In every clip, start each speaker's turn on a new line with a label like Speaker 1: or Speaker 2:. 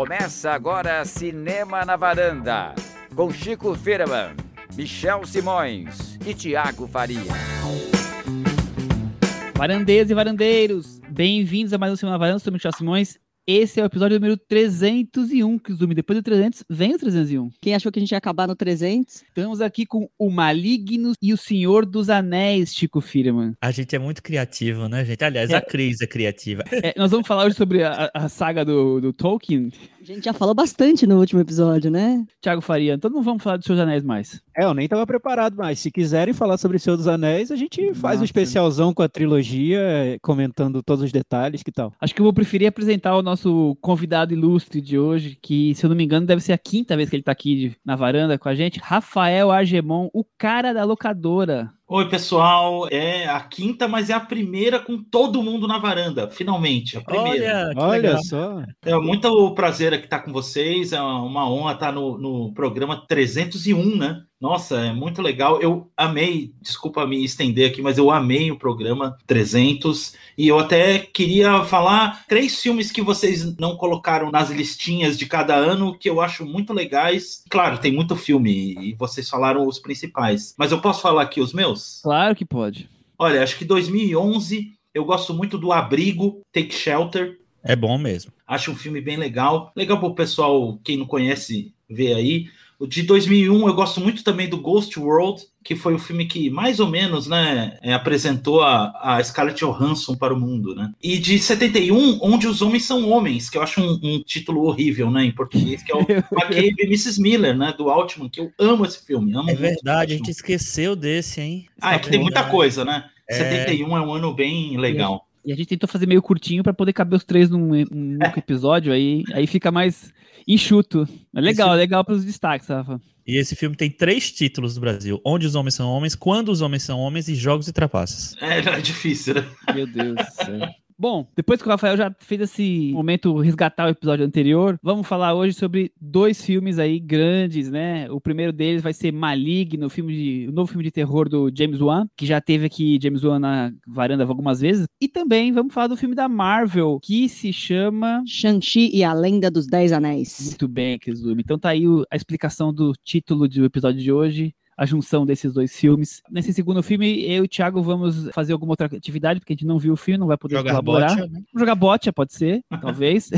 Speaker 1: Começa agora Cinema na Varanda, com Chico Firman, Michel Simões e Tiago Faria.
Speaker 2: Varandeiros e varandeiros, bem-vindos a mais um Cinema na Varanda, eu sou Michel Simões. Esse é o episódio número 301, que zoom. Depois do 300, vem o 301.
Speaker 3: Quem achou que a gente ia acabar no 300?
Speaker 2: Estamos aqui com o Maligno e o Senhor dos Anéis, Chico Firman.
Speaker 4: A gente é muito criativo, né, gente? Aliás, a Cris é criativa.
Speaker 2: É, nós vamos falar hoje sobre a, a saga do, do Tolkien.
Speaker 3: A gente já falou bastante no último episódio, né?
Speaker 2: Tiago Faria, então não vamos falar dos seus anéis mais.
Speaker 5: É, eu nem estava preparado, mas se quiserem falar sobre o Senhor dos Anéis, a gente faz
Speaker 2: Nossa.
Speaker 5: um especialzão com a trilogia, comentando todos os detalhes, que tal?
Speaker 2: Acho que eu vou preferir apresentar o nosso convidado ilustre de hoje, que, se eu não me engano, deve ser a quinta vez que ele está aqui na varanda com a gente, Rafael Argemon, o cara da locadora.
Speaker 6: Oi, pessoal. É a quinta, mas é a primeira com todo mundo na varanda, finalmente. A primeira.
Speaker 4: Olha, que
Speaker 5: Olha só.
Speaker 6: É muito prazer aqui estar com vocês. É uma honra estar no, no programa 301, né? Nossa, é muito legal. Eu amei, desculpa me estender aqui, mas eu amei o programa 300. E eu até queria falar três filmes que vocês não colocaram nas listinhas de cada ano, que eu acho muito legais. Claro, tem muito filme e vocês falaram os principais. Mas eu posso falar aqui os meus?
Speaker 2: Claro que pode.
Speaker 6: Olha, acho que 2011 eu gosto muito do Abrigo, Take Shelter.
Speaker 4: É bom mesmo.
Speaker 6: Acho um filme bem legal. Legal para o pessoal, quem não conhece, ver aí. De 2001 eu gosto muito também do Ghost World, que foi o filme que mais ou menos, né, é, apresentou a, a Scarlett Johansson para o mundo, né? E de 71, Onde os Homens São Homens, que eu acho um, um título horrível, né, em português, que é o McCabe e Mrs. Miller, né, do Altman, que eu amo esse filme. Amo
Speaker 4: É
Speaker 6: muito
Speaker 4: verdade, a gente esqueceu desse, hein?
Speaker 6: Ah, é que tem muita coisa, né?
Speaker 4: É.
Speaker 6: 71 é um ano bem legal.
Speaker 2: E a gente tentou fazer meio curtinho para poder caber os três num, num único episódio, aí, aí fica mais enxuto. É legal,
Speaker 4: Esse-
Speaker 2: é legal para os destaques, Rafa.
Speaker 4: E esse filme tem três títulos no Brasil: Onde os Homens São Homens, Quando os Homens São Homens e Jogos e Trapaças.
Speaker 6: É, é difícil, né?
Speaker 2: Meu Deus do céu. Bom, depois que o Rafael já fez esse momento resgatar o episódio anterior, vamos falar hoje sobre dois filmes aí grandes, né? O primeiro deles vai ser Maligno, o filme de, o novo filme de terror do James Wan, que já teve aqui James Wan na varanda algumas vezes. E também vamos falar do filme da Marvel, que se chama
Speaker 3: Shang-Chi e a Lenda dos Dez Anéis.
Speaker 2: Muito bem, Kizumi. Então tá aí a explicação do título do episódio de hoje, a junção desses dois filmes. Nesse segundo filme, eu e o Thiago vamos fazer alguma outra atividade, porque a gente não viu o filme, não vai poder
Speaker 4: Jogar
Speaker 2: colaborar.
Speaker 4: né?
Speaker 2: Jogar bote, pode ser, talvez.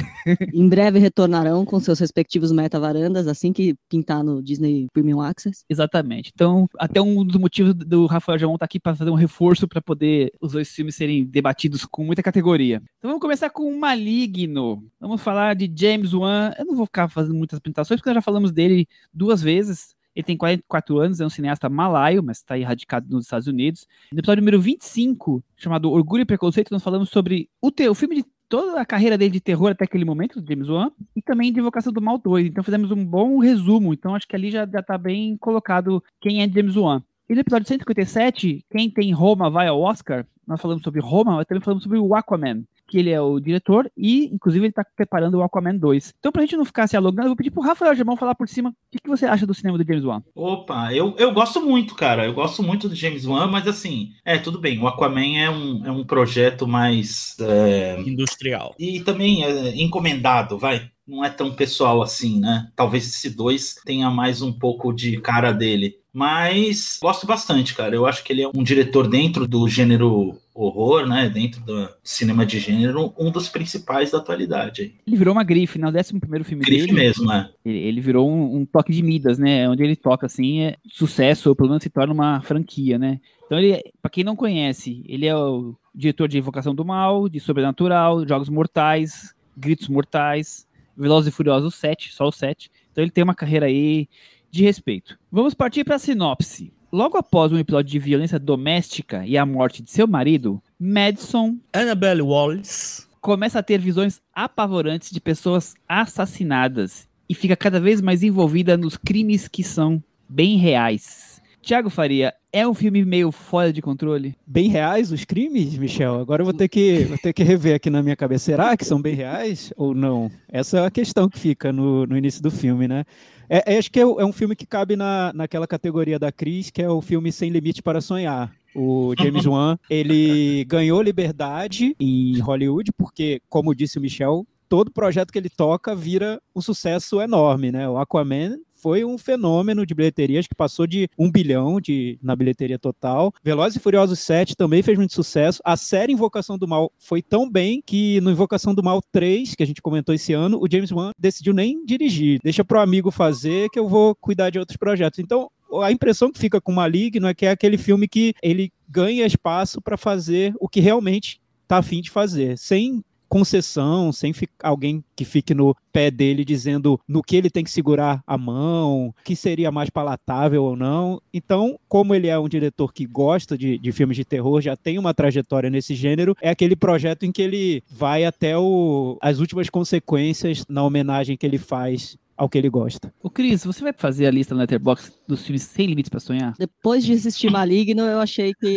Speaker 3: Em breve retornarão com seus respectivos meta-varandas, assim que pintar no Disney Premium Access.
Speaker 2: Exatamente. Então, até um dos motivos do Rafael Jamon estar aqui para fazer um reforço para poder os dois filmes serem debatidos com muita categoria. Então vamos começar com o Maligno. Vamos falar de James Wan. Eu não vou ficar fazendo muitas apresentações, porque nós já falamos dele duas vezes. Ele tem 44 anos, é um cineasta malaio, mas está radicado nos Estados Unidos. No episódio número 25, chamado Orgulho e Preconceito, nós falamos sobre o, te- o filme de toda a carreira dele de terror até aquele momento, do James Wan, e também de Invocação do Mal 2. Então fizemos um bom resumo. Então acho que ali já, já tá bem colocado quem é James Wan. E no episódio 157, quem tem Roma vai ao Oscar. Nós falamos sobre Roma, mas também falamos sobre o Aquaman, que ele é o diretor e, inclusive, ele tá preparando o Aquaman 2. Então, pra gente não ficar se alongando, eu vou pedir pro Rafael Gemão falar por cima o que, que você acha do cinema do James Wan.
Speaker 6: Opa, eu, eu gosto muito, cara. Eu gosto muito do James Wan, mas assim, é, tudo bem. O Aquaman é um, é um projeto mais. é,
Speaker 4: Industrial.
Speaker 6: e também é encomendado, vai. Não é tão pessoal assim, né? Talvez esse dois tenha mais um pouco de cara dele. Mas gosto bastante, cara. Eu acho que ele é um diretor dentro do gênero horror, né? Dentro do cinema de gênero, um dos principais da atualidade.
Speaker 2: Ele virou uma grife, né? O 11 filme
Speaker 6: Grife
Speaker 2: dele.
Speaker 6: mesmo, né?
Speaker 2: Ele, ele virou um, um toque de Midas, né? Onde ele toca assim, é sucesso, ou pelo menos se torna uma franquia, né? Então ele, para quem não conhece, ele é o diretor de Invocação do Mal, de Sobrenatural, Jogos Mortais, Gritos Mortais, Velozes e Furiosos 7, só o 7. Então ele tem uma carreira aí de respeito. Vamos partir para a sinopse. Logo após um episódio de violência doméstica e a morte de seu marido, Madison
Speaker 4: Annabelle Wallace.
Speaker 2: começa a ter visões apavorantes de pessoas assassinadas e fica cada vez mais envolvida nos crimes que são bem reais. Tiago Faria, é um filme meio fora de controle?
Speaker 5: Bem reais os crimes, Michel? Agora eu vou ter que, vou ter que rever aqui na minha cabeça. Será que são bem reais ou não? Essa é a questão que fica no, no início do filme, né? É, é, acho que é, é um filme que cabe na, naquela categoria da Cris, que é o filme Sem Limite para Sonhar. O James Wan, ele ganhou liberdade em Hollywood, porque, como disse o Michel, todo projeto que ele toca vira um sucesso enorme, né? O Aquaman foi um fenômeno de bilheterias que passou de um bilhão de, na bilheteria total. Velozes e Furiosos 7 também fez muito sucesso. A série Invocação do Mal foi tão bem que no Invocação do Mal 3, que a gente comentou esse ano, o James Wan decidiu nem dirigir. Deixa pro amigo fazer que eu vou cuidar de outros projetos. Então, a impressão que fica com Maligno é que é aquele filme que ele ganha espaço para fazer o que realmente tá afim de fazer, sem concessão, sem alguém que fique no pé dele dizendo no que ele tem que segurar a mão, que seria mais palatável ou não. Então, como ele é um diretor que gosta de, de filmes de terror, já tem uma trajetória nesse gênero, é aquele projeto em que ele vai até o, as últimas consequências na homenagem que ele faz ao que ele gosta.
Speaker 2: O Cris, você vai fazer a lista no Letterboxd dos filmes sem limites para sonhar?
Speaker 3: Depois de assistir Maligno, eu achei que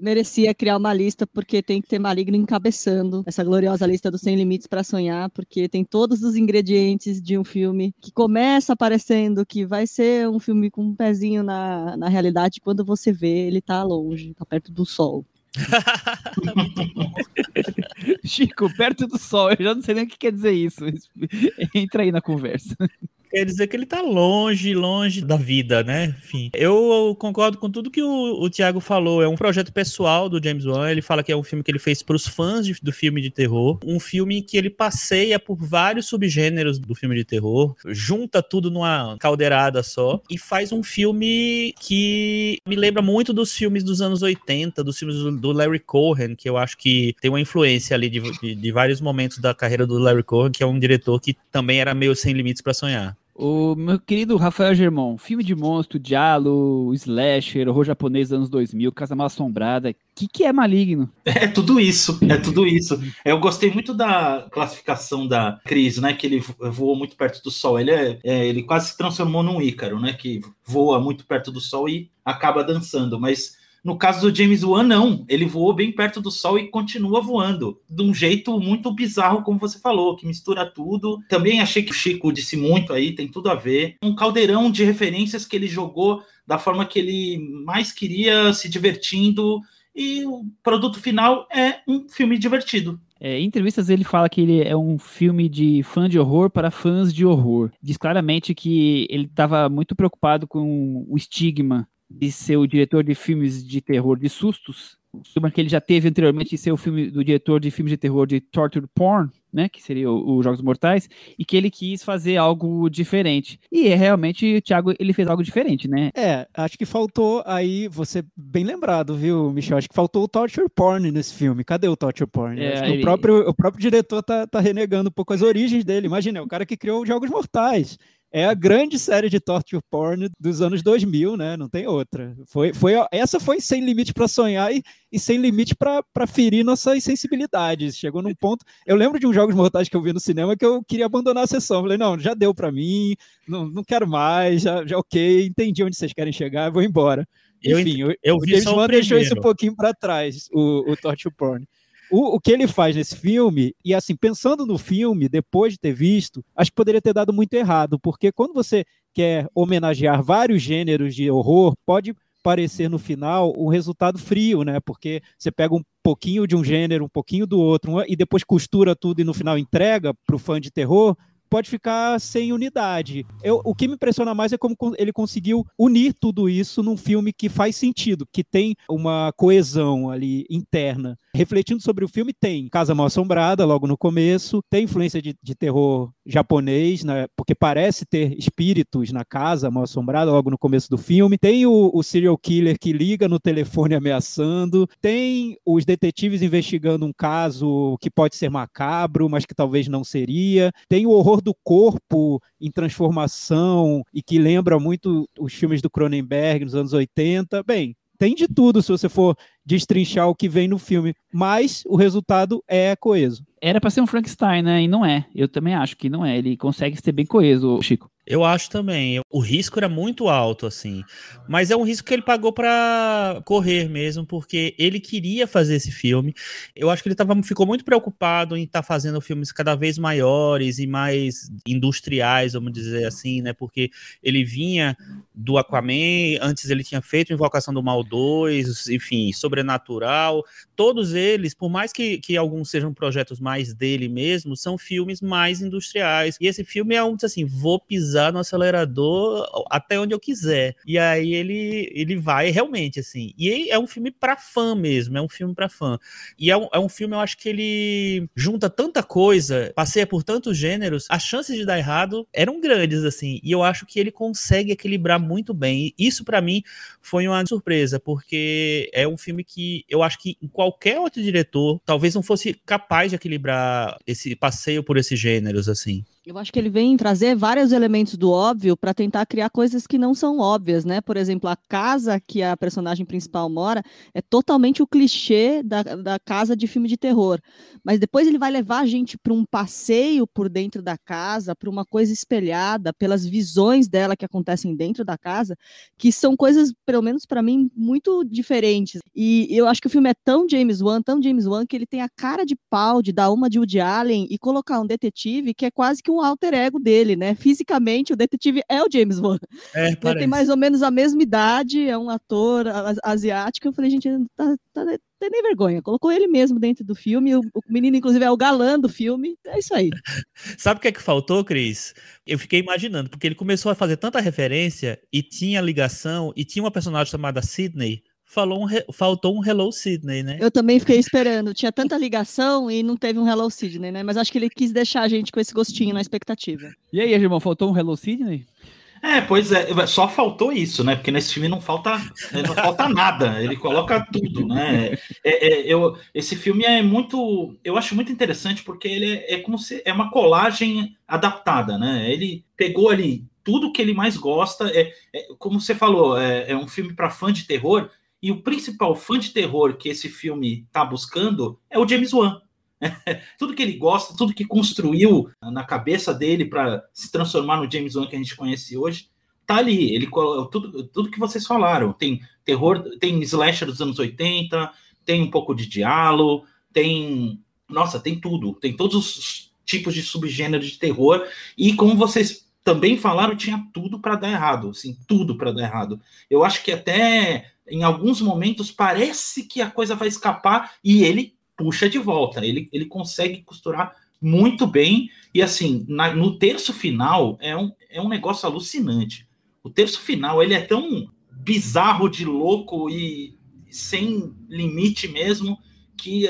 Speaker 3: merecia criar uma lista, porque tem que ter Maligno encabeçando essa gloriosa lista dos 100 Limites para Sonhar, porque tem todos os ingredientes de um filme que começa aparecendo que vai ser um filme com um pezinho na, na realidade, quando você vê, ele tá longe, tá perto do sol.
Speaker 2: Chico, perto do sol, eu já não sei nem o que quer dizer isso. Entra aí na conversa.
Speaker 4: Quer dizer que ele tá longe, longe da vida, né? Enfim, eu concordo com tudo que o, o Thiago falou. É um projeto pessoal do James Wan. Ele fala que é um filme que ele fez para os fãs de, do filme de terror. Um filme que ele passeia por vários subgêneros do filme de terror, junta tudo numa caldeirada só e faz um filme que me lembra muito dos filmes dos anos 80, dos filmes do, do Larry Cohen, que eu acho que tem uma influência ali de, de, de vários momentos da carreira do Larry Cohen, que é um diretor que também era meio sem limites para sonhar.
Speaker 2: O meu querido Rafael Germão, filme de monstro, diálogo, slasher, horror japonês anos 2000, Casa Mal Assombrada, o que, que é maligno?
Speaker 6: É tudo isso, é tudo isso. Eu gostei muito da classificação da Cris, né, que ele voou muito perto do Sol. Ele, é, é, ele quase se transformou num Ícaro, né, que voa muito perto do Sol e acaba dançando, mas no caso do James Wan, não. Ele voou bem perto do Sol e continua voando. De um jeito muito bizarro, como você falou, que mistura tudo. Também achei que o Chico disse muito aí, tem tudo a ver. Um caldeirão de referências que ele jogou da forma que ele mais queria, se divertindo. E o produto final é um filme divertido.
Speaker 2: É, em entrevistas ele fala que ele é um filme de fã de horror para fãs de horror. Diz claramente que ele estava muito preocupado com o estigma de ser o diretor de filmes de terror de sustos, uma que ele já teve anteriormente de ser o filme do diretor de filmes de terror de torture porn, né, que seria os Jogos Mortais, e que ele quis fazer algo diferente. E é, realmente o Thiago ele fez algo diferente, né?
Speaker 5: É, acho que faltou aí, você bem lembrado, viu, Michel? Acho que faltou o torture porn nesse filme. Cadê o torture porn? É, ele... o, próprio, o próprio diretor tá, tá renegando um pouco as origens dele. Imagina, é o cara que criou os Jogos Mortais é a grande série de torture porn dos anos 2000, né? Não tem outra. Foi, foi, essa foi sem limite para sonhar e, e, sem limite para ferir nossas sensibilidades. Chegou num ponto. Eu lembro de uns jogos mortais que eu vi no cinema que eu queria abandonar a sessão. Falei, não, já deu para mim, não, não quero mais, já, já ok, entendi onde vocês querem chegar, vou embora. Enfim, eu, eu o James Wan deixou isso um pouquinho para trás, o, o torture porn. O, o que ele faz nesse filme, e assim, pensando no filme, depois de ter visto, acho que poderia ter dado muito errado, porque quando você quer homenagear vários gêneros de horror, pode parecer no final um resultado frio, né? Porque você pega um pouquinho de um gênero, um pouquinho do outro, e depois costura tudo e no final entrega para o fã de terror, pode ficar sem unidade. Eu, o que me impressiona mais é como ele conseguiu unir tudo isso num filme que faz sentido, que tem uma coesão ali interna. Refletindo sobre o filme, tem Casa Mal Assombrada logo no começo, tem influência de, de terror japonês, né, porque parece ter espíritos na casa mal assombrada logo no começo do filme. Tem o, o serial killer que liga no telefone ameaçando, tem os detetives investigando um caso que pode ser macabro, mas que talvez não seria. Tem o horror do corpo em transformação e que lembra muito os filmes do Cronenberg nos anos 80. Bem, tem de tudo se você for destrinchar o que vem no filme, mas o resultado é coeso.
Speaker 2: Era para ser um Frankenstein, né? E não é. Eu também acho que não é. Ele consegue ser bem coeso, Chico.
Speaker 4: Eu acho também. O risco era muito alto, assim. Mas é um risco que ele pagou para correr mesmo, porque ele queria fazer esse filme. Eu acho que ele tava, ficou muito preocupado em estar tá fazendo filmes cada vez maiores e mais industriais, vamos dizer assim, né? Porque ele vinha do Aquaman, antes ele tinha feito Invocação do Mal 2, enfim, sobre sobrenatural. Todos eles, por mais que, que alguns sejam projetos mais dele mesmo, são filmes mais industriais. E esse filme é um, assim, vou pisar no acelerador até onde eu quiser. E aí ele, ele vai realmente, assim. E é um filme para fã mesmo, é um filme para fã. E é um, é um filme, eu acho que ele junta tanta coisa, passeia por tantos gêneros, as chances de dar errado eram grandes, assim. E eu acho que ele consegue equilibrar muito bem. E isso, para mim, foi uma surpresa, porque é um filme que eu acho que qualquer outro diretor talvez não fosse capaz de equilibrar esse passeio por esses gêneros, assim.
Speaker 3: Eu acho que ele vem trazer vários elementos do óbvio para tentar criar coisas que não são óbvias, né? Por exemplo, a casa que a personagem principal mora é totalmente o clichê da, da casa de filme de terror. Mas depois ele vai levar a gente para um passeio por dentro da casa, para uma coisa espelhada, pelas visões dela que acontecem dentro da casa, que são coisas, pelo menos para mim, muito diferentes. E eu acho que o filme é tão James Wan, tão James Wan, que ele tem a cara de pau de dar uma de Woody Allen e colocar um detetive que é quase que que um alter ego dele, né? Fisicamente, o detetive é o James Wan.
Speaker 4: É,
Speaker 3: ele tem mais ou menos a mesma idade, é um ator asiático. Eu falei, gente, tá, tá, tem nem vergonha. Colocou ele mesmo dentro do filme. O, o, menino, inclusive, é o galã do filme. É isso aí.
Speaker 4: Sabe o que é que faltou, Cris? Eu fiquei imaginando, porque ele começou a fazer tanta referência e tinha ligação, e tinha uma personagem chamada Sidney falou um faltou um Hello Sidney, né?
Speaker 3: Eu também fiquei esperando. Tinha tanta ligação e não teve um Hello Sidney, né? Mas acho que ele quis deixar a gente com esse gostinho na expectativa.
Speaker 2: E aí, irmão, faltou um Hello Sidney?
Speaker 6: É, pois é, só faltou isso, né? Porque nesse filme não falta, não falta nada, ele coloca tudo, né? É, é, eu, esse filme é muito, eu acho muito interessante porque ele é, é como se é uma colagem adaptada, né? Ele pegou ali tudo que ele mais gosta, é, é como você falou, é, é um filme para fã de terror, e o principal fã de terror que esse filme está buscando é o James Wan. tudo que ele gosta, tudo que construiu na cabeça dele para se transformar no James Wan que a gente conhece hoje, tá ali. Ele tudo, tudo que vocês falaram. Tem terror, tem slasher dos anos 80, tem um pouco de diálogo, tem. Nossa, tem tudo. Tem todos os tipos de subgêneros de terror. E como vocês também falaram, tinha tudo para dar errado. Assim, tudo para dar errado. Eu acho que até em alguns momentos parece que a coisa vai escapar e ele puxa de volta. Ele, ele consegue costurar muito bem. E assim, na, no terço final é um, é um negócio alucinante. O terço final ele é tão bizarro de louco e sem limite mesmo que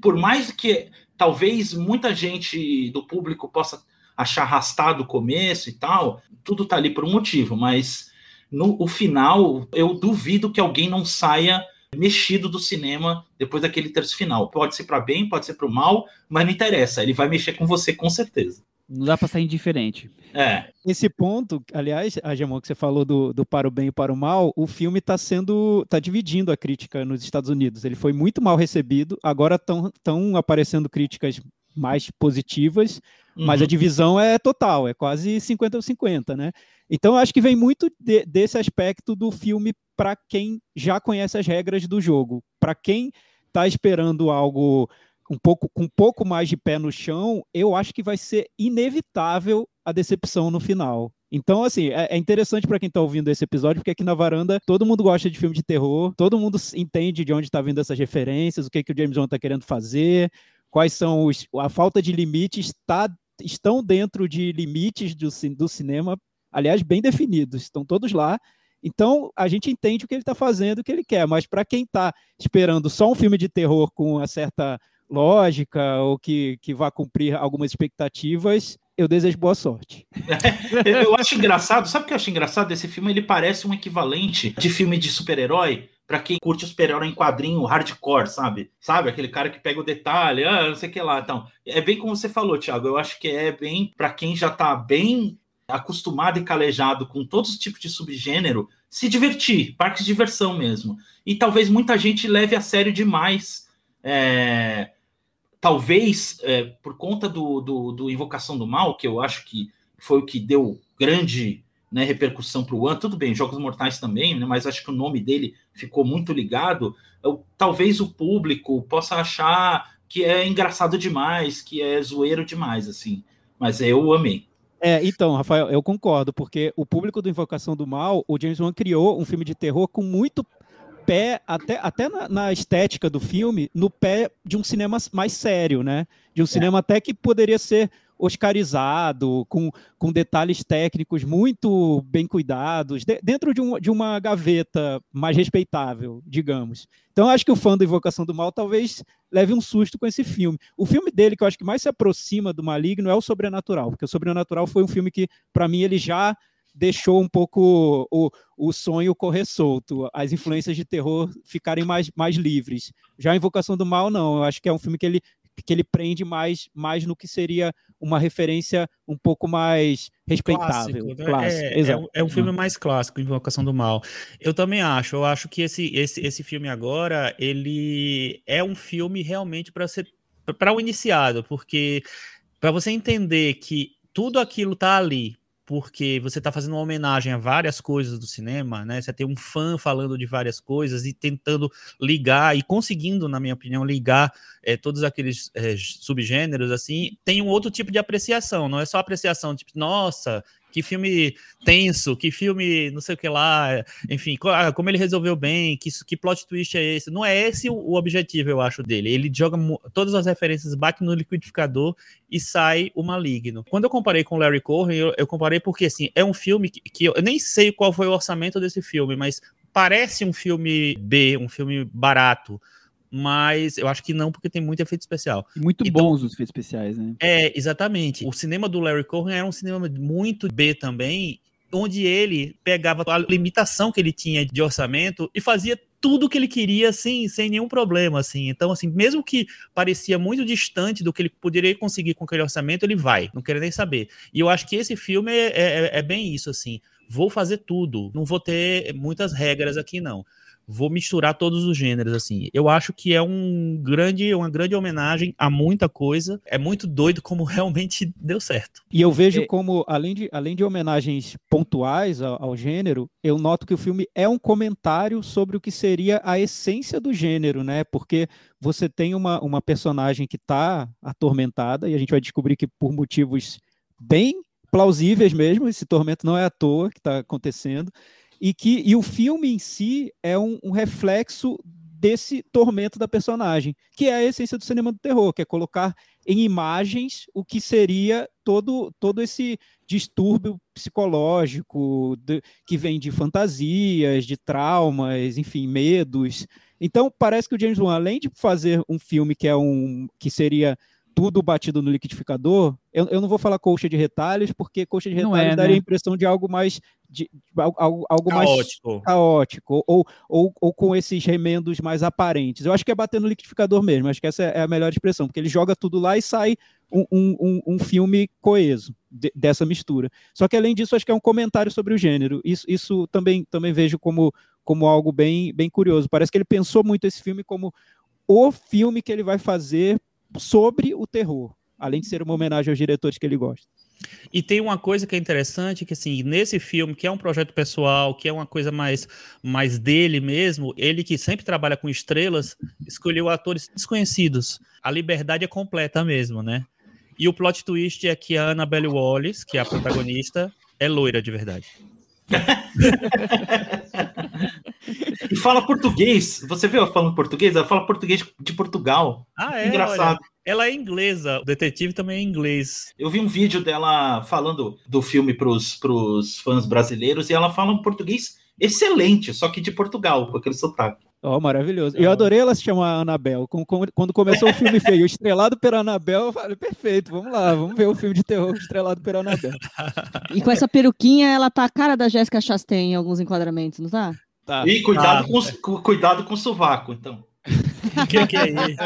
Speaker 6: por mais que talvez muita gente do público possa achar arrastado o começo e tal, tudo tá ali por um motivo, mas no o final, eu duvido que alguém não saia mexido do cinema depois daquele terço final. Pode ser para bem, pode ser para o mal, mas não interessa, ele vai mexer com você com certeza.
Speaker 2: Não dá para sair indiferente.
Speaker 5: É. Esse ponto, aliás, a Gemon, que você falou do, do para o bem e para o mal, o filme está sendo. está dividindo a crítica nos Estados Unidos. Ele foi muito mal recebido, agora estão aparecendo críticas mais positivas, uhum. mas a uhum. divisão é total, é quase 50-50, né? Então, acho que vem muito de, desse aspecto do filme para quem já conhece as regras do jogo. Para quem está esperando algo um pouco, com um pouco mais de pé no chão, eu acho que vai ser inevitável a decepção no final. Então, assim, é, é interessante para quem está ouvindo esse episódio, porque aqui na varanda todo mundo gosta de filme de terror, todo mundo entende de onde está vindo essas referências, o que, que o James Wan está querendo fazer, quais são os. A falta de limites está estão dentro de limites do, do cinema aliás, bem definidos, estão todos lá. Então, a gente entende o que ele está fazendo, o que ele quer, mas para quem está esperando só um filme de terror com uma certa lógica ou que, que vá cumprir algumas expectativas, eu desejo boa sorte.
Speaker 6: eu acho engraçado, sabe o que eu acho engraçado? Esse filme ele parece um equivalente de filme de super-herói para quem curte o super-herói em quadrinho hardcore, sabe? Sabe? Aquele cara que pega o detalhe, ah, não sei o que lá. Então, é bem como você falou, Thiago. Eu acho que é bem para quem já está bem acostumado e calejado com todos os tipos de subgênero, se divertir, parque de diversão mesmo. E talvez muita gente leve a sério demais. É, talvez é, por conta do, do, do, Invocação do Mal, que eu acho que foi o que deu grande né, repercussão para o One. Tudo bem, Jogos Mortais também, né, mas acho que o nome dele ficou muito ligado. Eu, talvez o público possa achar que é engraçado demais, que é zoeiro demais, assim. Mas eu amei.
Speaker 5: É, então, Rafael, eu concordo, porque o público do Invocação do Mal, o James Wan criou um filme de terror com muito pé, até, até na, na, estética do filme, no pé de um cinema mais sério, né? De um é. cinema até que poderia ser oscarizado, com, com detalhes técnicos muito bem cuidados, de, dentro de, um, de uma gaveta mais respeitável, digamos. Então, acho que o fã da Invocação do Mal talvez leve um susto com esse filme. O filme dele que eu acho que mais se aproxima do Maligno é o Sobrenatural, porque o Sobrenatural foi um filme que, para mim, ele já deixou um pouco o, o sonho correr solto, as influências de terror ficarem mais, mais livres. Já a Invocação do Mal, não. Eu acho que é um filme que ele que ele prende mais, mais no que seria uma referência um pouco mais respeitável. Clássico, né?
Speaker 4: clássico, é, é, é, um filme mais clássico, Invocação do Mal. Eu também acho. Eu acho que esse, esse, esse filme agora ele é um filme realmente para ser para o iniciado, porque para você entender que tudo aquilo tá ali porque você está fazendo uma homenagem a várias coisas do cinema, né? Você tem um fã falando de várias coisas e tentando ligar e conseguindo, na minha opinião, ligar é, todos aqueles é, subgêneros assim. Tem um outro tipo de apreciação, não é só apreciação tipo, nossa, que filme tenso, que filme não sei o que lá, enfim, ah, como ele resolveu bem, que, que plot twist é esse. Não é esse o, objetivo, eu acho, dele. Ele joga todas as referências, bate no liquidificador e sai o maligno. Quando eu comparei com Larry Cohen, eu, eu comparei porque, assim, é um filme que, que eu, eu nem sei qual foi o orçamento desse filme, mas parece um filme B, um filme barato mas eu acho que não, porque tem muito efeito especial.
Speaker 2: E muito então, bons os efeitos especiais, né?
Speaker 4: É, exatamente. O cinema do Larry Cohen era um cinema muito B também, onde ele pegava a limitação que ele tinha de orçamento e fazia tudo o que ele queria, assim, sem nenhum problema, assim. Então, assim, mesmo que parecia muito distante do que ele poderia conseguir com aquele orçamento, ele vai, não quero nem saber. E eu acho que esse filme é, é, é bem isso, assim. Vou fazer tudo, não vou ter muitas regras aqui, não vou misturar todos os gêneros assim. Eu acho que é um grande, uma grande homenagem a muita coisa. É muito doido como realmente deu certo.
Speaker 5: E eu vejo é... como além de, além de homenagens pontuais ao, ao, gênero, eu noto que o filme é um comentário sobre o que seria a essência do gênero, né? Porque você tem uma, uma personagem que está atormentada e a gente vai descobrir que por motivos bem plausíveis mesmo, esse tormento não é à toa que está acontecendo e que e o filme em si é um, um, reflexo desse tormento da personagem, que é a essência do cinema do terror, que é colocar em imagens o que seria todo, todo esse distúrbio psicológico de, que vem de fantasias, de traumas, enfim, medos. Então parece que o James Wan, além de fazer um filme que é um que seria tudo batido no liquidificador, eu, eu não vou falar colcha de retalhos, porque colcha de retalhos é, daria né? a impressão de algo mais de, algo, algo caótico. mais caótico, ou, ou, ou com esses remendos mais aparentes. Eu acho que é bater no liquidificador mesmo, acho que essa é a melhor expressão, porque ele joga tudo lá e sai um, um, um filme coeso de, dessa mistura. Só que além disso, acho que é um comentário sobre o gênero. Isso, isso também, também vejo como, como algo bem, bem curioso. Parece que ele pensou muito esse filme como o filme que ele vai fazer sobre o terror, além de ser uma homenagem aos diretores que ele gosta.
Speaker 4: E tem uma coisa que é interessante, que assim, nesse filme, que é um projeto pessoal, que é uma coisa mais, mais dele mesmo, ele que sempre trabalha com estrelas, escolheu atores desconhecidos. A liberdade é completa mesmo, né? E o plot twist é que a Annabelle Wallis, que é a protagonista, é loira de verdade.
Speaker 6: E fala português. Você viu ela falando português? Ela fala português de Portugal.
Speaker 4: Ah, é? Engraçado. Olha, ela é inglesa. O detetive também é inglês.
Speaker 6: Eu vi um vídeo dela falando do filme para os fãs brasileiros e ela fala um português excelente, só que de Portugal, com aquele sotaque.
Speaker 5: Oh, maravilhoso. Eu adorei ela se chamar Anabel. Quando começou o filme feio, estrelado pela Anabel, eu falei, perfeito, vamos lá, vamos ver o filme de terror estrelado pela Anabel.
Speaker 3: E com essa peruquinha, ela tá a cara da Jéssica Chastain em alguns enquadramentos, não tá?
Speaker 6: tá. E cuidado, tá. com, cuidado com o sovaco, então.
Speaker 4: O que, que, é isso?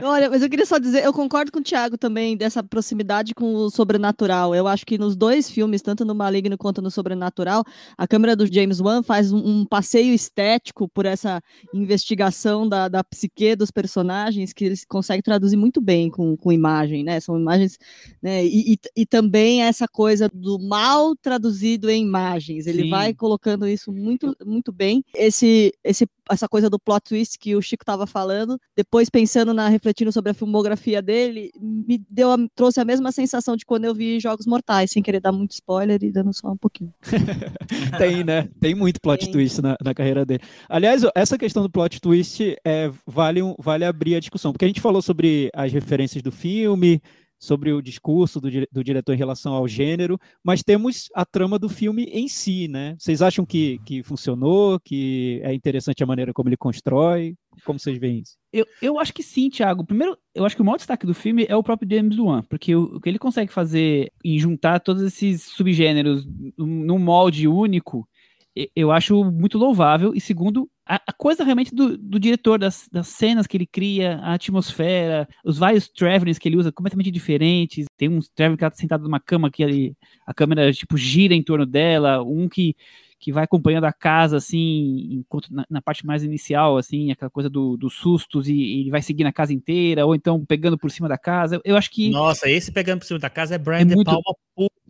Speaker 3: Olha, mas eu queria só dizer, eu concordo com o Thiago também dessa proximidade com o sobrenatural. Eu acho que nos dois filmes, tanto no Maligno quanto no Sobrenatural, a câmera do James Wan faz um, um passeio estético por essa investigação da, da psique dos personagens que eles conseguem traduzir muito bem com, com imagem, né? São imagens, né? E, e, e também essa coisa do mal traduzido em imagens. Ele Sim. vai colocando isso muito, muito bem. Esse, esse essa coisa do plot twist que o Chico estava falando. Depois, pensando na, refletindo sobre a filmografia dele, me deu, a, trouxe a mesma sensação de quando eu vi Jogos Mortais, sem querer dar muito spoiler e dando só um pouquinho.
Speaker 5: Tem, né? Tem muito plot Tem. twist na, na, carreira dele. Aliás, essa questão do plot twist é, vale, vale abrir a discussão, porque a gente falou sobre as referências do filme, sobre o discurso do, do, diretor em relação ao gênero, mas temos a trama do filme em si, né? Vocês acham que, que funcionou, que é interessante a maneira como ele constrói? Como vocês veem isso?
Speaker 2: Eu, eu acho que sim, Thiago. Primeiro, eu acho que o maior destaque do filme é o próprio James Wan, porque o, o que ele consegue fazer em juntar todos esses subgêneros num molde único, eu acho muito louvável. E segundo, a, a coisa realmente do, do diretor, das, das, cenas que ele cria, a atmosfera, os vários travelings que ele usa completamente diferentes. Tem um traveling que tá sentado numa cama que ele, a câmera tipo gira em torno dela, um que que vai acompanhando a casa, assim, na, na parte mais inicial, assim, aquela coisa do, dos sustos e, e, ele vai seguindo a casa inteira, ou então pegando por cima da casa. Eu, acho que.
Speaker 4: Nossa, esse pegando por cima da casa é Brian é De muito... Palma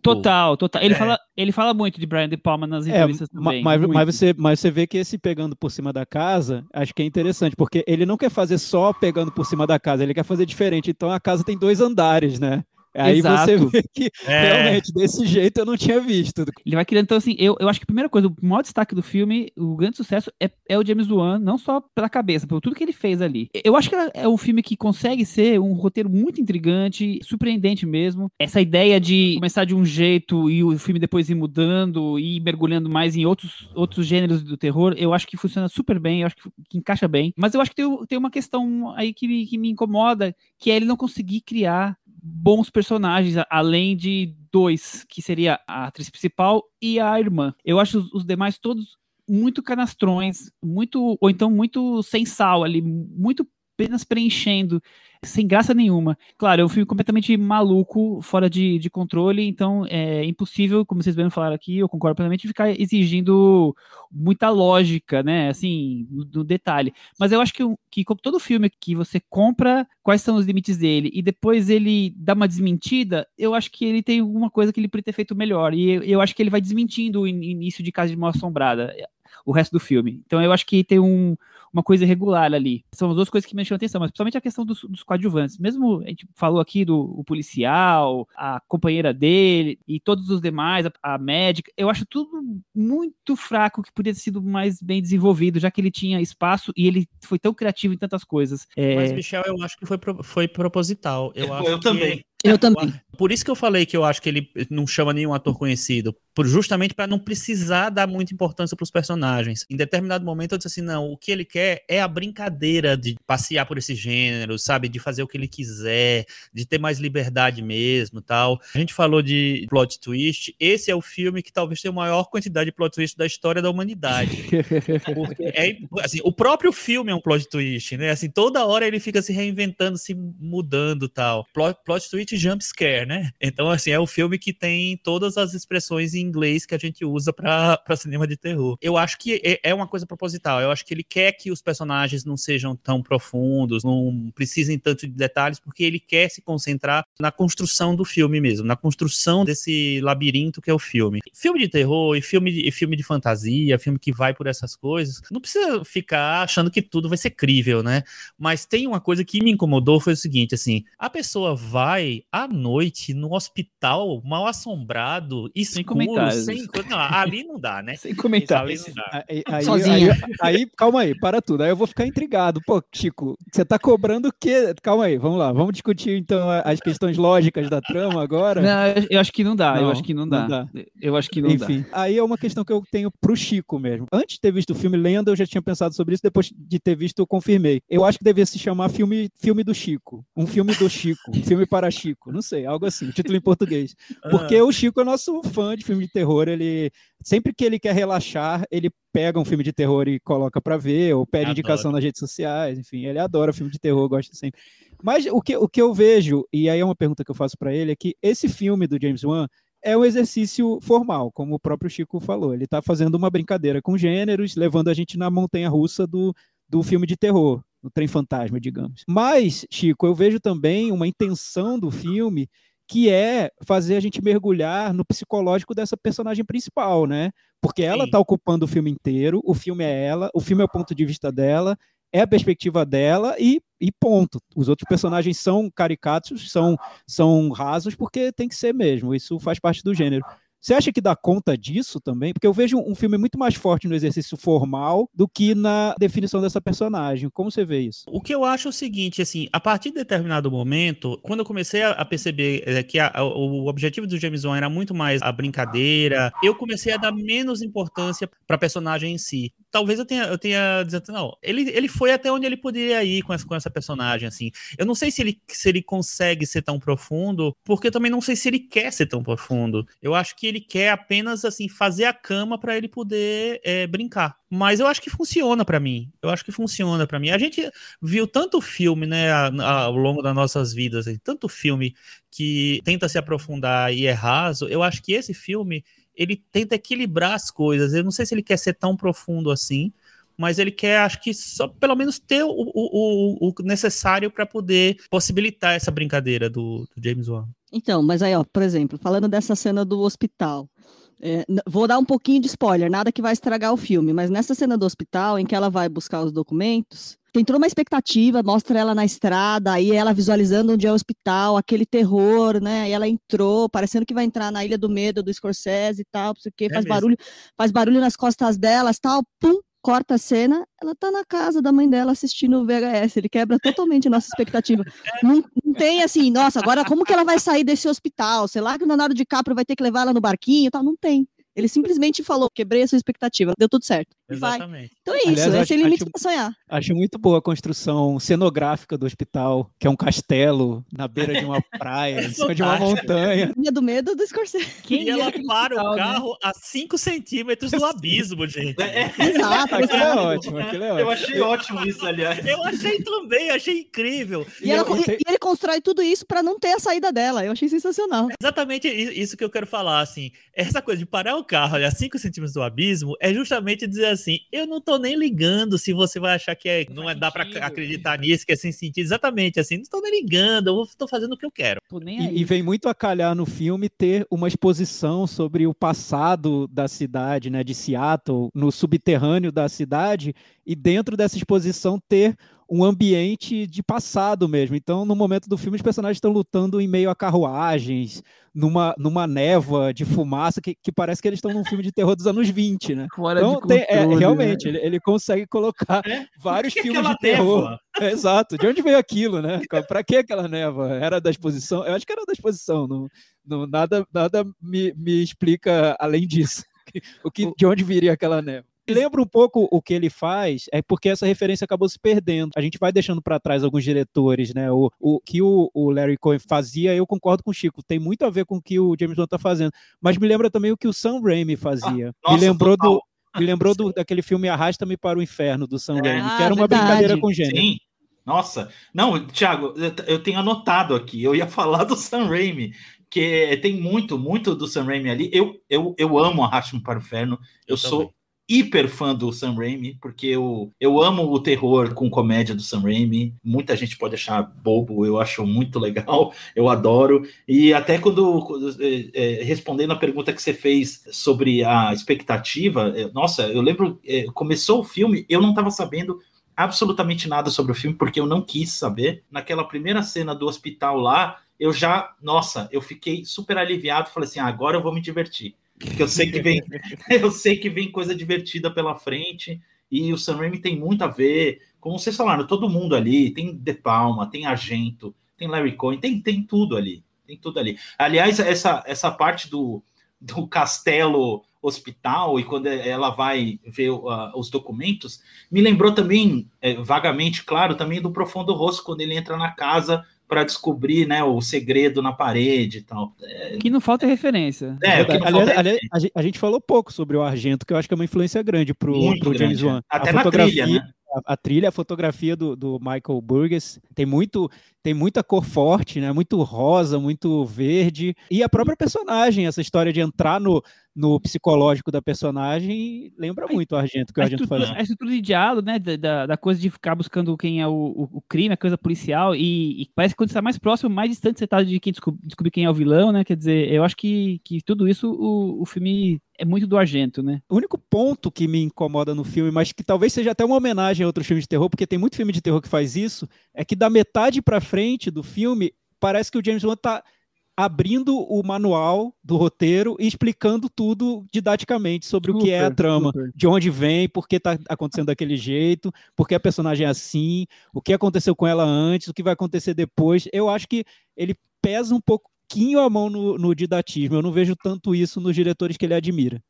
Speaker 2: Total, total. Ele, é. fala, ele fala muito de Brian De Palma nas é, entrevistas é, também.
Speaker 5: Mas, mas, você, mas você vê que esse pegando por cima da casa, acho que é interessante, porque ele não quer fazer só pegando por cima da casa, ele quer fazer diferente. Então a casa tem dois andares, né? Aí Exato. você vê que é. realmente desse jeito eu não tinha visto.
Speaker 2: Ele vai criando, então assim, eu, eu acho que a primeira coisa, o maior destaque do filme, o grande sucesso é, é o James Wan, não só pela cabeça, por tudo que ele fez ali. Eu acho que é um filme que consegue ser um roteiro muito intrigante, surpreendente mesmo. Essa ideia de começar de um jeito e o filme depois ir mudando e ir mergulhando mais em outros, outros gêneros do terror, eu acho que funciona super bem, eu acho que, que encaixa bem. Mas eu acho que tem, tem uma questão aí que, que me incomoda, que é ele não conseguir criar bons personagens, além de dois, que seria a atriz principal e a irmã. Eu acho os, demais todos muito canastrões, muito ou então muito sem sal ali, muito apenas preenchendo sem graça nenhuma. Claro, é um filme completamente maluco, fora de, de controle, então é impossível, como vocês bem falaram aqui, eu concordo plenamente, ficar exigindo muita lógica, né, assim, no, detalhe. Mas eu acho que, que como todo filme que você compra, quais são os limites dele, e depois ele dá uma desmentida, eu acho que ele tem alguma coisa que ele poderia ter feito melhor, e eu, eu acho que ele vai desmentindo o início de Casa de Mal Assombrada, o resto do filme. Então eu acho que tem um, uma coisa irregular ali. São as duas coisas que me chamam atenção, mas principalmente a questão dos, dos coadjuvantes. Mesmo a gente falou aqui do policial, a companheira dele e todos os demais, a, a, médica, eu acho tudo muito fraco que poderia ter sido mais bem desenvolvido, já que ele tinha espaço e ele foi tão criativo em tantas coisas.
Speaker 4: É... Mas, Michel, eu acho que foi, foi proposital. Eu, eu,
Speaker 6: eu também.
Speaker 3: Eu também.
Speaker 4: Por isso que eu falei que eu acho que ele não chama nenhum ator conhecido, justamente para não precisar dar muita importância para os personagens. Em determinado momento eu disse assim, não, o que ele quer é a brincadeira de passear por esse gênero, sabe, de fazer o que ele quiser, de ter mais liberdade mesmo, tal. A gente falou de plot twist, esse é o filme que talvez tenha a maior quantidade de plot twist da história da humanidade. É, assim, o próprio filme é um plot twist, né? Assim, toda hora ele fica se reinventando, se mudando, tal. Plot, plot twist jump scare, né? Então, assim, é o filme que tem todas as expressões inglês que a gente usa para cinema de terror. Eu acho que é, é uma coisa proposital. Eu acho que ele quer que os personagens não sejam tão profundos, não precisem tanto de detalhes, porque ele quer se concentrar na construção do filme mesmo, na construção desse labirinto que é o filme. Filme de terror e filme de, e filme de fantasia, filme que vai por essas coisas, não precisa ficar achando que tudo vai ser crível, né? Mas tem uma coisa que me incomodou foi o seguinte, assim, a pessoa vai à noite no hospital, mal assombrado, escuro, sem comentários. Sem... Não, ali não dá, né?
Speaker 5: Sem comentários. Aí, aí, aí, aí, calma aí, para tudo. Aí eu vou ficar intrigado. Pô, Chico, você tá cobrando o quê? Calma aí, vamos lá. Vamos discutir então as questões lógicas da trama agora?
Speaker 2: Não, eu acho que não dá. Não, eu acho que não dá. não dá. Eu acho que não
Speaker 5: Enfim,
Speaker 2: dá.
Speaker 5: aí é uma questão que eu tenho pro Chico mesmo. Antes de ter visto o filme Lenda, eu já tinha pensado sobre isso. Depois de ter visto, eu confirmei. Eu acho que devia se chamar filme, filme do Chico. Um filme do Chico. Um filme para Chico. Não sei, algo assim. Título em português. Porque ah. o Chico é nosso fã de filme de terror. Ele sempre que ele quer relaxar, ele pega um filme de terror e coloca para ver, ou pede indicação nas redes sociais, enfim, ele adora filme de terror, gosta sempre. Mas o que, o que eu vejo, e aí é uma pergunta que eu faço para ele, é que esse filme do James Wan é um exercício formal, como o próprio Chico falou. Ele está fazendo uma brincadeira com gêneros, levando a gente na montanha russa do, do filme de terror, no trem fantasma, digamos. Mas, Chico, eu vejo também uma intenção do filme que é fazer a gente mergulhar no psicológico dessa personagem principal, né? Porque ela está ocupando o filme inteiro, o filme é ela, o filme é o ponto de vista dela, é a perspectiva dela e, e ponto. Os outros personagens são caricatos, são, são rasos, porque tem que ser mesmo. Isso faz parte do gênero. Você acha que dá conta disso também? Porque eu vejo um filme muito mais forte no exercício formal do que na definição dessa personagem. Como você vê isso?
Speaker 4: O que eu acho é o seguinte, assim, a partir de determinado momento, quando eu comecei a, perceber é, que a, o objetivo do James Wan era muito mais a brincadeira, eu comecei a dar menos importância para a personagem em si. Talvez eu tenha, eu tenha dizendo, não, ele, ele foi até onde ele poderia ir com essa, com essa personagem, assim. Eu não sei se ele, se ele consegue ser tão profundo, porque eu também não sei se ele quer ser tão profundo. Eu acho que ele quer apenas assim fazer a cama para ele poder é, brincar. Mas eu acho que funciona para mim. Eu acho que funciona para mim. A gente viu tanto filme, né, ao longo das nossas vidas, assim, tanto filme que tenta se aprofundar e é raso. Eu acho que esse filme ele tenta equilibrar as coisas. Eu não sei se ele quer ser tão profundo assim, mas ele quer, acho que só pelo menos ter o, o, o necessário para poder possibilitar essa brincadeira do, do James Wan.
Speaker 3: Então, mas aí, ó, por exemplo, falando dessa cena do hospital, é, vou dar um pouquinho de spoiler, nada que vai estragar o filme, mas nessa cena do hospital, em que ela vai buscar os documentos, tem toda uma expectativa, mostra ela na estrada, aí ela visualizando onde é o hospital, aquele terror, né? E ela entrou, parecendo que vai entrar na Ilha do Medo do Scorsese e tal, não sei o quê, é faz barulho, faz barulho nas costas delas, tal, pum, corta a cena, ela tá na casa da mãe dela assistindo o VHS. Ele quebra totalmente a nossa expectativa. Não, não, tem assim, nossa, agora como que ela vai sair desse hospital? Sei lá que o Leonardo DiCaprio vai ter que levar ela no barquinho e tal. Não tem. Ele simplesmente falou, quebrei a sua expectativa, deu tudo certo.
Speaker 4: Exatamente.
Speaker 3: Então é isso, Aliás, esse é o limite para sonhar.
Speaker 5: Acho muito boa a construção cenográfica do hospital, que é um castelo na beira de uma praia, em cima de uma montanha.
Speaker 3: Linha do medo do Scorsese.
Speaker 4: Quem e ela para hospital, o né? carro né? a 5 centímetros do abismo, gente.
Speaker 3: É, é. Exato.
Speaker 5: Aquilo é ótimo, aquilo é ótimo.
Speaker 6: Eu achei ótimo isso, aliás.
Speaker 4: Eu achei também, achei incrível.
Speaker 3: E, e, ela, e, e ele constrói tudo isso para não ter a saída dela. Eu achei sensacional.
Speaker 4: Exatamente isso que eu quero falar, assim. Essa coisa de parar o carro a 5 centímetros do abismo é justamente dizer assim: eu não tô nem ligando se você vai achar que é, não, é, dá para acreditar nisso, que é sem sentido. Exatamente assim, não tô nem ligando, eu tô fazendo o que eu quero.
Speaker 5: E, e, vem muito a calhar no filme ter uma exposição sobre o passado da cidade, né, de Seattle, no subterrâneo da cidade, e dentro dessa exposição ter um ambiente de passado mesmo. Então, no momento do filme, os personagens estão lutando em meio a carruagens, numa, numa névoa de fumaça, que, que parece que eles estão num filme de terror dos anos 20, né?
Speaker 2: Fora então, tem, é,
Speaker 5: realmente, né? ele, ele consegue colocar é? vários que filmes de terror. É, exato. De onde veio aquilo, né? Para que aquela névoa? Era da exposição? Eu acho que era da exposição. Não, não, nada nada me, me explica além disso. O que, de onde viria aquela névoa? Lembra um pouco o que ele faz, é porque essa referência acabou se perdendo. A gente vai deixando para trás alguns diretores, né? O, o que o, o, Larry Cohen fazia, eu concordo com o Chico, tem muito a ver com o que o James Wan tá fazendo. Mas me lembra também o que o Sam Raimi fazia. Ah, nossa, me lembrou total. do. Me lembrou do, daquele filme Arrasta-me para o Inferno, do Sam é, Raimi, que era uma verdade. brincadeira com gênero. Sim.
Speaker 6: Nossa, não, Thiago, eu tenho anotado aqui, eu ia falar do Sam Raimi, que tem muito, muito do Sam Raimi ali. Eu, eu, eu amo Arraste-me para o Inferno, eu, eu sou também hiper fã do Sam Raimi, porque eu, eu amo o terror com comédia do Sam Raimi. Muita gente pode achar bobo, eu acho muito legal, eu adoro. E até quando, é, é, respondendo a pergunta que você fez sobre a expectativa, é, nossa, eu lembro, é, começou o filme, eu não estava sabendo absolutamente nada sobre o filme, porque eu não quis saber. Naquela primeira cena do hospital lá, eu já, nossa, eu fiquei super aliviado, falei assim, ah, agora eu vou me divertir. Porque eu sei que vem, eu sei que vem coisa divertida pela frente. E o Sam Raimi tem muito a ver, como vocês falaram, todo mundo ali, tem De Palma, tem Argento, tem Larry Cohen, tem, tem tudo ali, tem tudo ali. Aliás, essa, essa parte do, do castelo hospital e quando ela vai ver uh, os documentos, me lembrou também, é, vagamente, claro, também do Profundo Rosto, quando ele entra na casa para descobrir né, o segredo na parede e tal.
Speaker 2: É... Que não falta referência.
Speaker 5: É, que aliás, falta... aliás, a gente falou pouco sobre o Argento, que eu acho que é uma influência grande para o James Wan.
Speaker 6: Até a na trilha, né?
Speaker 5: A, a, trilha, a fotografia do, do Michael Burgess tem muito, tem muita cor forte, né? Muito rosa, muito verde e a própria personagem, essa história de entrar no, no psicológico da personagem, lembra muito o Argento, que o Argento
Speaker 2: estrutura,
Speaker 5: faz.
Speaker 2: a estrutura de diálogo, né? Da, da, coisa de ficar buscando quem é o, o, o crime, a coisa policial, e, e parece que quando você tá mais próximo, mais distante você tá de quem descob- descobrir quem é o vilão, né? Quer dizer, eu acho que, que tudo isso o, o filme é muito do Argento, né?
Speaker 5: O único ponto que me incomoda no filme, mas que talvez seja até uma homenagem a outros filmes de terror, porque tem muito filme de terror que faz isso, é que da metade pra frente do filme, parece que o James Wan tá abrindo o manual do roteiro e explicando tudo didaticamente sobre o que é a
Speaker 2: Super,
Speaker 5: trama,
Speaker 2: super.
Speaker 5: de onde vem, por que tá acontecendo daquele jeito, por que a personagem é assim, o que aconteceu com ela antes, o que vai acontecer depois. Eu acho que ele pesa um pouquinho a mão no, no didatismo. Eu não vejo tanto isso nos diretores que ele admira.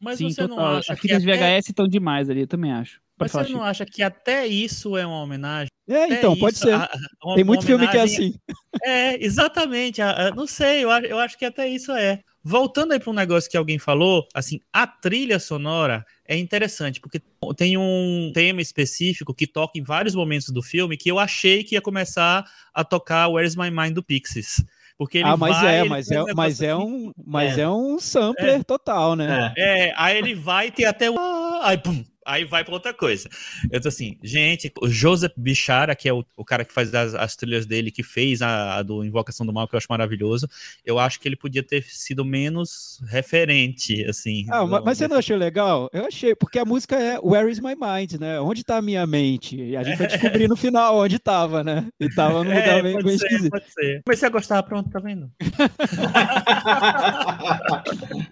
Speaker 4: Mas
Speaker 2: Sim,
Speaker 4: você
Speaker 2: total.
Speaker 4: não acha
Speaker 2: As fitas
Speaker 4: até...
Speaker 2: VHS estão demais ali, eu também acho. Pode
Speaker 4: Mas
Speaker 2: falar,
Speaker 4: você não
Speaker 2: Chico.
Speaker 4: acha que até isso é uma homenagem?
Speaker 5: É,
Speaker 4: Até
Speaker 5: então, pode
Speaker 4: isso,
Speaker 5: ser.
Speaker 4: a- uma-
Speaker 5: Tem muito filme que é assim.
Speaker 4: É, exatamente. a- a- não sei, eu, acho- eu acho que até isso é. Voltando aí para um negócio que alguém falou, assim, a trilha sonora é interessante, porque tem um tema específico que toca em vários momentos do filme que eu achei que ia começar a tocar Where's My Mind do Pixies. Porque ele
Speaker 5: ah, mas
Speaker 4: vai,
Speaker 5: é, mas é,
Speaker 4: um
Speaker 5: mas é
Speaker 4: aqui,
Speaker 5: um, mas
Speaker 6: É.
Speaker 5: é, um sampler total, né?
Speaker 6: É.
Speaker 4: É, aí ele vai ter até o. Aí, pum, aí vai pra outra coisa. Eu tô assim, gente, o Joseph Bichara, que é o, o cara que faz as, as trilhas dele, que fez a, a do Invocação do Mal, que eu acho maravilhoso, eu acho que ele podia ter sido menos referente, assim.
Speaker 5: Ah,
Speaker 4: do-
Speaker 5: mas você não achou legal? Eu achei, porque a música é Where is my mind, né? Onde tá a minha mente? E a gente vai descobrir no final onde tava, né? E tava num lugar
Speaker 4: É,
Speaker 5: bem,
Speaker 4: pode
Speaker 5: bem
Speaker 4: ser,
Speaker 5: esquisito.
Speaker 4: pode ser. Comecei a gostar, pronto, tá vendo?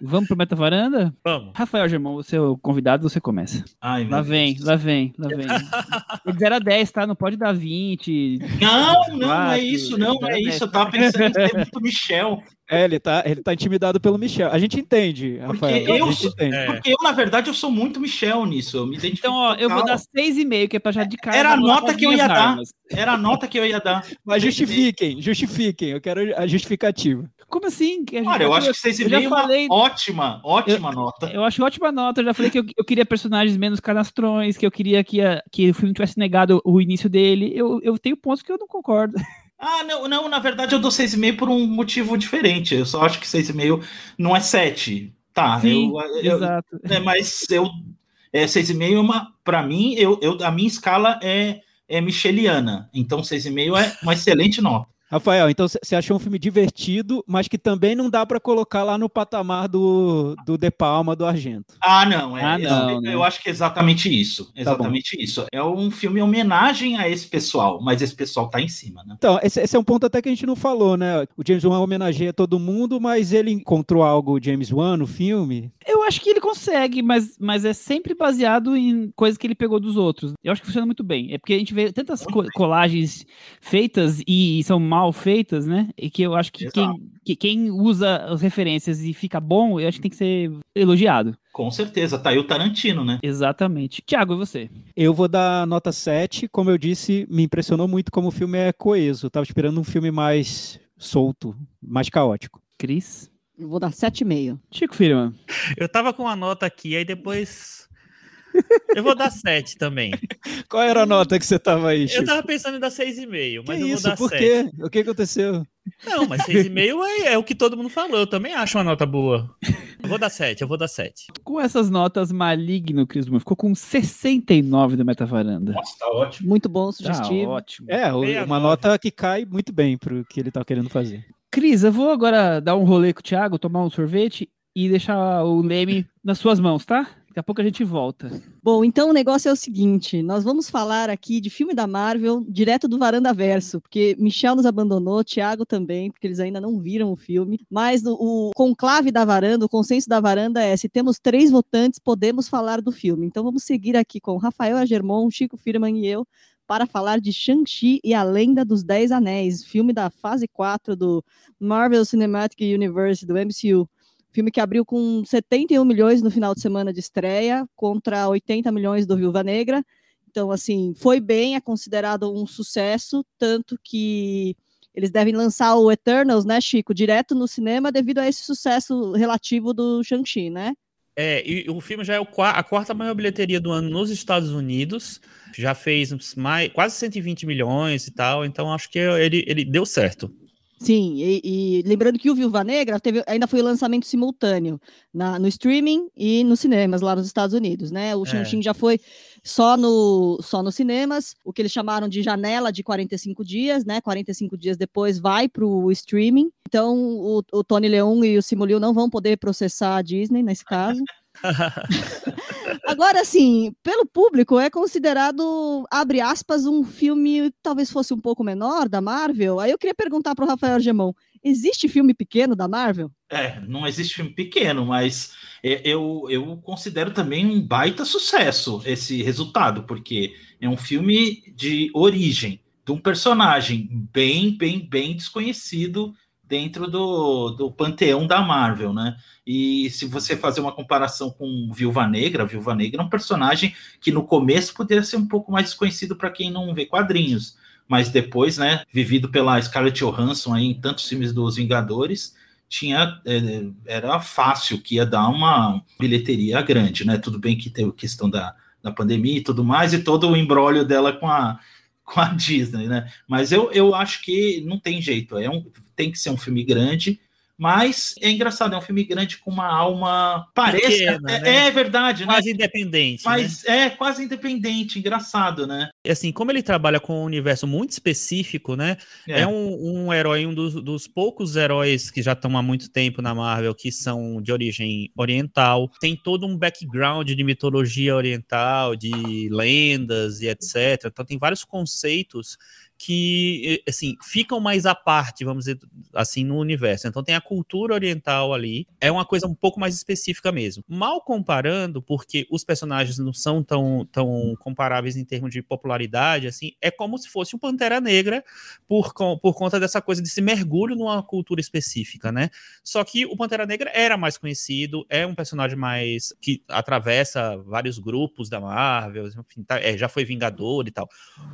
Speaker 2: Vamos pro Meta Varanda?
Speaker 4: Vamos.
Speaker 2: Rafael Germão, você é o convidado, você começa.
Speaker 6: Ai,
Speaker 2: Lá vem, lá vem, lá vem. É de 0 a 10, tá? Não pode dar 20.
Speaker 6: Não, não é
Speaker 2: Quatro,
Speaker 6: isso, não é isso. Eu tava pensando em ser muito Michel.
Speaker 5: É, ele tá, ele tá intimidado pelo Michel. A gente entende,
Speaker 6: Porque
Speaker 5: Rafael.
Speaker 6: eu
Speaker 5: gente
Speaker 6: sou-
Speaker 5: entende.
Speaker 4: É.
Speaker 6: Porque eu, na verdade, eu sou muito Michel nisso. Eu.
Speaker 2: Então, ó, eu vou dar 6,5, que é pra já de cara.
Speaker 6: Era a nota que eu ia
Speaker 2: minhas
Speaker 6: dar.
Speaker 2: armas.
Speaker 6: Era a nota que eu ia dar.
Speaker 5: Mas justifiquem, justifiquem. Eu quero a justificativa.
Speaker 2: Como assim? Que a gente-
Speaker 6: Olha, eu acho que 6,5
Speaker 2: eu
Speaker 6: é
Speaker 2: já
Speaker 6: uma
Speaker 2: falei-
Speaker 6: ótima, ótima nota.
Speaker 2: Eu acho ótima nota. Eu já falei que eu, eu queria personagens menos canastrões, que eu queria que, a- que o filme tivesse negado o início dele. Eu, eu tenho pontos que eu não concordo.
Speaker 6: Ah, não, não, na verdade eu dou 6,5 por um motivo diferente. Eu só acho que 6,5 não é 7. Tá,
Speaker 2: Sim,
Speaker 6: eu, eu,
Speaker 2: exato.
Speaker 6: é, mas eu é 6,5 é uma para mim, eu, eu a minha escala é é micheliana. Então 6,5 é uma excelente nota.
Speaker 5: Rafael, então você achou um filme divertido, mas que também não dá pra colocar lá no patamar do, do De Palma, do Argento.
Speaker 6: Ah, não, é,
Speaker 2: Ah, não,
Speaker 6: eu
Speaker 2: né?
Speaker 6: acho que é exatamente isso.
Speaker 5: bom.
Speaker 6: Exatamente isso. É um filme em homenagem a esse pessoal, mas esse pessoal tá em cima, né?
Speaker 5: Então, esse, esse é um ponto até que a gente não falou, né? O James Wan homenageia todo mundo, mas ele encontrou algo James Wan no filme.
Speaker 2: Eu acho que ele consegue, mas, mas é sempre baseado em coisas que ele pegou dos outros. Eu acho que funciona muito bem. É porque a gente vê tantas co- colagens feitas e são mal feitas, né? E que eu acho que quem, que quem usa as referências e fica bom, eu acho que tem que ser elogiado.
Speaker 6: Com certeza, tá aí o Tarantino, né?
Speaker 2: Exatamente. Tiago, e você?
Speaker 5: Eu vou dar nota 7. Como eu disse, me impressionou muito como o filme é coeso. Eu tava esperando um filme mais solto, mais caótico.
Speaker 2: Cris?
Speaker 3: Eu vou dar 7,5.
Speaker 2: Chico Firman.
Speaker 4: Eu tava com a nota aqui, aí depois. Eu vou dar 7 também.
Speaker 5: Qual era a nota que você tava aí,
Speaker 4: Eu
Speaker 5: Chico?
Speaker 4: tava pensando em dar 6,5, mas
Speaker 5: que
Speaker 4: eu vou
Speaker 5: isso?
Speaker 4: dar
Speaker 5: Por
Speaker 4: 7.
Speaker 5: quê? O que aconteceu?
Speaker 4: Não, mas 6,5 é, é o que todo mundo falou. Eu também acho uma nota boa. Eu vou dar 7, eu vou dar 7.
Speaker 2: Com essas notas maligno, Cris Dumont, ficou com 69 do Metavaranda.
Speaker 6: Nossa, tá ótimo.
Speaker 3: Muito bom,
Speaker 2: Tá
Speaker 3: sugestivo.
Speaker 2: ótimo.
Speaker 5: É,
Speaker 4: Meia
Speaker 5: uma
Speaker 4: nove.
Speaker 5: nota que cai muito bem pro que ele tá querendo fazer.
Speaker 2: Cris, eu vou agora dar um rolê com o Thiago, tomar um sorvete e deixar o Leme nas suas mãos, tá? Daqui a pouco a gente volta.
Speaker 3: Bom, então o negócio é o seguinte: nós vamos falar aqui de filme da Marvel direto do Varanda Verso, porque Michel nos abandonou, Thiago também, porque eles ainda não viram o filme. Mas o, conclave da varanda, o consenso da varanda é: se temos três votantes, podemos falar do filme. Então vamos seguir aqui com Rafael Agermon, Chico Firman e eu para falar de Shang-Chi e a Lenda dos Dez Anéis, filme da fase 4 do Marvel Cinematic Universe, do MCU. Filme que abriu com 71 milhões no final de semana de estreia, contra 80 milhões do Viúva Negra. Então, assim, foi bem, é considerado um sucesso, tanto que eles devem lançar o Eternals, né, Chico, direto no cinema devido a esse sucesso relativo do Shang-Chi, né?
Speaker 4: É, e o filme já é a quarta maior bilheteria do ano nos Estados Unidos. Já fez mais, quase 120 milhões e tal, então acho que ele, ele deu certo.
Speaker 3: Sim, e, e lembrando que o Viúva Negra teve, ainda foi o lançamento simultâneo na, no streaming e nos cinemas lá nos Estados Unidos, né? O
Speaker 4: É.
Speaker 3: Shang-Chi já foi só, no, só nos cinemas, o que eles chamaram de janela de 45 dias, né? 45 dias depois vai para o streaming. Então, o, o Tony Leung e o Simu Liu não vão poder processar a Disney nesse caso. Agora, assim, pelo público, é considerado, abre aspas, um filme talvez fosse um pouco menor da Marvel. Aí eu queria perguntar para o Rafael Gemão: existe filme pequeno da Marvel?
Speaker 6: É, não existe filme pequeno, mas é, eu, eu considero também um baita sucesso esse resultado, porque é um filme de origem, de um personagem bem, bem, bem desconhecido dentro do, do panteão da Marvel, né? E se você fazer uma comparação com Viúva Negra, Viúva Negra é um personagem que no começo poderia ser um pouco mais desconhecido para quem não vê quadrinhos, mas depois, né, vivido pela Scarlett Johansson aí em tantos filmes dos Vingadores, tinha é, era fácil que ia dar uma bilheteria grande, né? Tudo bem que teve questão da, da pandemia e tudo mais, e todo o embrólio dela com a, com a Disney, né? Mas eu, eu acho que não tem jeito, é um, tem que ser um filme grande, mas é engraçado, é um filme grande com uma alma. Parece.
Speaker 4: Pequena,
Speaker 6: é,
Speaker 4: né?
Speaker 6: é verdade, né?
Speaker 4: Quase independente. né?
Speaker 6: Mas é quase independente, engraçado, né?
Speaker 4: assim, como ele trabalha com um universo muito específico, né? É, um, um herói, um dos, dos poucos heróis que já estão há muito tempo na Marvel, que são de origem oriental. Tem todo um background de mitologia oriental, de lendas e etc. Então tem vários conceitos que, assim, ficam mais à parte, vamos dizer assim, no universo. Então tem a cultura oriental ali, é uma coisa um pouco mais específica mesmo. Mal comparando, porque os personagens não são tão, tão comparáveis em termos de popularidade, assim, é como se fosse um Pantera Negra por, por conta dessa coisa desse mergulho numa cultura específica, né? Só que o Pantera Negra era mais conhecido, é um personagem mais que atravessa vários grupos da Marvel, enfim, tá- é, já foi Vingador e tal.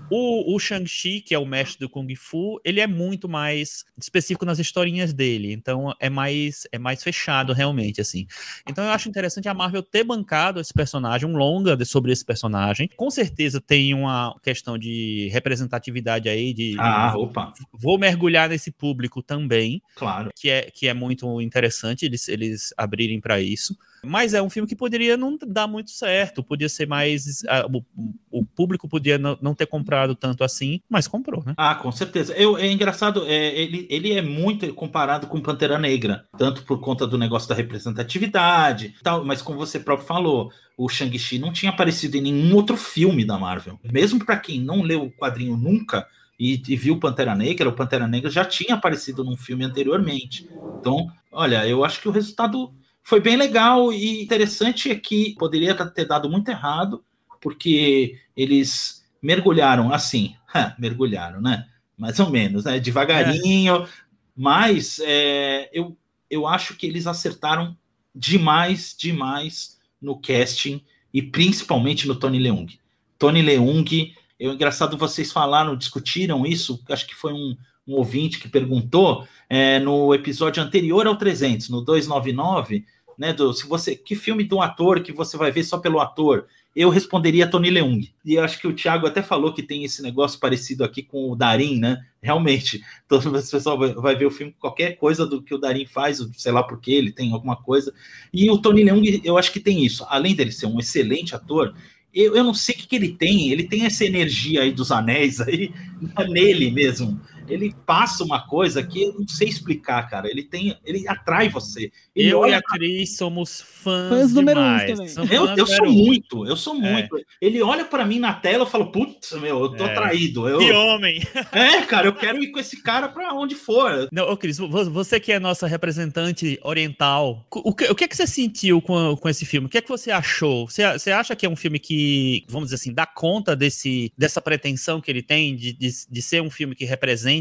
Speaker 4: O, o Shang-Chi, que é o mestre do Kung Fu, ele é muito mais específico nas historinhas dele, então é mais é mais fechado realmente assim. Então eu acho interessante a Marvel ter bancado esse personagem, um longa de- sobre esse personagem. Com certeza tem uma questão de representatividade aí de
Speaker 6: Ah, opa,
Speaker 4: vou mergulhar nesse público também,
Speaker 6: claro.
Speaker 4: que é, que é muito interessante eles, eles abrirem para isso. Mas é um filme que poderia não dar muito certo, podia ser mais. ah, o, o público podia não, ter comprado tanto assim, mas comprou, né?
Speaker 6: Ah, com certeza. Eu, é engraçado, é, ele, ele é muito comparado com Pantera Negra, tanto por conta do negócio da representatividade tal, mas como você próprio falou, o Shang-Chi não tinha aparecido em nenhum outro filme da Marvel. Mesmo para quem não leu o quadrinho nunca e, e viu Pantera Negra, o Pantera Negra já tinha aparecido num filme anteriormente. Então, olha, eu acho que o resultado foi bem legal e interessante é que poderia ter dado muito errado, porque eles mergulharam assim, mergulharam, né? Mais ou menos, né? Devagarinho, mas é, eu, eu acho que eles acertaram demais, demais no casting e principalmente no Tony Leung. Tony Leung, eu engraçado vocês falaram, discutiram isso, acho que foi um, um ouvinte que perguntou é, no episódio anterior ao 300, no 299, né, do, se você, que filme do ator que você vai ver só pelo ator? Eu responderia Tony Leung. E acho que o Thiago até falou que tem esse negócio parecido aqui com o Darim, né? Realmente, todo o pessoal vai, vai ver o filme, qualquer coisa do que o Darim faz, sei lá porque ele tem alguma coisa. E o Tony Leung, eu acho que tem isso. Além dele ser um excelente ator, eu, eu não sei o que, que ele tem. Ele tem essa energia aí dos anéis aí nele mesmo ele passa uma coisa que eu não sei explicar, cara. Ele tem, ele atrai você. Ele
Speaker 4: eu
Speaker 6: olha
Speaker 4: e a Cris somos fãs,
Speaker 3: Fãs número um
Speaker 4: demais.
Speaker 3: também.
Speaker 4: São
Speaker 6: eu, eu sou
Speaker 4: um.
Speaker 6: muito, eu sou muito. Ele olha para mim na tela, eu falo, putz, meu, eu tô
Speaker 4: É.
Speaker 6: atraído. Eu,
Speaker 4: Que homem!
Speaker 6: é, cara, eu quero ir com esse cara para onde for.
Speaker 4: Não, ô Cris, vo- você que é nossa representante oriental, o que, o que é que você sentiu com, com esse filme? O que é que você achou? Você, você acha que é um filme que, vamos dizer assim, dá conta desse, dessa pretensão que ele tem de, de, de ser um filme que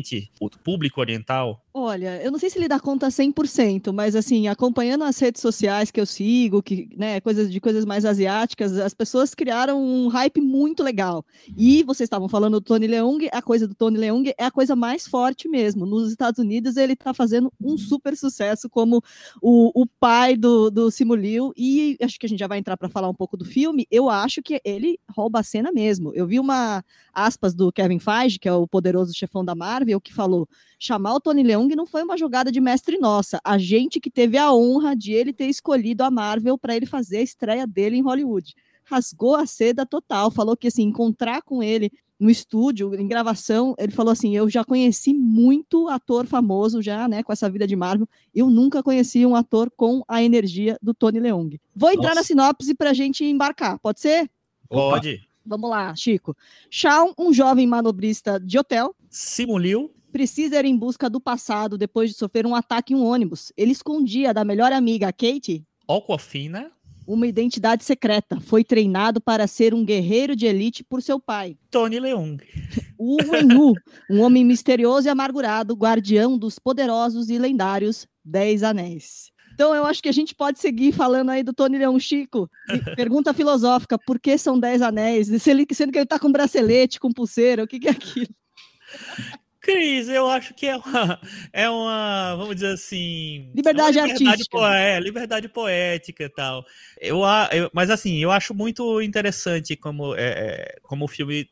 Speaker 4: represente o público oriental?
Speaker 3: Olha, eu não sei se ele dá conta 100%, mas assim, acompanhando as redes sociais que eu sigo, que, né, coisas de coisas mais asiáticas, as pessoas criaram um hype muito legal. E vocês estavam falando do Tony Leung, a coisa do Tony Leung é a coisa mais forte mesmo. Nos Estados Unidos ele está fazendo um super sucesso como o, o pai do, do Simu Liu, e acho que a gente já vai entrar para falar um pouco do filme. Eu acho que ele rouba a cena mesmo. Eu vi uma aspas do Kevin Feige, que é o poderoso chefão da Marvel, que falou chamar o Tony Leung não foi uma jogada de mestre nossa. A gente que teve a honra de ele ter escolhido a Marvel para ele fazer a estreia dele em Hollywood. Rasgou a seda total, falou que assim, encontrar com ele no estúdio, em gravação, ele falou assim: Eu já conheci muito ator famoso, já, né, com essa vida de Marvel. Eu nunca conheci um ator com a energia do Tony Leung. Vou entrar Nossa. na sinopse para a gente embarcar, pode ser?
Speaker 4: Pode.
Speaker 3: Vamos lá, Chico. Shawn, um jovem manobrista de hotel.
Speaker 4: Simuliu.
Speaker 3: Precisa ir em busca do passado depois de sofrer um ataque em um ônibus. Ele escondia da melhor amiga, Kate.
Speaker 4: Aquafina
Speaker 3: uma identidade secreta. Foi treinado para ser um guerreiro de elite por seu pai.
Speaker 4: Tony Leung.
Speaker 3: Wu Wenwu, um homem misterioso e amargurado, guardião dos poderosos e lendários Dez Anéis. Então eu acho que a gente pode seguir falando aí do Tony Leão Chico. Pergunta filosófica: por que são dez anéis? Sendo que ele está com bracelete, com pulseira, o que, que é aquilo?
Speaker 4: Cris, eu acho que é uma, é uma vamos dizer assim.
Speaker 3: Liberdade,
Speaker 4: é liberdade
Speaker 3: artística. Po
Speaker 4: é, liberdade poética e tal. Eu, eu, mas assim, eu acho muito interessante como, é, é, como o filme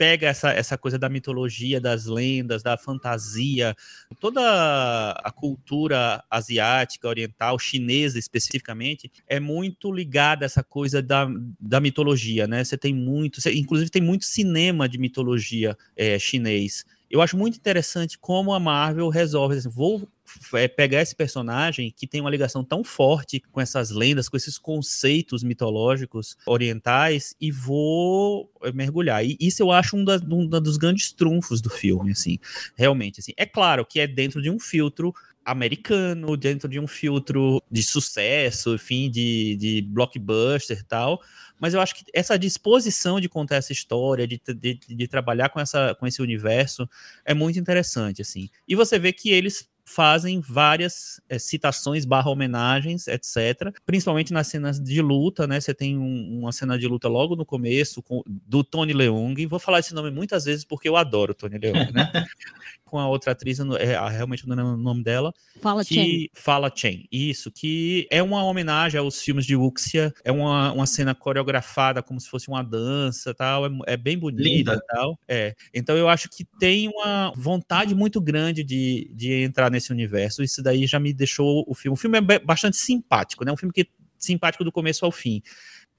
Speaker 4: pega essa, essa coisa da mitologia, das lendas, da fantasia, toda a cultura asiática, oriental, chinesa especificamente, é muito ligada a essa coisa da, da mitologia, né? Você tem muito, você, inclusive tem muito cinema de mitologia é, chinês eu acho muito interessante como a Marvel resolve. Assim, vou é, pegar esse personagem que tem uma ligação tão forte com essas lendas, com esses conceitos mitológicos orientais e vou é, mergulhar. E isso eu acho um, da, um dos grandes trunfos do filme, assim, realmente. Assim. É claro que é dentro de um filtro americano, dentro de um filtro de sucesso, enfim, de, de blockbuster e tal, mas eu acho que essa disposição de contar essa história, de, de, de, trabalhar com, essa, com esse universo, é muito interessante, assim. E você vê que eles fazem várias é, citações barra homenagens, etc. Principalmente nas cenas de luta, né? Você tem um, uma cena de luta logo no começo com, do Tony Leung. Vou falar esse nome muitas vezes porque eu adoro o Tony Leung, né? com a outra atriz, é, realmente não lembro o nome dela.
Speaker 3: Fala
Speaker 4: que,
Speaker 3: Chen.
Speaker 4: Fala Chen, isso, que é uma homenagem aos filmes de Wuxia, é uma, uma cena coreografada como se fosse uma dança tal, é, é bem bonita e tal. É. Então eu acho que tem uma vontade muito grande de, de entrar nesse universo, isso daí já me deixou o filme. O filme é bastante simpático, né? Um filme que simpático do começo ao fim.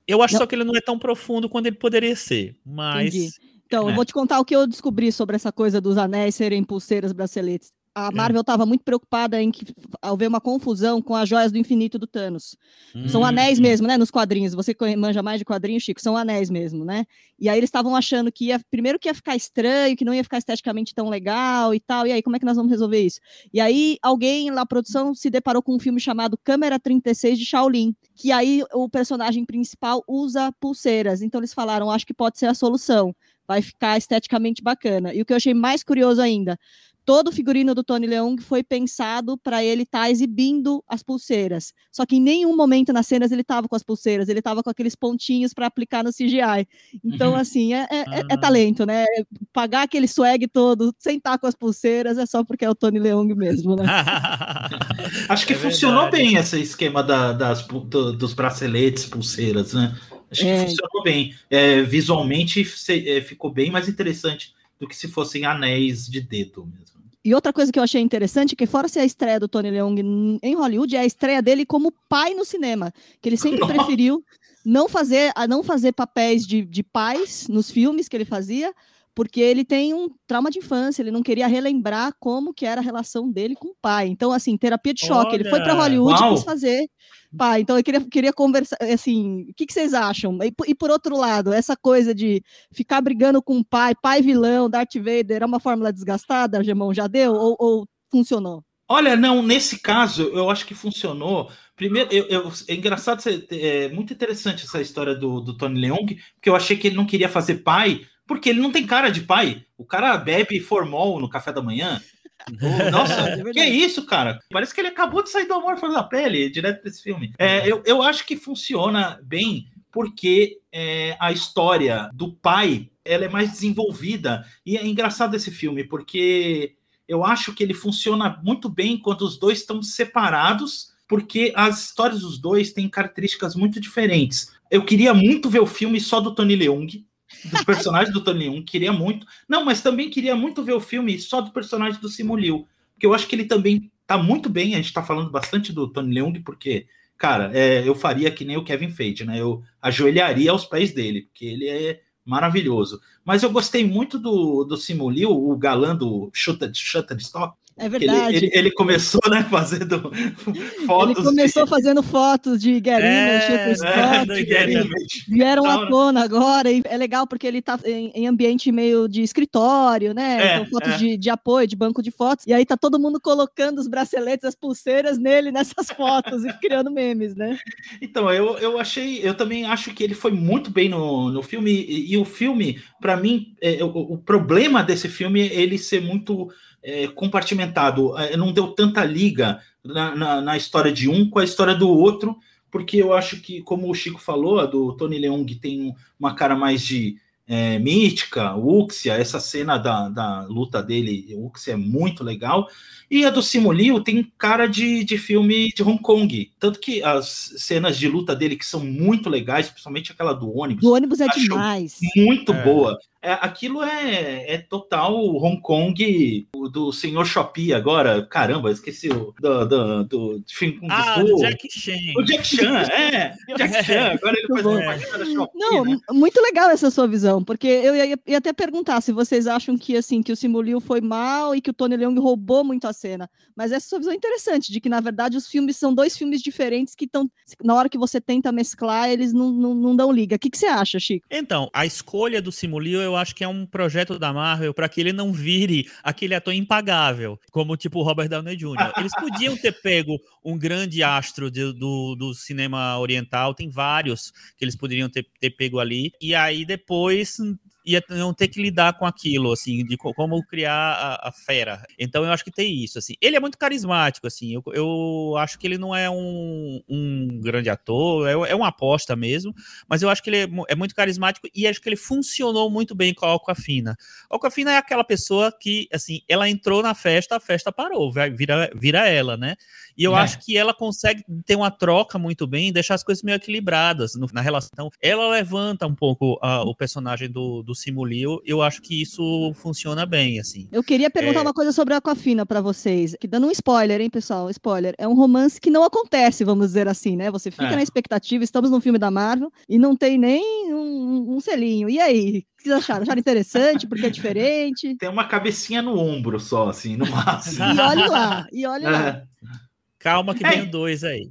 Speaker 4: Eu acho não. só que ele não é tão profundo quanto ele poderia ser, mas
Speaker 3: Entendi. Então, é. eu vou te contar o que eu descobri sobre essa coisa dos anéis serem pulseiras, braceletes. A é. Marvel estava muito preocupada em que haver uma confusão com as joias do infinito do Thanos. Hum, são anéis mesmo, né? Nos quadrinhos. Você manja mais de quadrinhos, Chico, são anéis mesmo, né? E aí eles estavam achando que ia, primeiro que ia ficar estranho, que não ia ficar esteticamente tão legal e tal. E aí, como é que nós vamos resolver isso? E aí, alguém lá, produção, se deparou com um filme chamado Câmera 36 de Shaolin, que aí o personagem principal usa pulseiras. Então eles falaram, acho que pode ser a solução vai ficar esteticamente bacana. E o que eu achei mais curioso ainda, todo o figurino do Tony Leung foi pensado para ele estar tá exibindo as pulseiras. Só que em nenhum momento nas cenas ele estava com as pulseiras, ele estava com aqueles pontinhos para aplicar no CGI. Então, uhum. assim, é, é, é, é, talento, né? Pagar aquele swag todo, sentar com as pulseiras, é só porque é o Tony Leung mesmo, né?
Speaker 6: Acho que é funcionou bem esse esquema da, das, do, dos braceletes, pulseiras, né? Acho que é. funcionou bem. É, visualmente é, ficou bem mais interessante do que se fossem anéis de dedo mesmo.
Speaker 3: E outra coisa que eu achei interessante, que fora ser a estreia do Tony Leung em Hollywood, é a estreia dele como pai no cinema, que ele sempre preferiu não fazer, a não fazer papéis de, de pais nos filmes que ele fazia, porque ele tem um trauma de infância, ele não queria relembrar como que era a relação dele com o pai. Então, assim, terapia de choque. Olha, ele foi para Hollywood e quis fazer pai. Então, eu queria, queria conversar, assim, o que, que vocês acham? E, e, por outro lado, essa coisa de ficar brigando com o pai, pai vilão, Darth Vader, é uma fórmula desgastada, Gemão, já deu? Ou, ou funcionou?
Speaker 6: Olha, não, nesse caso, eu acho que funcionou. Primeiro, eu, eu, é engraçado, é muito interessante essa história do, do Tony Leung, porque eu achei que ele não queria fazer pai, porque ele não tem cara de pai. O cara bebe formol no café da manhã. Nossa, é que é isso, cara? Parece que ele acabou de sair do amor fora da pele, direto desse filme. É, eu, eu acho que funciona bem porque é, a história do pai ela é mais desenvolvida. E é engraçado esse filme, porque eu acho que ele funciona muito bem quando os dois estão separados, porque as histórias dos dois têm características muito diferentes. Eu queria muito ver o filme só do Tony Leung, do personagem do Tony Leung, queria muito. Não, mas também queria muito ver o filme só do personagem do Simu Liu, porque eu acho que ele também tá muito bem. A gente tá falando bastante do Tony Leung, porque, cara, é, eu faria que nem o Kevin Feige, né? Eu ajoelharia aos pés dele, porque ele é maravilhoso. Mas eu gostei muito do, do Simu Liu, o galã do Shutterstock,
Speaker 3: é verdade.
Speaker 6: Ele, ele, ele, começou, né, fazendo fotos.
Speaker 3: Ele começou de... fazendo fotos de Gary é, Scott, é, vieram à tona agora, e é legal porque ele tá em, em ambiente meio de escritório, né? É, então, fotos é. de, de apoio, de banco de fotos, e aí tá todo mundo colocando os braceletes, as pulseiras nele nessas fotos e criando memes, né?
Speaker 6: Então, eu, eu achei, eu também acho que ele foi muito bem no, no filme, e, e o filme, para mim, é, o, o problema desse filme é ele ser muito é, compartimentado, é, não deu tanta liga na, na, na, história de um com a história do outro, porque eu acho que, como o Chico falou, a do Tony Leung tem uma cara mais de é, mítica, Uxia, essa cena da, da luta dele, Uxia é muito legal, e a do Simu tem cara de, de filme de Hong Kong. Tanto que as cenas de luta dele, que são muito legais, principalmente aquela do ônibus.
Speaker 3: Do ônibus é demais.
Speaker 6: Muito é. boa. É, aquilo é, é total Hong Kong do senhor Shopee agora. Caramba, esqueci o do, do, do,
Speaker 4: do filme Ah, do Jack Chan.
Speaker 6: O Jack Chan, é. Jack Chan, agora ele faz uma
Speaker 3: da Shopee. Não, né? muito legal essa sua visão, porque eu ia, ia, até perguntar se vocês acham que assim que o Simu foi mal e que o Tony Leung roubou muito a cena. Mas essa sua visão é interessante, de que na verdade os filmes são dois filmes diferentes que estão, na hora que você tenta mesclar, eles não, não, não dão liga. O que, que você acha, Chico?
Speaker 4: Então, a escolha do Simu eu acho que é um projeto da Marvel para que ele não vire aquele ator impagável, como tipo o Robert Downey Jr. Eles podiam ter pego um grande astro de, do, do cinema oriental, tem vários que eles poderiam ter, ter pego ali, e aí depois ia não ter que lidar com aquilo, assim, de como criar a, a, fera. Então eu acho que tem isso, assim. Ele é muito carismático, assim. Eu, eu acho que ele não é um, um grande ator, é, é uma aposta mesmo, mas eu acho que ele é, é, muito carismático e acho que ele funcionou muito bem com a Aquafina. A Aquafina é aquela pessoa que, assim, ela entrou na festa, a festa parou, vira, vira ela, né? E eu é. acho que ela consegue ter uma troca muito bem, deixar as coisas meio equilibradas no, na relação. Então, ela levanta um pouco uh, o personagem do, do Simulio. Eu acho que isso funciona bem, assim.
Speaker 3: Eu queria perguntar é... uma coisa sobre a Aquafina para vocês, que dando um spoiler, hein, pessoal? Spoiler. É um romance que não acontece, vamos dizer assim, né? Você fica é. na expectativa, estamos num filme da Marvel e não tem nem um, um selinho. E aí? O que vocês acharam? Acharam interessante? Porque é diferente?
Speaker 6: Tem uma cabecinha no ombro só, assim, no máximo.
Speaker 3: e olhe lá, e olhe lá. É.
Speaker 4: Calma que é. vem o dois aí.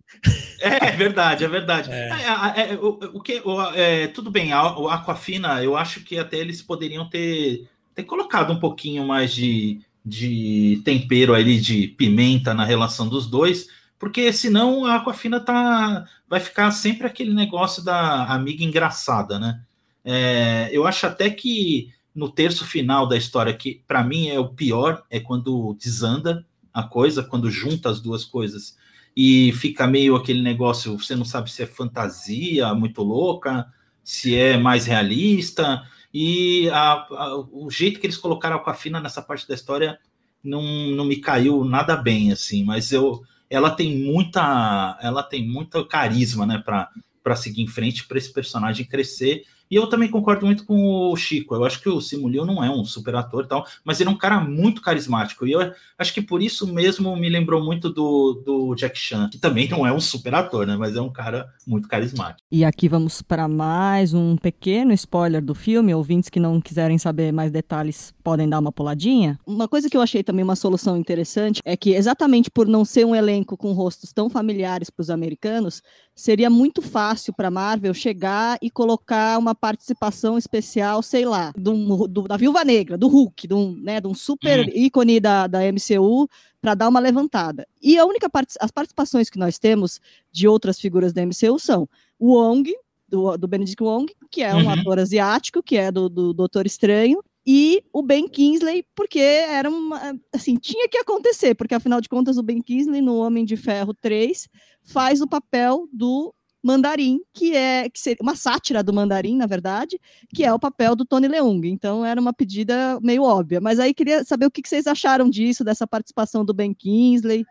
Speaker 6: É verdade, é verdade. É. É, é, é o, o, que, o, é, tudo bem, a, o Aquafina, eu acho que até eles poderiam ter, ter colocado um pouquinho mais de, de tempero ali, de pimenta na relação dos dois, porque senão a Aquafina tá, vai ficar sempre aquele negócio da amiga engraçada, né? É, eu acho até que no terço final da história, que para mim é o pior, é quando desanda a coisa, quando junta as duas coisas e fica meio aquele negócio, você não sabe se é fantasia muito louca, se é mais realista, e a, a, o jeito que eles colocaram a Aquafina nessa parte da história não, não me caiu nada bem, assim, mas eu ela tem muita ela tem muito carisma, né, para seguir em frente, para esse personagem crescer e eu também concordo muito com o Chico. Eu acho que o Simulio não é um super ator e tal, mas ele é um cara muito carismático. E eu acho que por isso mesmo me lembrou muito do, do Jack Chan, que também não é um super ator, né? Mas é um cara muito carismático.
Speaker 3: E aqui vamos para mais um pequeno spoiler do filme. Ouvintes que não quiserem saber mais detalhes podem dar uma puladinha. Uma coisa que eu achei também uma solução interessante é que, exatamente por não ser um elenco com rostos tão familiares para os americanos, seria muito fácil para Marvel chegar e colocar uma participação especial, sei lá, do, do, da Viúva Negra, do Hulk, de um, né, de um super uhum. ícone da, da MCU, para dar uma levantada. E a única part as participações que nós temos de outras figuras da MCU são o Wong, do, do Benedict Wong, que é um uhum. ator asiático, que é do, do Doutor Estranho, e o Ben Kingsley, porque era uma, assim, tinha que acontecer, porque afinal de contas o Ben Kingsley no Homem de Ferro 3 faz o papel do Mandarim, que é que seria uma sátira do Mandarim, na verdade, que é o papel do Tony Leung. Então era uma pedida meio óbvia. Mas aí queria saber o que vocês acharam disso, dessa participação do Ben Kingsley.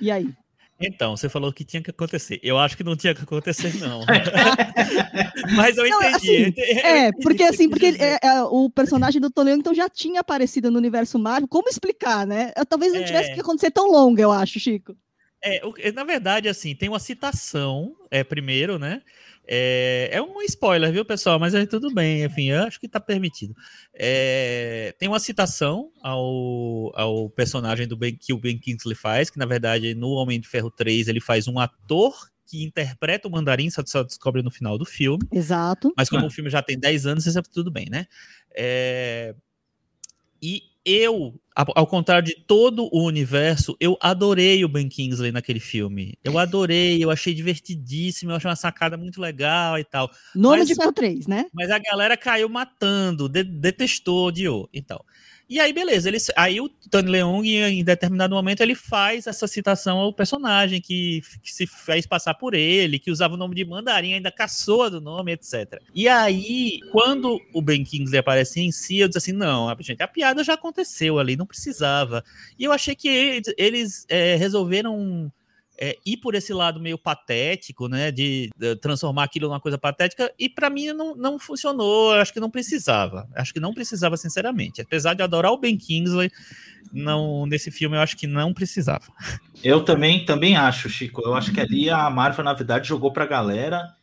Speaker 3: E aí?
Speaker 4: Então, você falou que tinha que acontecer. Eu acho que não tinha que acontecer, não. Mas eu
Speaker 3: Não,
Speaker 4: entendi.
Speaker 3: assim,
Speaker 4: eu entendi- eu
Speaker 3: É,
Speaker 4: entendi
Speaker 3: porque
Speaker 4: o que
Speaker 3: assim, porque é, é, o personagem do Tony Leung então já tinha aparecido no universo Marvel. Como explicar, né? Eu, talvez não tivesse
Speaker 4: É.
Speaker 3: que acontecer tão longo, eu acho, Chico.
Speaker 4: É, é, na verdade, assim, tem uma citação, é, primeiro, né? É, é um spoiler, viu, pessoal? Mas aí tudo bem, enfim, eu acho que tá permitido. É, tem uma citação ao, ao personagem do ben, que o Ben Kingsley faz, que na verdade no Homem de Ferro 3 ele faz um ator que interpreta o Mandarim, só, só descobre no final do filme.
Speaker 3: Exato.
Speaker 4: Mas como
Speaker 6: Ah.
Speaker 4: o filme já tem 10 anos, isso é tudo bem, né? É, E eu, ao contrário de todo o universo, eu adorei o Ben Kingsley naquele filme. Eu adorei, eu achei divertidíssimo, eu achei uma sacada muito legal e tal.
Speaker 3: Nome
Speaker 4: Mas-
Speaker 3: de Ferro 3, né?
Speaker 4: Mas a galera caiu matando, de- detestou, odiou. Então. E aí, beleza. Ele, aí o Tony Leung, em determinado momento, ele faz essa citação ao personagem que, que se fez passar por ele, que usava o nome de mandarim, ainda caçou do nome, etc. E aí, quando o Ben Kingsley aparece em si, eu disse assim: não, a- gente, a piada já aconteceu ali, não precisava. E eu achei que eles, eles, é, resolveram é, ir por esse lado meio patético, né, de, de transformar aquilo numa coisa patética, e para mim não, não funcionou, acho que não precisava, acho que não precisava sinceramente, apesar de adorar o Ben Kingsley, não, nesse filme eu acho que não precisava.
Speaker 6: Eu também, também acho, Chico. Eu acho que ali a Marvel, na verdade, jogou pra galera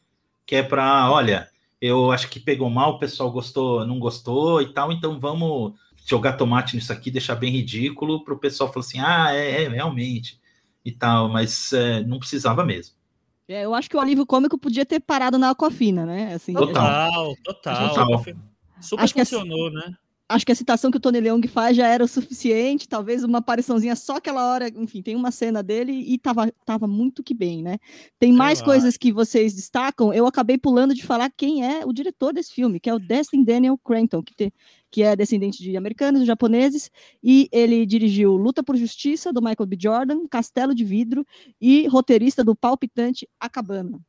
Speaker 6: que é pra, olha, eu acho que pegou mal, o pessoal gostou, não gostou e tal, então vamos jogar tomate nisso aqui, deixar bem ridículo para o pessoal falar assim, ah, é, é, realmente e tal, mas é, não precisava mesmo.
Speaker 3: É, eu acho que o alívio cômico podia ter parado na Aquafina, né? Assim,
Speaker 6: Total.
Speaker 4: Total, total.
Speaker 6: Total.
Speaker 4: Super
Speaker 3: Acho que
Speaker 4: funcionou, né?
Speaker 3: acho que a citação que o Tony Leung faz já era o suficiente, talvez uma apariçãozinha só aquela hora, enfim, tem uma cena dele e tava, tava muito que bem, né? Tem mais
Speaker 4: Eu
Speaker 3: coisas que vocês destacam, eu acabei pulando de falar quem é o diretor desse filme, que é o Destin Daniel Cranton, que, te, que é descendente de americanos e japoneses, e ele dirigiu Luta por Justiça, do Michael B. Jordan, Castelo de Vidro, e roteirista do palpitante A Cabana.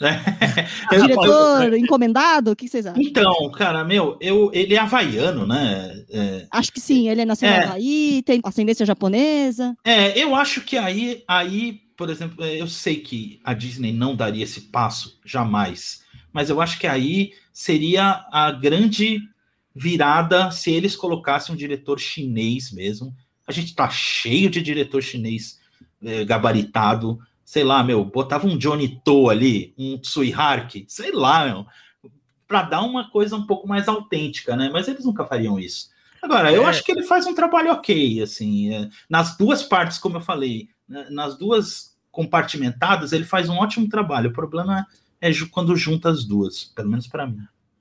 Speaker 6: Eu-
Speaker 3: Diretor encomendado, o que vocês acham?
Speaker 6: Então, cara, meu, eu, ele é havaiano, né? É,
Speaker 3: Acho que sim, ele é nascido
Speaker 6: É.
Speaker 3: Havaí, tem ascendência japonesa.
Speaker 6: É, eu acho que aí, aí, por exemplo, é, eu sei que a Disney não daria esse passo jamais, mas eu acho que aí seria a grande virada se eles colocassem um diretor chinês mesmo. A gente tá cheio de diretor chinês é, gabaritado, sei lá, meu, botava um Johnny To ali, um Tsui Hark, sei lá, meu, para dar uma coisa um pouco mais autêntica, né? Mas eles nunca fariam isso. Agora, eu
Speaker 4: É.
Speaker 6: acho que ele faz um trabalho ok, assim, é, nas duas partes, como eu falei, né, nas duas compartimentadas, ele faz um ótimo trabalho. O problema é ju- quando junta as duas, pelo menos para mim.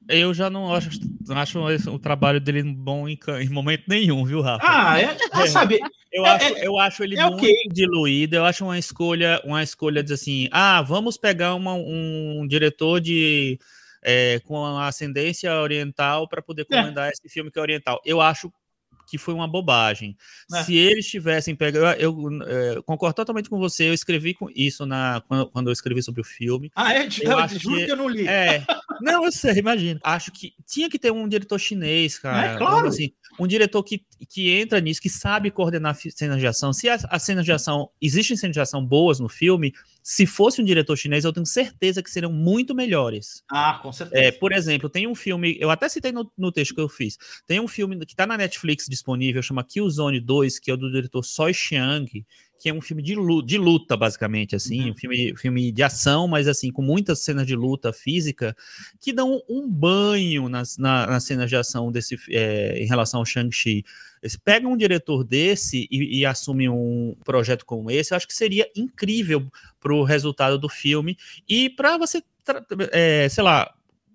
Speaker 4: Eu já não acho, não acho esse- o trabalho dele bom em, em momento nenhum, viu, Rafa?
Speaker 6: Ah, é, ah, sabe,
Speaker 4: Eu,
Speaker 6: É-
Speaker 4: acho, eu acho ele
Speaker 6: é
Speaker 4: muito
Speaker 6: ok.
Speaker 4: diluído. Eu acho uma escolha, uma escolha de assim, ah, vamos pegar uma- um diretor de é, com ascendência oriental para poder
Speaker 6: É.
Speaker 4: comandar esse filme que é oriental. Eu acho que foi uma bobagem.
Speaker 6: É.
Speaker 4: Se eles tivessem pegado, eu, eu, é, concordo totalmente com você. Eu escrevi com isso na quando, quando eu escrevi sobre o filme.
Speaker 6: ah, é,
Speaker 4: Eu acho
Speaker 6: juro
Speaker 4: que-
Speaker 6: que eu não li.
Speaker 4: É, não, eu sei, imagino. Acho que tinha que ter um diretor chinês, cara.
Speaker 6: É, claro.
Speaker 4: Assim, um diretor que, que entra nisso, que sabe coordenar cenas de ação. Se as cenas de ação, existem cenas de ação boas no filme, se fosse um diretor chinês, eu tenho certeza que seriam muito melhores.
Speaker 6: Ah, com certeza.
Speaker 4: É, por exemplo, tem um filme, eu até citei no, no texto que eu fiz, tem um filme que tá na Netflix disponível, chama Killzone 2, que é o do diretor Soi Chiang, que é um filme de luta, de luta basicamente, assim,
Speaker 6: Uhum.
Speaker 4: um filme, filme de ação, mas assim, com muitas cenas de luta física, que dão um banho nas, na- nas cenas de ação desse, é, em relação ao Shang-Chi. Eles pegam um diretor desse e, e assumem um projeto como esse, eu acho que seria incrível para o resultado do filme e para você, é, sei lá,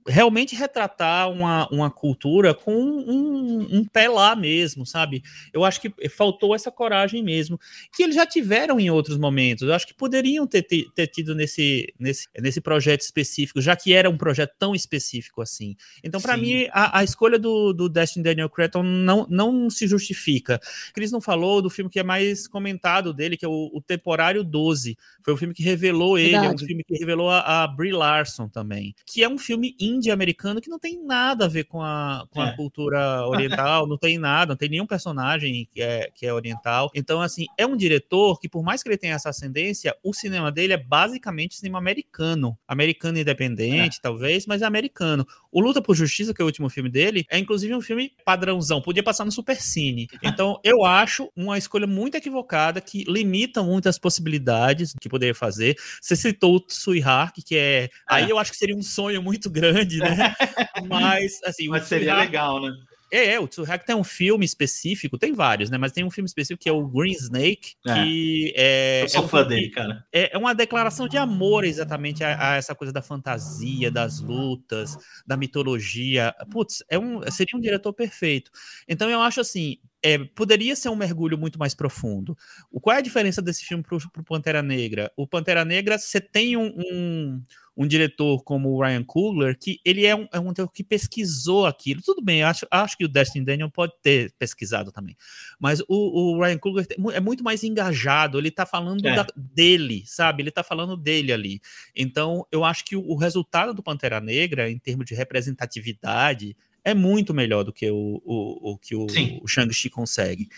Speaker 4: realmente retratar uma, uma cultura com um, um pé lá mesmo, sabe? Eu acho que faltou essa coragem mesmo, que eles já tiveram em outros momentos. Eu acho que poderiam ter, ter, tido nesse, nesse, nesse projeto específico, já que era um projeto tão específico assim. Então, para mim, a, a escolha do, do Destin Daniel Cretton não, não se justifica. Cris não falou do filme que é mais comentado dele, que é o, o Temporário 12. Foi o filme que revelou ele, é um
Speaker 3: Verdade.
Speaker 4: filme que revelou a, a Brie Larson também, que é um filme indie americano que não tem nada a ver com a, com
Speaker 6: É.
Speaker 4: a cultura oriental, não tem nada, não tem nenhum personagem que é, que é oriental. Então, assim, é um diretor que, por mais que ele tenha essa ascendência, o cinema dele é basicamente cinema americano. Americano independente, talvez, mas é americano. O Luta por Justiça, que é o último filme dele, é inclusive um filme padrãozão, podia passar no Supercine. Então, eu acho uma escolha muito equivocada que limita muito as possibilidades que poderia fazer. Você citou o Suihak, que é. Aí eu acho que seria um sonho muito grande, né? Mas, assim,
Speaker 6: Mas seria legal, né?
Speaker 4: É, é, o Tsuhak tem um filme específico, tem vários, né? Mas tem um filme específico que é o Green Snake, que é.
Speaker 6: Eu sou
Speaker 4: é um
Speaker 6: fã dele, cara.
Speaker 4: é, é uma declaração de amor exatamente a, a essa coisa da fantasia, das lutas, da mitologia. Putz, é um, seria um diretor perfeito. Então eu acho assim. é, poderia ser um mergulho muito mais profundo. O, qual é a diferença desse filme pro, pro Pantera Negra? O Pantera Negra, você tem um, um, um diretor como o Ryan Coogler, que ele é um, é um diretor que pesquisou aquilo. Tudo bem, acho, acho que o Destin Daniel pode ter pesquisado também. Mas o, o Ryan Coogler é muito mais engajado, ele tá falando
Speaker 6: É.
Speaker 4: da- dele, sabe? Ele tá falando dele ali. Então, eu acho que o, o resultado do Pantera Negra, em termos de representatividade, é muito melhor do que o, o, o que o,
Speaker 6: Sim.
Speaker 4: o Shang-Chi consegue.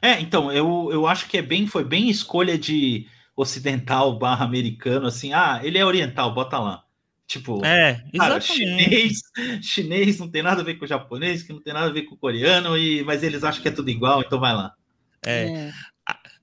Speaker 6: É, então, eu, eu acho que é bem, foi bem escolha de ocidental barra americano, assim, ah, ele é oriental, bota lá. Tipo,
Speaker 4: É,
Speaker 6: cara, chinês, chinês não tem nada a ver com o japonês, que não tem nada a ver com o coreano, e, mas eles acham que é tudo igual, então vai lá.
Speaker 4: É.
Speaker 3: É.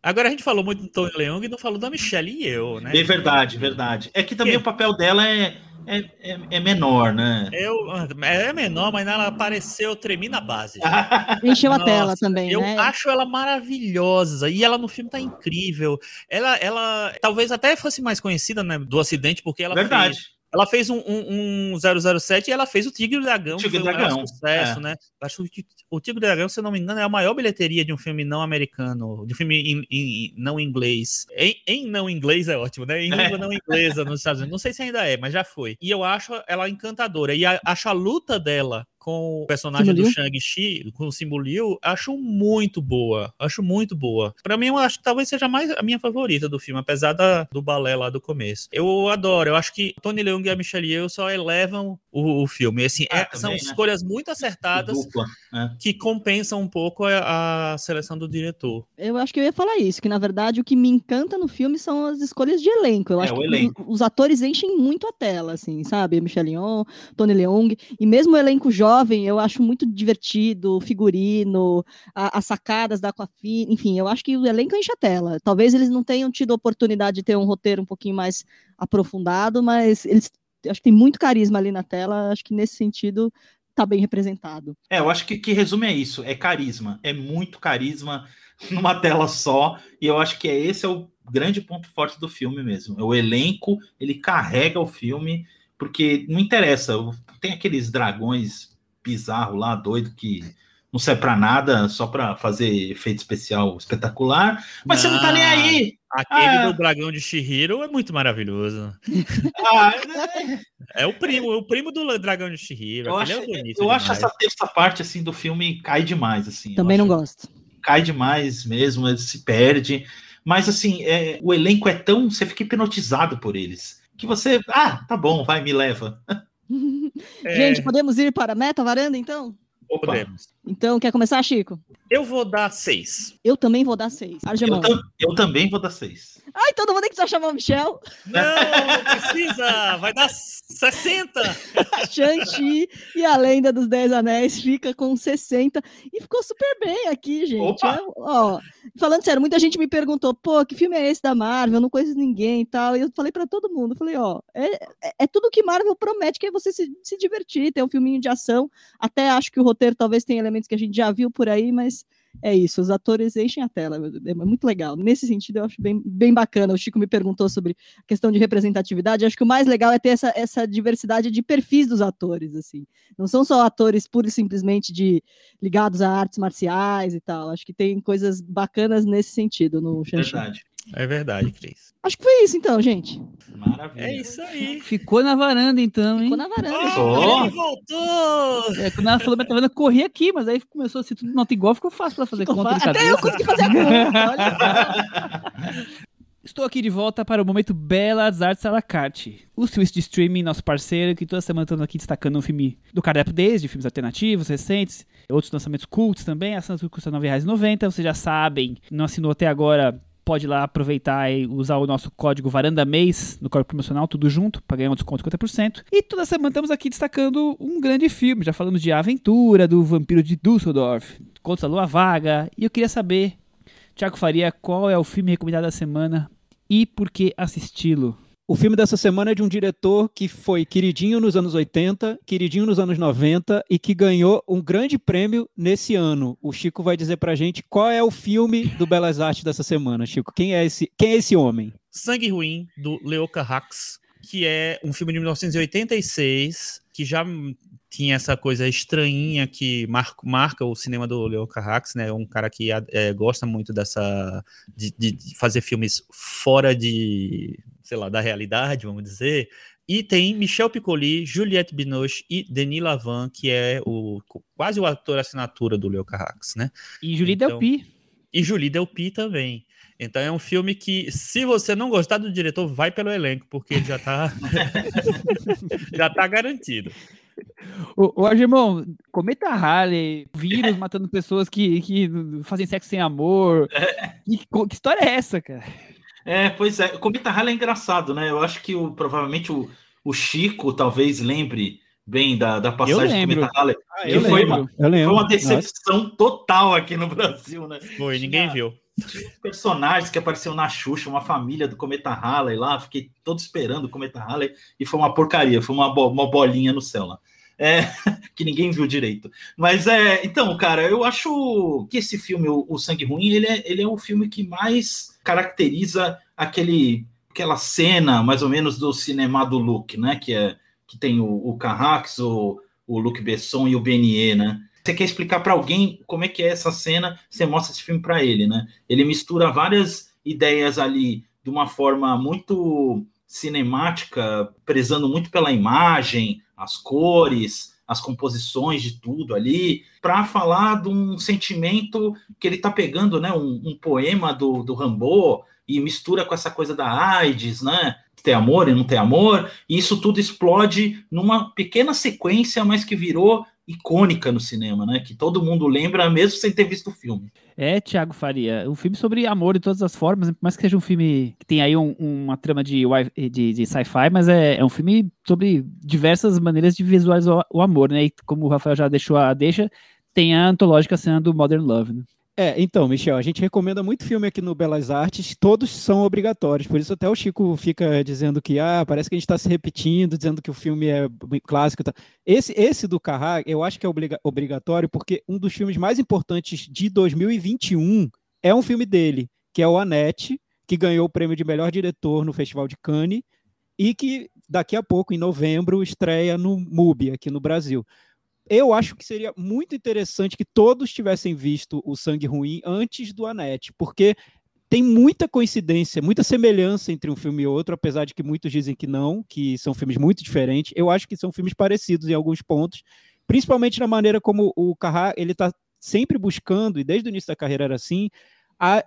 Speaker 4: Agora a gente falou muito do Tony Leung e não falou da Michelle e eu, né?
Speaker 6: É verdade, verdade. É que também
Speaker 4: Que?
Speaker 6: o papel dela é, é, é, é menor, né?
Speaker 4: Eu, é menor, mas ela apareceu, eu tremi na base.
Speaker 3: Encheu a tela também,
Speaker 4: Eu
Speaker 3: né?
Speaker 4: acho ela maravilhosa e ela no filme tá incrível. Ela, ela talvez até fosse mais conhecida né, do Acidente porque ela
Speaker 6: verdade.
Speaker 4: fez ela fez um, um, um 007 e ela fez o Tigre e o Dragão,
Speaker 6: Tigre
Speaker 4: que foi
Speaker 6: Dragão,
Speaker 4: sucesso,
Speaker 6: é.
Speaker 4: né? Acho que o Tigre e o Dragão, se eu não me engano, é a maior bilheteria de um filme não americano, de um filme em, em- não inglês. Em, em não inglês é ótimo, né? Em
Speaker 6: É.
Speaker 4: língua não inglesa nos Estados Unidos. Não sei se ainda é, mas já foi. E eu acho ela encantadora. E a- acho a luta dela com o personagem do? Shang-Chi, com o Simu Liu, acho muito boa. Acho muito boa. Pra mim, eu acho que talvez seja mais a minha favorita do filme, apesar da, do balé lá do começo. Eu adoro. Eu acho que Tony Leung e a Michelle Yeoh só elevam o, o filme. Assim,
Speaker 6: Ah,
Speaker 4: é-
Speaker 6: também,
Speaker 4: são
Speaker 6: né?
Speaker 4: escolhas muito acertadas
Speaker 6: Dupla, né?
Speaker 4: que compensam um pouco a, a seleção do diretor.
Speaker 3: Eu acho que eu ia falar isso, que na verdade o que me encanta no filme são as escolhas de elenco. Eu
Speaker 6: É,
Speaker 3: acho
Speaker 6: o
Speaker 3: que
Speaker 6: elenco.
Speaker 3: os atores enchem muito a tela, assim, sabe? Michelle Yeoh, Tony Leung, e mesmo o elenco jovem, eu acho muito divertido, figurino, as sacadas da Aquafina, enfim, eu acho que o elenco enche a tela. Talvez eles não tenham tido a oportunidade de ter um roteiro um pouquinho mais aprofundado, mas eles acho que tem muito carisma ali na tela, acho que nesse sentido tá bem representado.
Speaker 6: É, eu acho que, que resume é isso, é carisma, é muito carisma numa tela só, e eu acho que é esse é o grande ponto forte do filme mesmo. O elenco, ele carrega o filme, porque não interessa, tem aqueles dragões bizarros lá, doido, que não serve pra nada, só pra fazer efeito especial espetacular, mas você não tá nem aí.
Speaker 4: Aquele
Speaker 6: Ah.
Speaker 4: do dragão de Shihiro é muito maravilhoso.
Speaker 6: Ah,
Speaker 4: É o primo, o primo do dragão de Shihiro.
Speaker 6: eu
Speaker 4: Aquele
Speaker 6: acho,
Speaker 4: é bonito
Speaker 6: eu acho essa terça parte assim do filme cai demais assim.
Speaker 3: Também não gosto.
Speaker 6: cai demais mesmo, ele se perde. Mas assim, é, o elenco é tão. Você fica hipnotizado por eles. Que você. Ah, tá bom, vai, me leva.
Speaker 4: É,
Speaker 3: Gente, podemos ir para a meta varanda, então?
Speaker 4: Podemos.
Speaker 3: Então, quer começar, Chico?
Speaker 4: Eu vou dar seis.
Speaker 3: Eu também vou dar seis.
Speaker 6: eu, tam- eu também vou dar seis.
Speaker 3: Ai, todo mundo que precisa chamar o Michel.
Speaker 4: Não, não precisa! Vai dar 60!
Speaker 3: Shang-Chi e a Lenda dos Dez Anéis fica com 60. E ficou super bem aqui, gente.
Speaker 6: Opa!
Speaker 3: É, ó, falando sério, muita gente me perguntou, pô, que filme é esse da Marvel? Eu não conheço ninguém e tal. E eu falei pra todo mundo, eu falei, ó, é, é- é tudo que Marvel promete, que é você se, se divertir, ter um filminho de ação. Até acho que o roteiro talvez tenha elementos que a gente já viu por aí, mas é isso, os atores enchem a tela, é muito legal. Nesse sentido, eu acho bem, bem bacana. O Chico me perguntou sobre a questão de representatividade. Acho que o mais legal é ter essa, essa diversidade de perfis dos atores, assim. Não são só atores pura e simplesmente de ligados a artes marciais e tal. Acho que tem coisas bacanas nesse sentido no.
Speaker 6: Verdade.
Speaker 4: É verdade, Cris.
Speaker 3: Acho que foi isso então, gente.
Speaker 6: Maravilha.
Speaker 4: É isso aí.
Speaker 2: Ficou na varanda, então, hein?
Speaker 3: Ficou na varanda.
Speaker 4: Oh, ele voltou!
Speaker 2: É, quando ela falou da varanda, eu corri aqui, mas aí começou a ser tudo nota igual, ficou fácil pra fazer
Speaker 3: Ficou
Speaker 2: conta de
Speaker 3: fa- Até eu consegui fazer a conta. Olha só.
Speaker 2: Estou aqui de volta para o momento Belas Artes à la carte. O Twist de Streaming, nosso parceiro, que toda semana estamos aqui destacando um filme do cardápio desde filmes alternativos, recentes, outros lançamentos cultos também. A assinatura custa R$ 9,90. Vocês já sabem, não assinou até agora, pode ir lá aproveitar e usar o nosso código Varanda Mês no código promocional, tudo junto, para ganhar um desconto de 50%. E toda semana estamos aqui destacando um grande filme. Já falamos de A Aventura, do Vampiro de Düsseldorf, Contos da Lua Vaga. E eu queria saber, Tiago Faria, qual é o filme recomendado da semana e por que assisti-lo?
Speaker 5: O filme dessa semana é de um diretor que foi queridinho nos anos 80, queridinho nos anos 90 e que ganhou um grande prêmio nesse ano. O Chico vai dizer pra gente qual é o filme do Belas Artes dessa semana. Chico, quem é esse, quem é esse homem?
Speaker 4: Sangue Ruim, do Leo Carrax, que é um filme de 1986, que já tinha essa coisa estranhinha que marca, marca o cinema do Leo Carrax, né? Um cara que é, gosta muito dessa de, de, fazer filmes fora de, sei lá, da realidade, vamos dizer. E tem Michel Piccoli, Juliette Binoche e Denis Lavant, que é o quase o ator assinatura do Leo Carrax, né?
Speaker 2: E Julie então, Delpy.
Speaker 4: E Julie Delpy também. Então é um filme que, se você não gostar do diretor, vai pelo elenco, porque ele já tá já tá garantido.
Speaker 2: O, o Argemão, cometa Harley, vírus matando pessoas que, que fazem sexo sem amor. É. Que, que história é essa, cara?
Speaker 6: É, pois é. O Cometa Harley é engraçado, né? Eu acho que o, provavelmente o, o Chico talvez lembre bem da, da passagem do Cometa Harley. Ah, eu foi, lembro. Uma, eu lembro. foi uma decepção Nossa. total aqui no Brasil, né?
Speaker 4: Foi, ninguém viu.
Speaker 6: Personagens que apareceram na Xuxa, uma família do Cometa Halley lá, fiquei todo esperando o Cometa Halley e foi uma porcaria, foi uma, bo uma bolinha no céu lá. É, que ninguém viu direito. Mas é, então, cara, eu acho que esse filme, o, o Sangue Ruim, ele é, ele é o filme que mais caracteriza aquele, aquela cena, mais ou menos, do cinema do Luke, né? Que, é, que tem o, o Carrax, o, o Luc Besson e o Benier, né? Você quer explicar para alguém como é que é essa cena, você mostra esse filme para ele, né? Ele mistura várias ideias ali de uma forma muito cinemática, prezando muito pela imagem, as cores, as composições de tudo ali, para falar de um sentimento que ele está pegando, né? Um, um, poema do, do Rambo e mistura com essa coisa da AIDS, né? Ter amor e não ter amor, e isso tudo explode numa pequena sequência, mas que virou icônica no cinema, né? Que todo mundo lembra, mesmo sem ter visto o filme.
Speaker 2: É, Thiago Faria, um filme sobre amor de todas as formas, por mais que seja um filme que tem aí um, uma trama de, de, de sci-fi, mas é, é, um filme sobre diversas maneiras de visualizar o, o amor, né? E como o Rafael já deixou a deixa, tem a antológica cena do Modern Love, né?
Speaker 5: É, então, Michel, a gente recomenda muito filme aqui no Belas Artes, todos são obrigatórios, por isso até o Chico fica dizendo que, ah, parece que a gente está se repetindo, dizendo que o filme é clássico. Tá. Esse, esse do Carrá, eu acho que é obriga obrigatório, porque um dos filmes mais importantes de 2021 é um filme dele, que é o Anete, que ganhou o prêmio de melhor diretor no Festival de Cannes, e que daqui a pouco, em novembro, estreia no MUBI, aqui no Brasil eu acho que seria muito interessante que todos tivessem visto o Sangue Ruim antes do Anete, porque tem muita coincidência, muita semelhança entre um filme e outro, apesar de que muitos dizem que não, que são filmes muito diferentes. Eu acho que são filmes parecidos em alguns pontos, principalmente na maneira como o Carrá ele está sempre buscando, e desde o início da carreira era assim, a,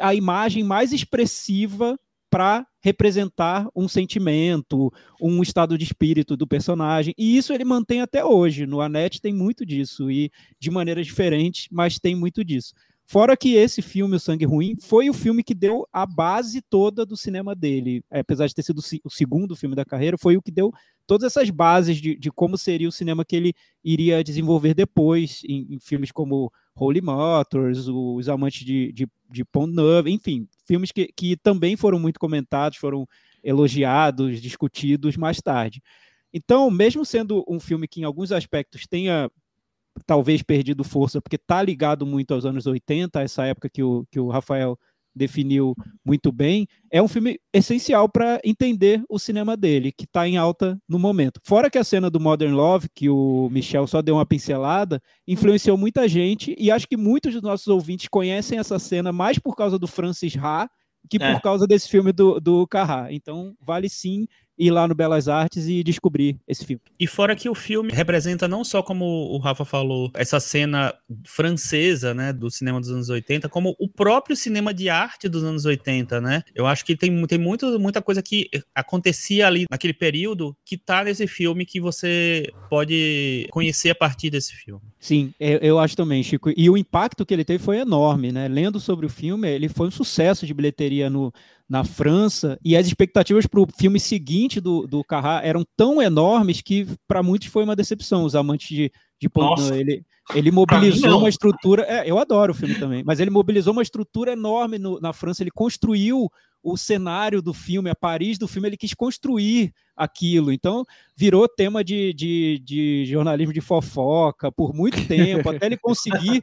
Speaker 5: a imagem mais expressiva para representar um sentimento, um estado de espírito do personagem. E isso ele mantém até hoje. No Anete tem muito disso, e de maneiras diferentes, mas tem muito disso. Fora que esse filme, O Sangue Ruim, foi o filme que deu a base toda do cinema dele. É, apesar de ter sido o segundo filme da carreira, foi o que deu todas essas bases de, de como seria o cinema que ele iria desenvolver depois, em, em filmes como Holy Motors, Os Amantes de, de, de Pont Neuf, enfim, filmes que, que também foram muito comentados, foram elogiados, discutidos mais tarde. Então, mesmo sendo um filme que em alguns aspectos tenha talvez perdido força, porque está ligado muito aos anos 80, essa época que o, que o Rafael definiu muito bem, é um filme essencial para entender o cinema dele, que está em alta no momento. Fora que a cena do Modern Love, que o Michel só deu uma pincelada, influenciou muita gente, e acho que muitos dos nossos ouvintes conhecem essa cena mais por causa do Francis Ha, que é. por causa desse filme do, do Carrá. Então, vale sim ir lá no Belas Artes e descobrir esse filme.
Speaker 4: E fora que o filme representa não só como o Rafa falou, essa cena francesa, né, do cinema dos anos 80, como o próprio cinema de arte dos anos 80, né? Eu acho que tem, tem muito, muita coisa que acontecia ali naquele período que tá nesse filme que você pode conhecer a partir desse filme.
Speaker 5: Sim, eu, eu acho também, Chico. E o impacto que ele teve foi enorme, né? Lendo sobre o filme, ele foi um sucesso de bilheteria no, na França, e as expectativas para o filme seguinte do, do Carrá eram tão enormes que para muitos foi uma decepção, os amantes de, de Pontão. Ele, ele mobilizou uma estrutura. É, eu adoro o filme também, mas ele mobilizou uma estrutura enorme no, na França. Ele construiu o cenário do filme, a Paris do filme, ele quis construir aquilo. Então, virou tema de, de, de jornalismo de fofoca por muito tempo, até ele conseguir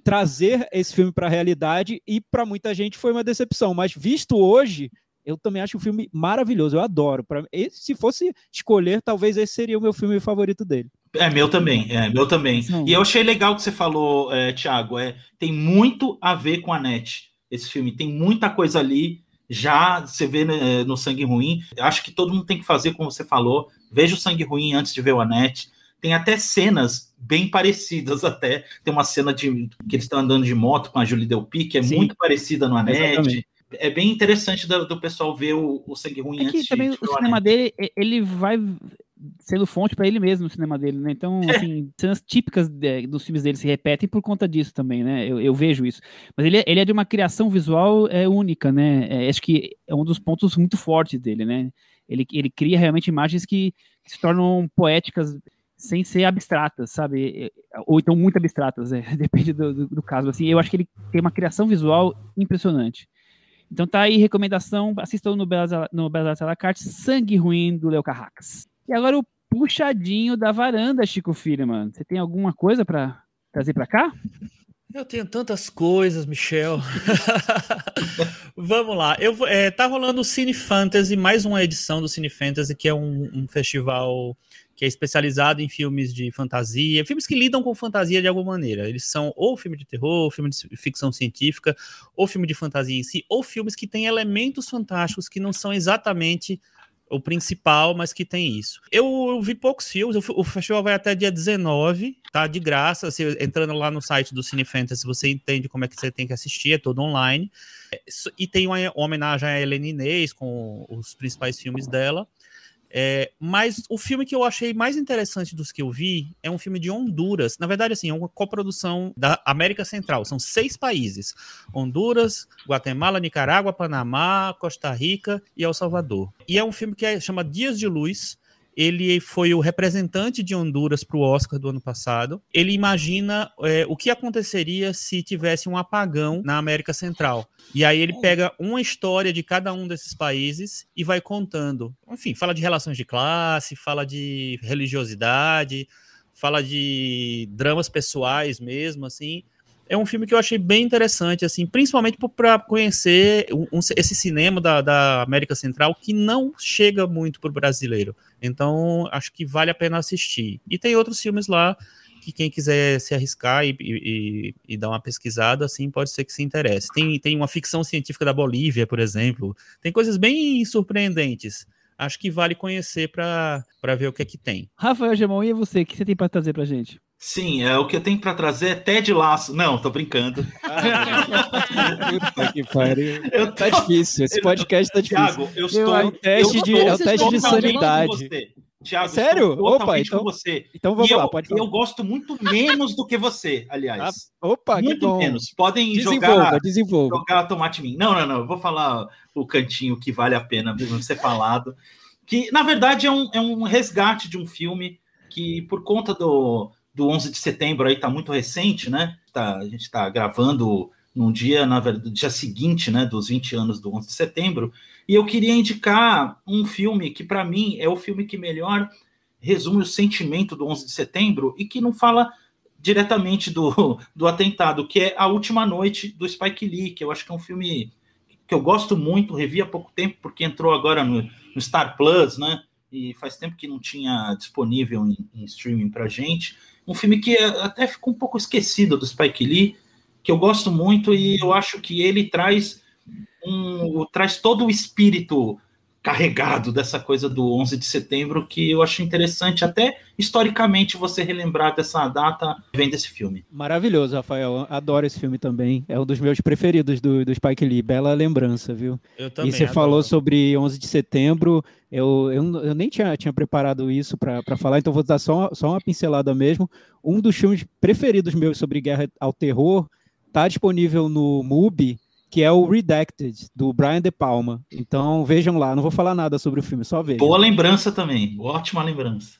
Speaker 5: trazer esse filme para a realidade e para muita gente foi uma decepção. Mas visto hoje, eu também acho o filme maravilhoso. Eu adoro. Pra, se fosse escolher, talvez esse seria o meu filme favorito dele.
Speaker 6: É meu também, é meu também. Sim. E eu achei legal o que você falou, é, Thiago. É, tem muito a ver com a net. Esse filme tem muita coisa ali. Já você vê né, no Sangue Ruim. Acho que todo mundo tem que fazer como você falou. Veja o Sangue Ruim antes de ver o Anete. Tem até cenas bem parecidas até. Tem uma cena de que eles estão andando de moto com a Julie Delpy, que é Sim. muito parecida no Anete. É bem interessante do, do pessoal ver o, o Sangue Ruim
Speaker 2: é
Speaker 6: antes
Speaker 2: também
Speaker 6: de,
Speaker 2: o cinema dele, ele vai sendo fonte para ele mesmo no cinema dele, né? Então, é. assim, cenas típicas de, dos filmes dele se repetem por conta disso também, né? Eu, eu vejo isso. Mas ele, é, ele é de uma criação visual é, única, né? É, acho que é um dos pontos muito fortes dele, né? Ele, ele cria realmente imagens que, que se tornam poéticas sem ser abstratas, sabe? Ou então muito abstratas, é, depende do, do, do, caso. Assim, eu acho que ele tem uma criação visual impressionante. Então tá aí, recomendação, assistam no Belas, no Belas Artes carte Sangue Ruim, do Leo Carracas. E agora o puxadinho da varanda, Chico Filho, mano. Você tem alguma coisa para trazer para cá?
Speaker 4: Eu tenho tantas coisas, Michel. Vamos lá. Eu, é, tá rolando o Cine Fantasy, mais uma edição do Cine Fantasy, que é um, um festival que é especializado em filmes de fantasia, filmes que lidam com fantasia de alguma maneira. Eles são ou filme de terror, ou filme de ficção científica, ou filme de fantasia em si, ou filmes que têm elementos fantásticos que não são exatamente o principal, mas que tem isso. Eu, eu vi poucos filmes, o, festival vai até dia 19, tá? De graça, você, entrando lá no site do Cine Fantasy, você entende como é que você tem que assistir, é todo online. E tem uma, uma homenagem a Helena Inês, com os principais filmes dela. É, mas o filme que eu achei mais interessante dos que eu vi é um filme de Honduras. Na verdade, assim, é uma coprodução da América Central. São seis países: Honduras, Guatemala, Nicarágua, Panamá, Costa Rica e El Salvador. E é um filme que é, chama Dias de Luz ele foi o representante de Honduras para o Oscar do ano passado. Ele imagina é, o que aconteceria se tivesse um apagão na América Central. E aí ele pega uma história de cada um desses países e vai contando. Enfim, fala de relações de classe, fala de religiosidade, fala de dramas pessoais mesmo, assim é um filme que eu achei bem interessante, assim, principalmente para conhecer um, esse cinema da, da, América Central que não chega muito para o brasileiro. Então, acho que vale a pena assistir. E tem outros filmes lá que quem quiser se arriscar e, e, e, dar uma pesquisada, assim, pode ser que se interesse. Tem, tem uma ficção científica da Bolívia, por exemplo. Tem coisas bem surpreendentes. Acho que vale conhecer para ver o que é que tem.
Speaker 2: Rafael Gemão, e você? O que você tem para trazer para gente?
Speaker 6: Sim, é, o que eu tenho para trazer é Ted Laço. Não, tô brincando.
Speaker 5: Puta que pariu. Tô... Tá difícil, esse podcast tá difícil.
Speaker 6: Tiago, eu estou.
Speaker 5: É um teste de, é teste de sanidade.
Speaker 6: Tiago,
Speaker 5: Sério? Opa, então,
Speaker 6: você.
Speaker 5: então vamos
Speaker 6: e
Speaker 5: lá,
Speaker 6: eu,
Speaker 5: pode falar.
Speaker 6: Eu gosto muito menos do que você, aliás.
Speaker 5: Ah, opa,
Speaker 6: muito
Speaker 5: que bom.
Speaker 6: menos. Podem
Speaker 5: desenvolva,
Speaker 6: jogar,
Speaker 5: desenvolva.
Speaker 6: jogar tomate mim. Não, não, não. Eu vou falar o cantinho que vale a pena ser falado. Que, na verdade, é um, é um resgate de um filme que, por conta do do 11 de setembro aí está muito recente, né? Tá, a gente está gravando num dia, na verdade, dia seguinte, né, dos 20 anos do 11 de setembro, e eu queria indicar um filme que para mim é o filme que melhor resume o sentimento do 11 de setembro e que não fala diretamente do, do atentado, que é A Última Noite do Spike Lee, que eu acho que é um filme que eu gosto muito, revi há pouco tempo porque entrou agora no, no Star Plus, né? E faz tempo que não tinha disponível em, em streaming para gente um filme que até ficou um pouco esquecido do Spike Lee, que eu gosto muito e eu acho que ele traz um, traz todo o espírito carregado dessa coisa do 11 de setembro que eu acho interessante até historicamente você relembrar dessa data vendo esse filme.
Speaker 5: Maravilhoso, Rafael. Adoro esse filme também. É um dos meus preferidos do, do Spike Lee. Bela lembrança, viu?
Speaker 4: Eu também.
Speaker 5: E você
Speaker 4: adoro.
Speaker 5: falou sobre 11 de setembro. Eu, eu, eu nem tinha, tinha preparado isso para falar, então vou dar só, só uma pincelada mesmo. Um dos filmes preferidos meus sobre guerra ao terror está disponível no MUBI, que é o Redacted, do Brian De Palma. Então vejam lá, não vou falar nada sobre o filme, só vejam.
Speaker 6: Boa lembrança também, ótima lembrança.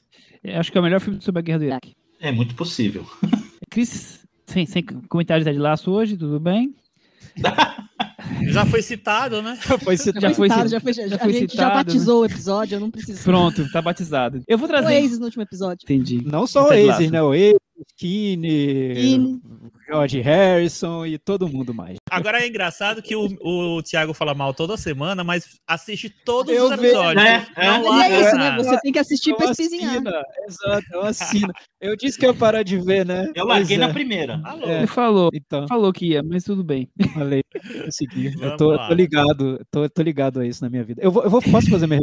Speaker 2: Eu acho que é o melhor filme sobre a guerra do Iraque.
Speaker 6: É muito possível.
Speaker 2: Cris, sem, sem comentários de laço hoje, tudo bem?
Speaker 4: Já foi citado, né?
Speaker 5: Foi citado.
Speaker 2: Já foi
Speaker 3: citado,
Speaker 2: ci-
Speaker 3: já foi,
Speaker 2: já
Speaker 3: já,
Speaker 2: foi
Speaker 3: a gente já
Speaker 2: citado, né?
Speaker 3: batizou o episódio, eu não preciso.
Speaker 2: Pronto, tá batizado. Eu vou trazer.
Speaker 3: Oasis no último episódio.
Speaker 2: Entendi.
Speaker 5: Não só o
Speaker 2: Lasso.
Speaker 5: né? O Aces, Skinny. George Harrison e todo mundo mais.
Speaker 4: Agora é engraçado que o, o Thiago fala mal toda semana, mas assiste todos
Speaker 5: Eu
Speaker 4: os
Speaker 5: vejo.
Speaker 4: episódios.
Speaker 6: É, é.
Speaker 4: Não
Speaker 3: Mas é isso, né? Você tem que assistir pra espizinhar.
Speaker 5: assino, Exato, eu assino. Eu disse que ia parar de ver, né?
Speaker 6: Eu larguei
Speaker 5: é.
Speaker 6: na primeira.
Speaker 4: Alô.
Speaker 5: É.
Speaker 2: Ele falou,
Speaker 5: Então,
Speaker 2: falou que ia, mas tudo bem.
Speaker 5: falei, consegui. Eu tô, tô ligado, tô, tô ligado a isso na minha vida. Eu vou, eu vou posso fazer minha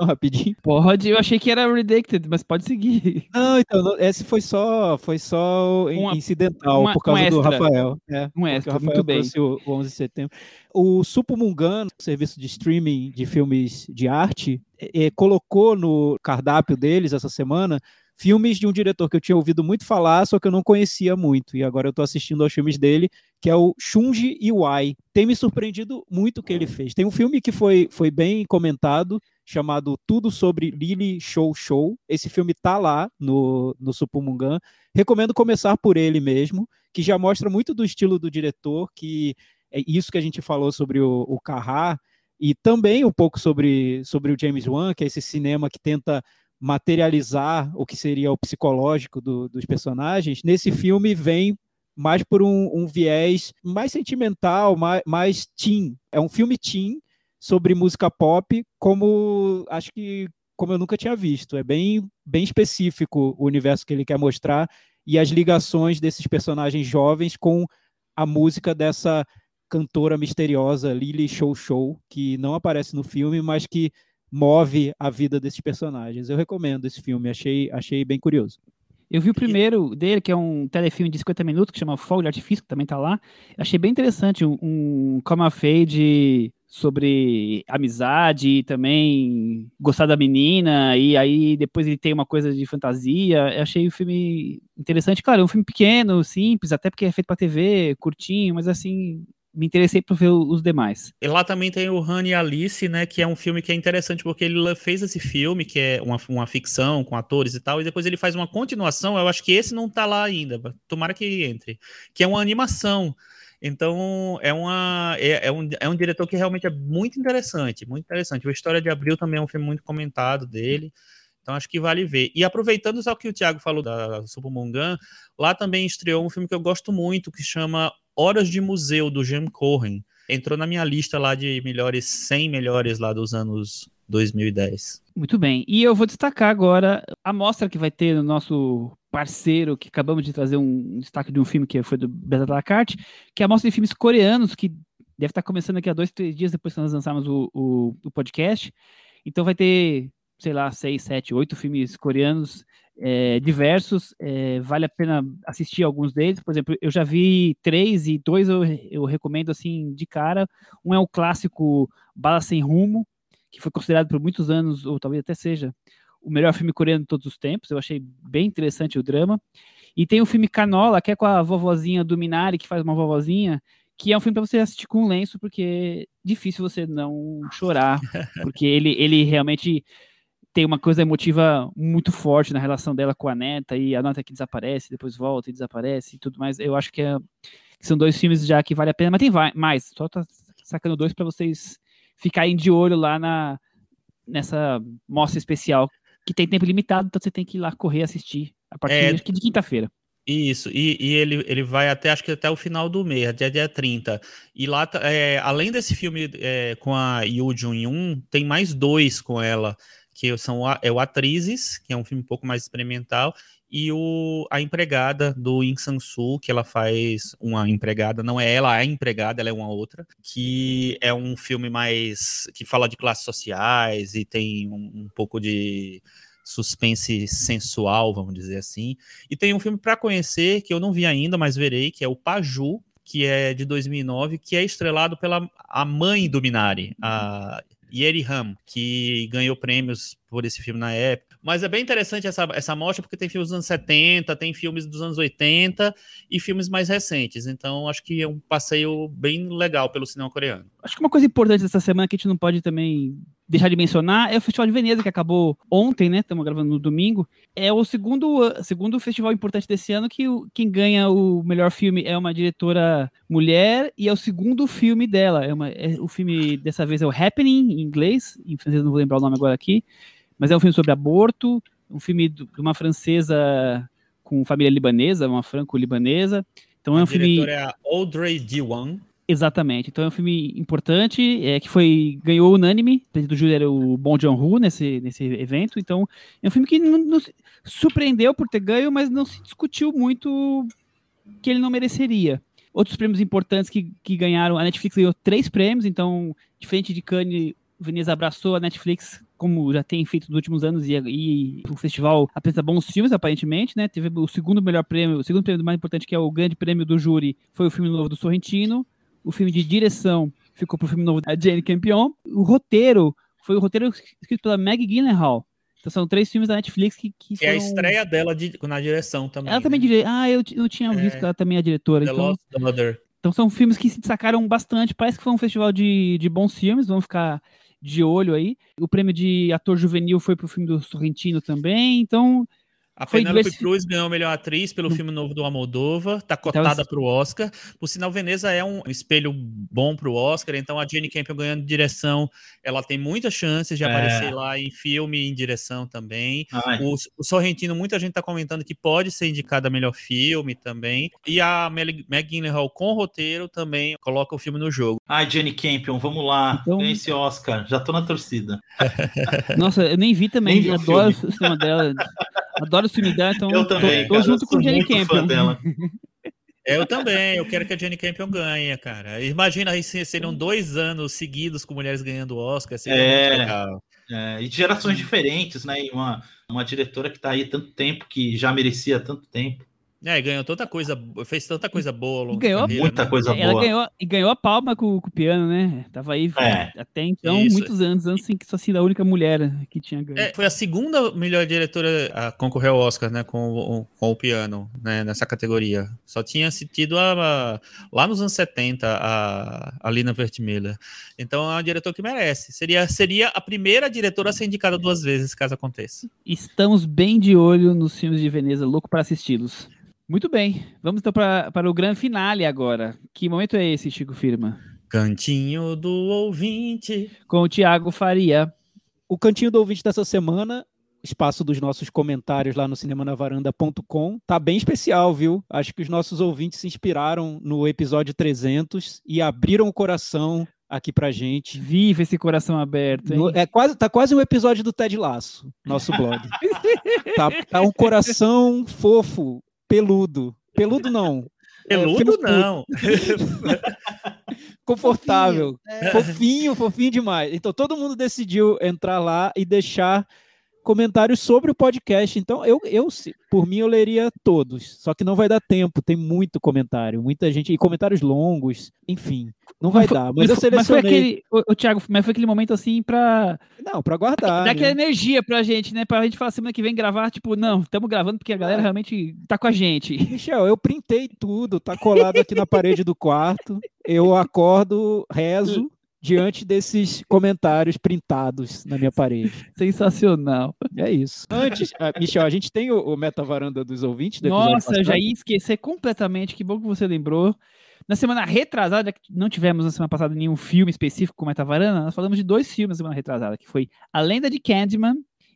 Speaker 5: recomendação rapidinho?
Speaker 2: Pode, eu achei que era Redacted, mas pode seguir.
Speaker 5: Não, então, não, esse foi só, foi só
Speaker 2: Uma-
Speaker 5: incidental
Speaker 2: uma-
Speaker 5: por causa
Speaker 2: um
Speaker 5: do. Rafael. É,
Speaker 2: Um extra,
Speaker 5: o Rafael
Speaker 2: muito bem.
Speaker 5: o, o 11 de setembro. O Supumungan, serviço de streaming de filmes de arte, eh, colocou no cardápio deles essa semana filmes de um diretor que eu tinha ouvido muito falar, só que eu não conhecia muito. E agora eu tô assistindo aos filmes dele, que é o Shunji Iwai. Tem me surpreendido muito o que ele fez. Tem um filme que foi, foi bem comentado, chamado Tudo Sobre Lily Show Show. Esse filme tá lá no, no Supumungan. Recomendo começar por ele mesmo, que já mostra muito do estilo do diretor, que é isso que a gente falou sobre o, o Carrá, e também um pouco sobre, sobre o James Wan, que é esse cinema que tenta materializar o que seria o psicológico do- dos personagens. Nesse filme vem mais por um, um viés mais sentimental, mais, mais teen. É um filme teen sobre música pop, como acho que como eu nunca tinha visto. É bem, bem específico o universo que ele quer mostrar e as ligações desses personagens jovens com a música dessa cantora misteriosa Lily Show Show, que não aparece no filme, mas que move a vida desses personagens. Eu recomendo esse filme, achei, achei bem curioso.
Speaker 2: Eu vi o primeiro dele, que é um telefilme de 50 minutos, que chama Fogo de Artifício, que também tá lá. Achei bem interessante, um, um come of age sobre amizade e também gostar da menina, e aí depois ele tem uma coisa de fantasia. Eu achei o filme interessante. Claro, é um filme pequeno, simples, até porque é feito pra TV, curtinho, mas assim, me interessei por ver os demais.
Speaker 4: E lá também tem o Honey e Alice, né? Que é um filme que é interessante porque ele fez esse filme, que é uma, uma ficção com atores e tal, e depois ele faz uma continuação. Eu acho que esse não tá lá ainda. Tomara que entre. Que é uma animação. Então, é, uma, é, é um, é um diretor que realmente é muito interessante, muito interessante. O História de Abril também é um filme muito comentado dele. Então, acho que vale ver. E aproveitando só que o Thiago falou da Supermongan, lá também estreou um filme que eu gosto muito, que chama Horas de Museu, do Jim Corrin. Entrou na minha lista lá de melhores 100 melhores lá dos anos 2010.
Speaker 2: Muito bem. E eu vou destacar agora a mostra que vai ter no nosso parceiro, que acabamos de trazer um destaque de um filme que foi do Beta da Carte, que é a mostra de filmes coreanos, que deve estar começando daqui a dois, três dias depois que nós lançarmos o, o, o podcast. Então vai ter, sei lá, seis, sete, oito filmes coreanos é, diversos. É, vale a pena assistir alguns deles. Por exemplo, eu já vi três e dois eu, eu recomendo assim de cara. Um é o clássico Bala Sem Rumo, que foi considerado por muitos anos, ou talvez até seja, o melhor filme coreano de todos os tempos. Eu achei bem interessante o drama. E tem o filme Canola, que é com a vovozinha do Minari, que faz uma vovozinha, que é um filme para você assistir com um lenço, porque é difícil você não chorar, porque ele, ele realmente tem uma coisa emotiva muito forte na relação dela com a neta, e a neta que desaparece, depois volta e desaparece e tudo mais. Eu acho que, é, que são dois filmes já que vale a pena, mas tem mais, só tá sacando dois para vocês ficarem de olho lá na, nessa mostra especial, que tem tempo limitado, então você tem que ir lá correr assistir a partir
Speaker 4: É.
Speaker 2: de quinta-feira.
Speaker 4: Isso, e, e ele, ele vai até, acho que até o final do mês, até dia 30. E lá, tá- é, além desse filme é, com a Yoo Jun-yoon, tem mais dois com ela, que são é o Atrizes, que é um filme um pouco mais experimental, e o, a empregada do In Sang-soo, que ela faz uma empregada, não é ela a empregada, ela é uma outra, que é um filme mais que fala de classes sociais e tem um, um pouco de suspense sensual, vamos dizer assim. E tem um filme para conhecer que eu não vi ainda, mas verei, que é o Paju, que é de 2009, que é estrelado pela a mãe do Minari, a Yeri Ham, que ganhou prêmios por esse filme na época. Mas é bem interessante essa, essa mostra, porque tem filmes dos anos 70, tem filmes dos anos 80 e filmes mais recentes. Então, acho que é um passeio bem legal pelo cinema coreano.
Speaker 2: Acho que uma coisa importante dessa semana que a gente não pode também deixar de mencionar é o Festival de Veneza, que acabou ontem, né? Estamos gravando no domingo. É o segundo, segundo festival importante desse ano que quem ganha o melhor filme é uma diretora mulher e é o segundo filme dela. É, uma, é o filme dessa vez é o Happening, em inglês, em francês não vou lembrar o nome agora aqui, mas é um filme sobre aborto, um filme de uma francesa com família libanesa, uma franco-libanesa. Então é um
Speaker 4: a
Speaker 2: filme.
Speaker 4: é a Audrey Diwan.
Speaker 2: Exatamente. Então é um filme importante, é, que foi ganhou unânime. O do júri era o Bong Joon-ho nesse, nesse evento. Então é um filme que não, não surpreendeu por ter ganho, mas não se discutiu muito que ele não mereceria. Outros prêmios importantes que, que ganharam, a Netflix ganhou três prêmios, então, diferente de Cannes, Veneza abraçou a Netflix, como já tem feito nos últimos anos, e, e o festival apresenta bons filmes, aparentemente, né? Teve o segundo melhor prêmio, o segundo prêmio mais importante, que é o grande prêmio do júri, foi o filme novo do Sorrentino o filme de direção ficou pro filme novo da Jane Campion. O roteiro foi o roteiro escrito pela Maggie Gyllenhaal. Então são três filmes da Netflix que, que,
Speaker 4: foram... é a estreia dela de, na direção também.
Speaker 2: Ela também
Speaker 4: né?
Speaker 2: dire... Ah, eu, eu tinha visto é... que ela também é diretora.
Speaker 4: The
Speaker 2: então...
Speaker 4: Lost Daughter.
Speaker 2: Então são filmes que se destacaram bastante. Parece que foi um festival de, de bons filmes. Vamos ficar de olho aí. O prêmio de ator juvenil foi pro filme do Sorrentino também. Então
Speaker 4: a Penélope Cruz ganhou a melhor atriz pelo filme novo do Almodóvar, tá então, cotada para o Oscar. Por sinal, Veneza é um espelho bom para o Oscar, então a Jane Campion ganhando direção, ela tem muitas chances de é. aparecer lá em filme e em direção também. O, o, Sorrentino, muita gente tá comentando que pode ser indicada a melhor filme também. E a Meg Gyllenhaal com roteiro também coloca o filme no jogo.
Speaker 6: Ai, Jane Campion, vamos lá, então... ganha esse Oscar, já tô na torcida.
Speaker 2: Nossa, eu nem vi também, nem vi adoro o, o cinema dela. Adoro dela, então
Speaker 6: eu também, tô,
Speaker 2: tô junto com o Jenny Campion.
Speaker 4: Eu também, eu quero que a Jenny Campion ganhe, cara. Imagina aí seriam dois anos seguidos com mulheres ganhando Oscar, seria é, legal.
Speaker 6: É, e de gerações diferentes, né? E uma, uma diretora que está aí tanto tempo, que já merecia tanto tempo.
Speaker 4: É, e ganhou tanta coisa, fez tanta coisa boa.
Speaker 2: ganhou
Speaker 6: carreira, muita
Speaker 2: né?
Speaker 6: coisa
Speaker 2: ela
Speaker 6: boa.
Speaker 2: Ganhou, e ganhou a palma com, com, o piano, né? Tava aí é. até então, Isso. muitos anos, antes que só assim, a única mulher que tinha ganho.
Speaker 4: É, foi a segunda melhor diretora a concorrer ao Oscar, né? Com, o, com o piano, né? Nessa categoria. Só tinha se tido a, a, lá nos anos 70 a, a Lina Vertmiller. Então é uma diretora que merece. Seria, seria a primeira diretora a ser indicada duas vezes, caso aconteça.
Speaker 2: Estamos bem de olho nos filmes de Veneza, louco para assisti-los. Muito bem, vamos então pra, para o grande finale agora. Que momento é esse, Chico Firma?
Speaker 4: Cantinho do ouvinte.
Speaker 2: Com o Tiago Faria.
Speaker 5: O cantinho do ouvinte dessa semana, espaço dos nossos comentários lá no cinemanavaranda.com, tá bem especial, viu? Acho que os nossos ouvintes se inspiraram no episódio 300 e abriram o coração aqui pra gente.
Speaker 2: Viva esse coração aberto, hein?
Speaker 5: É quase, tá quase um episódio do Ted Laço, nosso blog. tá, tá um coração fofo Peludo. Peludo não.
Speaker 4: Peludo é, não.
Speaker 5: Confortável. Fofinho, é. fofinho, fofinho demais. Então todo mundo decidiu entrar lá e deixar comentários sobre o podcast. Então, eu, eu, por mim, eu leria todos. Só que não vai dar tempo, tem muito comentário, muita gente, e comentários longos, enfim. Não vai mas dar. Mas, mas, eu selecionei. Mas foi
Speaker 2: aquele, o, o Thiago, mas foi aquele momento assim pra.
Speaker 5: Não, pra guardar.
Speaker 2: Dar aquela né? energia pra gente, né? Pra gente falar semana que vem gravar, tipo, não, estamos gravando porque a galera é. realmente tá com a gente.
Speaker 5: Michel, eu printei tudo, tá colado aqui na parede do quarto. Eu acordo, rezo diante desses comentários printados na minha parede.
Speaker 2: Sensacional.
Speaker 5: É isso. Antes, uh, Michel, a gente tem o, o Meta Varanda dos ouvintes.
Speaker 2: Nossa, eu já ia esquecer completamente. Que bom que você lembrou. Na semana retrasada, não tivemos na semana passada nenhum filme específico com Meta Varanda, nós falamos de dois filmes na semana retrasada, que foi A Lenda de Candyman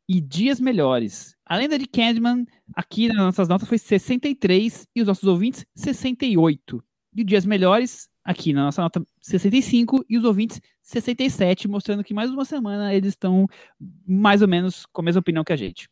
Speaker 2: e Dias Melhores. A Lenda de Candyman, aqui nas nossas notas, foi 63 e os nossos ouvintes, 68. E Dias Melhores, aqui na nossa nota 65 e os ouvintes 67, mostrando que mais uma semana eles estão mais ou menos com a mesma opinião que a gente.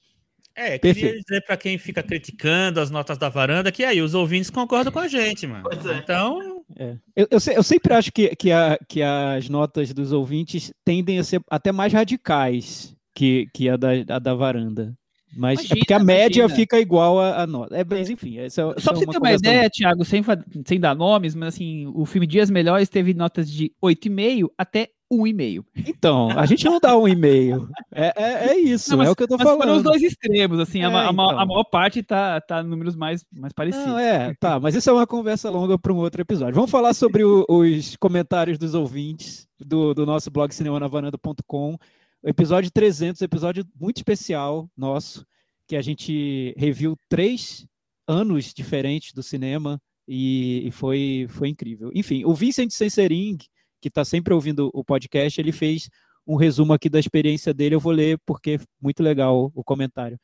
Speaker 4: É,
Speaker 5: Perfeito.
Speaker 4: queria dizer pra quem fica criticando as notas da varanda que aí os ouvintes concordam com a gente, mano.
Speaker 6: Pois é.
Speaker 4: Então,
Speaker 5: É. Eu, eu, eu sempre acho que, que, a- que as notas dos ouvintes tendem a ser até mais radicais que, que a, da, a da varanda. Mas é
Speaker 2: Imagina,
Speaker 5: porque a média
Speaker 2: imagina.
Speaker 5: fica igual a, a nota. É, mas enfim, essa,
Speaker 2: Só
Speaker 5: essa
Speaker 2: pra
Speaker 5: é
Speaker 2: você
Speaker 5: uma
Speaker 2: ter uma ideia, Thiago, sem, sem dar nomes, mas assim, o filme Dias Melhores teve notas de 8,5 até 1,5.
Speaker 5: Então, a gente não dá um e-mail. É, é, é isso,
Speaker 2: Não, mas-
Speaker 5: é o que eu tô
Speaker 2: Mas foram os
Speaker 5: falando.
Speaker 2: dois extremos, assim, a,
Speaker 5: É,
Speaker 2: a a
Speaker 5: então.
Speaker 2: maior parte tá, tá números mais, mais parecidos.
Speaker 5: Não, é, tá, mas isso é uma conversa longa para um outro episódio. Vamos falar sobre o- os comentários dos ouvintes do, do nosso blog cinemanavaranda.com. Episódio 300, episódio muito especial nosso, que a gente reviu três anos diferentes do cinema e, e foi, foi incrível. Enfim, o Vincent Sensering, que está sempre ouvindo o podcast, ele fez um resumo aqui da experiência dele. Eu vou ler porque é muito legal o comentário.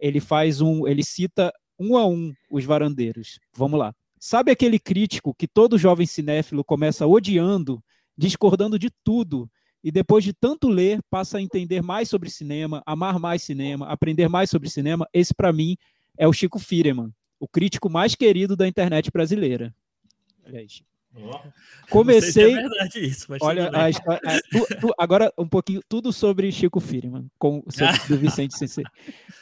Speaker 5: Ele faz um, ele cita um a um os varandeiros. Vamos lá. Sabe aquele crítico que todo jovem cinéfilo começa odiando, discordando de tudo, e depois de tanto ler, passa a entender mais sobre cinema, amar mais cinema, aprender mais sobre cinema? Esse, para mim, é o Chico Firman, o crítico mais querido da internet brasileira.
Speaker 6: Ó,
Speaker 5: Comecei.
Speaker 4: Se é verdade isso, mas
Speaker 5: Olha,
Speaker 4: tudo bem.
Speaker 5: a história, a- tu- tu- agora um pouquinho, tudo sobre Chico Firman, com, sobre, do Vicente Sensei.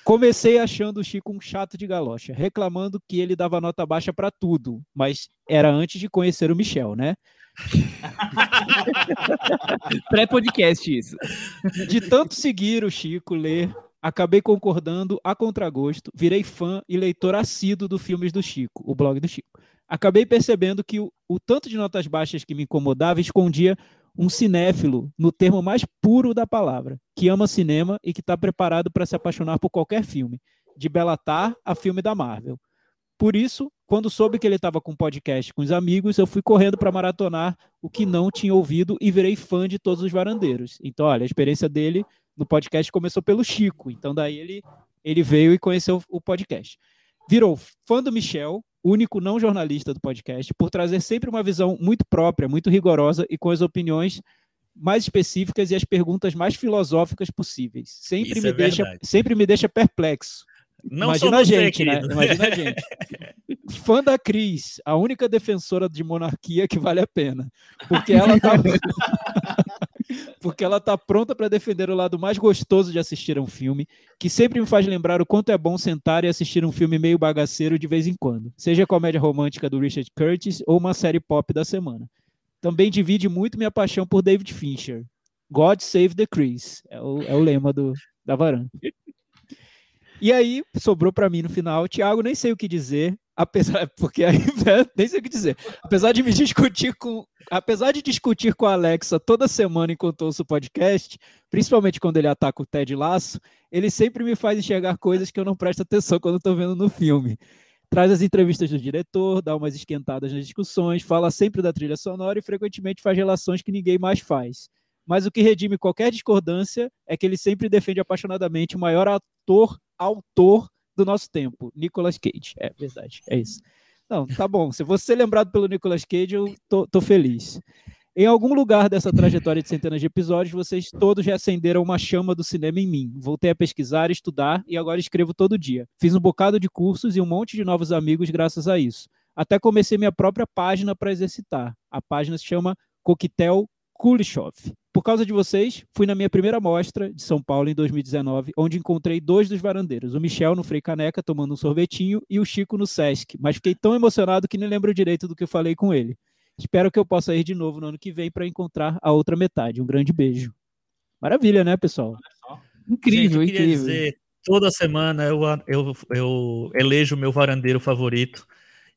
Speaker 5: Comecei achando o Chico um chato de galocha, reclamando que ele dava nota baixa para tudo, mas era antes de conhecer o Michel, né?
Speaker 2: Pré-podcast isso.
Speaker 5: De tanto seguir o Chico, ler, acabei concordando a contragosto, virei fã e leitor assíduo do Filmes do Chico, o blog do Chico. Acabei percebendo que o, o tanto de notas baixas que me incomodava escondia um cinéfilo, no termo mais puro da palavra, que ama cinema e que está preparado para se apaixonar por qualquer filme, de Belatar a filme da Marvel. Por isso, quando soube que ele estava com podcast com os amigos, eu fui correndo para maratonar o que não tinha ouvido e virei fã de todos os varandeiros. Então, olha, a experiência dele no podcast começou pelo Chico. Então, daí ele, ele veio e conheceu o podcast. Virou fã do Michel, único não jornalista do podcast, por trazer sempre uma visão muito própria, muito rigorosa e com as opiniões mais específicas e as perguntas mais filosóficas possíveis. Sempre,
Speaker 4: Isso
Speaker 5: me,
Speaker 4: é
Speaker 5: deixa, sempre me deixa perplexo.
Speaker 4: Não
Speaker 5: Imagina
Speaker 4: só
Speaker 5: a
Speaker 4: você,
Speaker 5: gente, né? Imagina a gente. Fã da Cris, a única defensora de monarquia que vale a pena. Porque ela tá, porque ela tá pronta para defender o lado mais gostoso de assistir a um filme, que sempre me faz lembrar o quanto é bom sentar e assistir um filme meio bagaceiro de vez em quando, seja a comédia romântica do Richard Curtis ou uma série pop da semana. Também divide muito minha paixão por David Fincher. God Save the Chris, é o, é o lema do, da varanda. E aí, sobrou para mim no final, Thiago, nem sei o que dizer, apesar, porque aí, né, nem sei o que dizer. Apesar de me discutir com, apesar de discutir com a Alexa toda semana enquanto ouço o podcast, principalmente quando ele ataca o Ted Laço, ele sempre me faz enxergar coisas que eu não presto atenção quando estou vendo no filme. Traz as entrevistas do diretor, dá umas esquentadas nas discussões, fala sempre da trilha sonora e frequentemente faz relações que ninguém mais faz. Mas o que redime qualquer discordância é que ele sempre defende apaixonadamente o maior ator, autor do nosso tempo, Nicolas Cage. É verdade, é isso. Não, tá bom. Se você ser lembrado pelo Nicolas Cage, eu tô, tô feliz. Em algum lugar dessa trajetória de centenas de episódios, vocês todos já acenderam uma chama do cinema em mim. Voltei a pesquisar, estudar e agora escrevo todo dia. Fiz um bocado de cursos e um monte de novos amigos graças a isso. Até comecei minha própria página para exercitar. A página se chama Coquetel Kulishov. Por causa de vocês, fui na minha primeira mostra de São Paulo em 2019, onde encontrei dois dos varandeiros, o Michel no Frei Caneca tomando um sorvetinho e o Chico no Sesc, mas fiquei tão emocionado que nem lembro direito do que eu falei com ele. Espero que eu possa ir de novo no ano que vem para encontrar a outra metade. Um grande beijo. Maravilha, né, pessoal?
Speaker 2: Incrível,
Speaker 4: Gente, eu queria
Speaker 2: incrível.
Speaker 4: dizer, toda semana eu, eu, eu elejo o meu varandeiro favorito.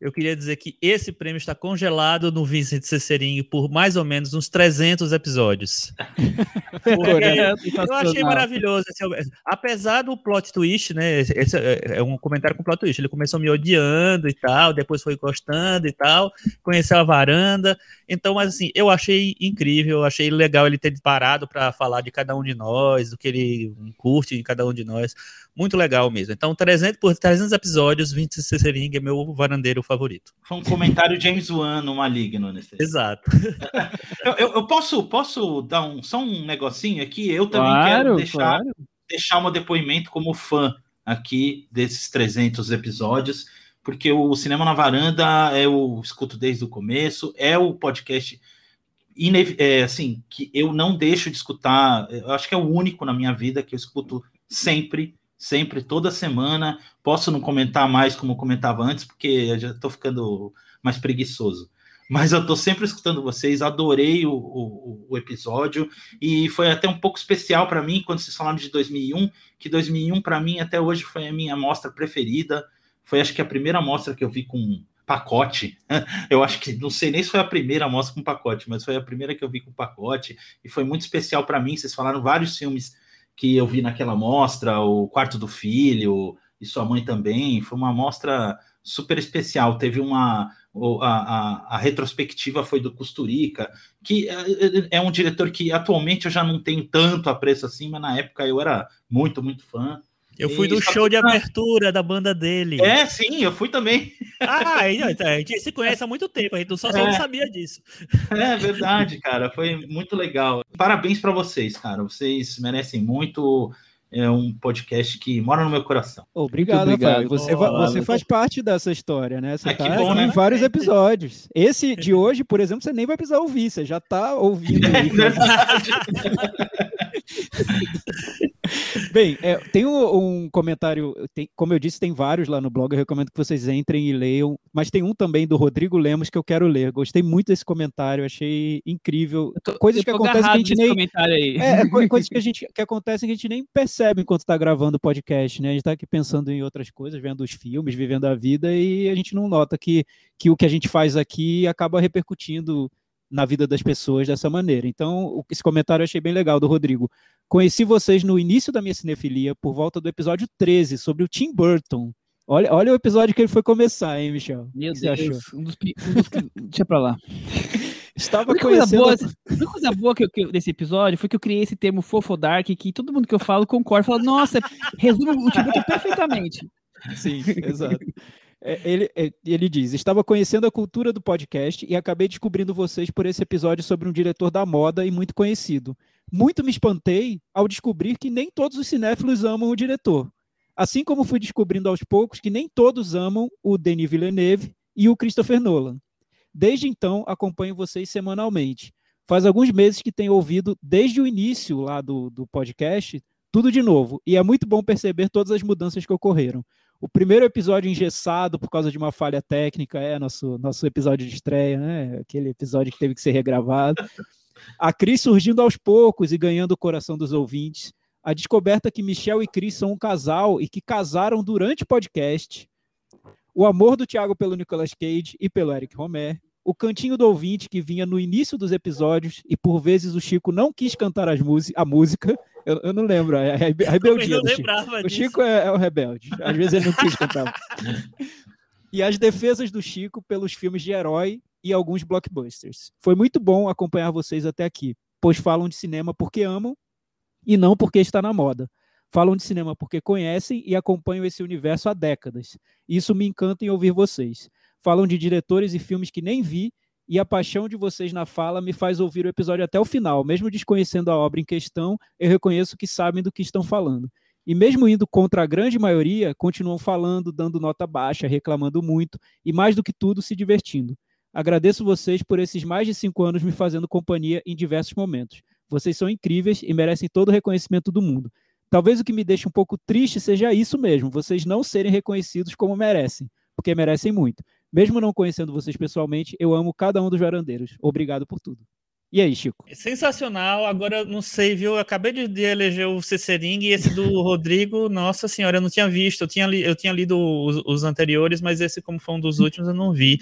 Speaker 4: Eu queria dizer que esse prêmio está congelado no Vincent Cessering por mais ou menos uns 300 episódios.
Speaker 2: É,
Speaker 4: eu achei maravilhoso. esse- apesar do plot twist, né? esse- é é um comentário com plot twist. Ele começou me odiando e tal, depois foi gostando e tal, conheceu a varanda. Então, mas assim, eu achei incrível, eu achei legal ele ter parado para falar de cada um de nós, do que ele curte em cada um de nós. Muito legal mesmo. Então, 300 por 300 episódios, Vincent Cessering é meu varandeiro favorito.
Speaker 6: Foi um comentário James Wan no Maligno nesse.
Speaker 4: Exato.
Speaker 6: Eu, eu- eu posso, posso dar um, só um negocinho aqui? Eu também
Speaker 2: Claro,
Speaker 6: quero deixar,
Speaker 2: claro.
Speaker 6: deixar um depoimento como fã aqui desses 300 episódios, porque o Cinema na Varanda eu escuto desde o começo, é o podcast é, assim que eu não deixo de escutar. Eu acho que é o único na minha vida que eu escuto sempre, sempre, toda semana. Posso não comentar mais como comentava antes, porque eu já estou ficando mais preguiçoso mas eu tô sempre escutando vocês, adorei o, o, o episódio e foi até um pouco especial para mim quando vocês falaram de 2001, que 2001 para mim até hoje foi a minha amostra preferida, foi acho que a primeira amostra que eu vi com pacote. Eu acho que não sei nem se foi a primeira amostra com pacote, mas foi a primeira que eu vi com pacote e foi muito especial para mim. Vocês falaram vários filmes que eu vi naquela amostra, o Quarto do Filho e sua mãe também. Foi uma amostra super especial. Teve uma a, a, a, retrospectiva foi do Costurica, que é, é, é, um diretor que atualmente eu já não tenho tanto apreço assim, mas na época eu era muito, muito fã.
Speaker 4: Eu fui do show de abertura da banda dele.
Speaker 6: É, sim, eu fui também.
Speaker 4: Ah, a gente se conhece há muito tempo, a gente só, só é. não sabia disso.
Speaker 6: É verdade, cara, foi muito legal. Parabéns para vocês, cara, vocês merecem muito é um podcast que mora no meu coração.
Speaker 5: Obrigado, obrigado. Rafael. Você, oh, você faz parte dessa história, né? Você está bom, né? em vários episódios. Esse de hoje, por exemplo, você nem vai precisar ouvir, você já está ouvindo. É verdade. Bem, é, tem um, um comentário, tem, como eu disse, tem vários lá no blog, eu recomendo que vocês entrem e leiam, mas tem um também do Rodrigo Lemos que eu quero ler. Gostei muito desse comentário, achei incrível.
Speaker 2: Tô, coisas que acontecem que a gente nem.
Speaker 5: É, é, coisas que, a gente, que acontecem que a gente nem percebe enquanto está gravando o podcast, né? A gente está aqui pensando em outras coisas, vendo os filmes, vivendo a vida, e a gente não nota que, que o que a gente faz aqui acaba repercutindo na vida das pessoas dessa maneira. Então, esse comentário eu achei bem legal do Rodrigo. Conheci vocês no início da minha cinefilia, por volta do episódio 13, sobre o Tim Burton. Olha, olha o episódio que ele foi começar, hein, Michel?
Speaker 2: Meu Deus, um dos, um dos, deixa pra lá.
Speaker 5: Estava a conhecendo...
Speaker 2: Coisa boa, a coisa boa que eu, desse episódio foi que eu criei esse termo fofodark, que todo mundo que eu falo concorda, fala, nossa, resume o Tim Burton perfeitamente.
Speaker 5: Sim, exato. É, ele, é, ele diz: Estava conhecendo a cultura do podcast e acabei descobrindo vocês por esse episódio sobre um diretor da moda e muito conhecido. Muito me espantei ao descobrir que nem todos os cinéfilos amam o diretor. Assim como fui descobrindo aos poucos que nem todos amam o Denis Villeneuve e o Christopher Nolan. Desde então, acompanho vocês semanalmente. Faz alguns meses que tenho ouvido, desde o início lá do, do podcast, tudo de novo. E é muito bom perceber todas as mudanças que ocorreram. O primeiro episódio engessado por causa de uma falha técnica é nosso, nosso episódio de estreia, né? Aquele episódio que teve que ser regravado. A Cris surgindo aos poucos e ganhando o coração dos ouvintes. A descoberta que Michel e Cris são um casal e que casaram durante o podcast. O amor do Thiago pelo Nicolas Cage e pelo Eric Romer. O cantinho do ouvinte que vinha no início dos episódios e por vezes o Chico não quis cantar as a música eu, eu não lembro, é a rebeldia. do Chico. O Chico é, é, o rebelde. Às vezes ele não quis cantar. e as defesas do Chico pelos filmes de herói e alguns blockbusters. Foi muito bom acompanhar vocês até aqui, pois falam de cinema porque amam e não porque está na moda. Falam de cinema porque conhecem e acompanham esse universo há décadas. Isso me encanta em ouvir vocês. Falam de diretores e filmes que nem vi e a paixão de vocês na fala me faz ouvir o episódio até o final. Mesmo desconhecendo a obra em questão, eu reconheço que sabem do que estão falando. E mesmo indo contra a grande maioria, continuam falando, dando nota baixa, reclamando muito e, mais do que tudo, se divertindo. Agradeço vocês por esses mais de cinco anos me fazendo companhia em diversos momentos. Vocês são incríveis e merecem todo o reconhecimento do mundo. Talvez o que me deixe um pouco triste seja isso mesmo, vocês não serem reconhecidos como merecem, porque merecem muito. Mesmo não conhecendo vocês pessoalmente, eu amo cada um dos varandeiros. Obrigado por tudo. E aí, Chico?
Speaker 4: Sensacional. Agora, não sei, viu? Eu acabei de, de eleger o Cecering e esse do Rodrigo, nossa senhora, eu não tinha visto. Eu tinha, li, eu tinha lido os, os, anteriores, mas esse, como foi um dos últimos, eu não vi.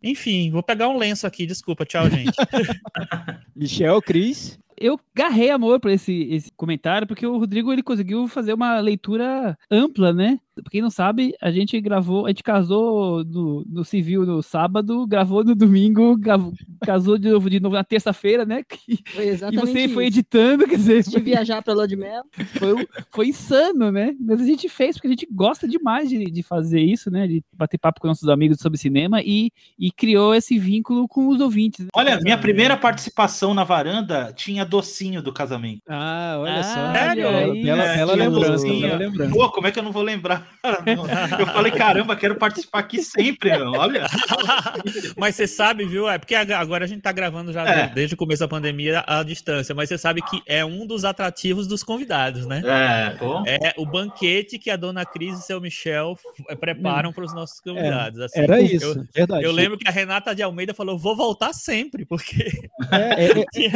Speaker 4: Enfim, vou pegar um lenço aqui. Desculpa. Tchau, gente.
Speaker 5: Michel, Cris
Speaker 2: eu garrei amor por esse, esse comentário, porque o Rodrigo ele conseguiu fazer uma leitura ampla, né? Pra quem não sabe, a gente gravou, a gente casou no, no civil no sábado, gravou no domingo, gravou, casou de novo, de novo na terça-feira, né?
Speaker 3: Foi exatamente
Speaker 2: E você
Speaker 3: isso.
Speaker 2: foi editando, quer dizer...
Speaker 3: De viajar pra Lua de Mel.
Speaker 2: Foi, foi insano, né? Mas a gente fez porque a gente gosta demais de, de fazer isso, né? De bater papo com nossos amigos sobre cinema e, e criou esse vínculo com os ouvintes.
Speaker 6: Olha, minha primeira participação na varanda tinha docinho do casamento.
Speaker 5: Ah, olha
Speaker 2: Ah,
Speaker 5: só.
Speaker 4: sério?
Speaker 5: Bela,
Speaker 2: Aí,
Speaker 5: bela,
Speaker 6: é,
Speaker 5: bela lembrança,
Speaker 6: docinho.
Speaker 5: bela lembrança.
Speaker 6: Pô, como é que eu não vou lembrar? Eu falei, caramba, quero participar aqui sempre, meu. olha.
Speaker 4: mas você sabe, viu? É porque agora a gente tá gravando já
Speaker 6: É.
Speaker 4: desde o começo da pandemia à distância, mas você sabe que é um dos atrativos dos convidados, né?
Speaker 6: É, pô.
Speaker 4: É o banquete que a dona Cris e seu Michel f- preparam para os nossos convidados. assim.
Speaker 5: Era
Speaker 4: Eu-
Speaker 5: isso, verdade.
Speaker 4: Eu lembro que a Renata de Almeida falou: vou voltar sempre, porque
Speaker 5: É, é, é,
Speaker 4: tinha-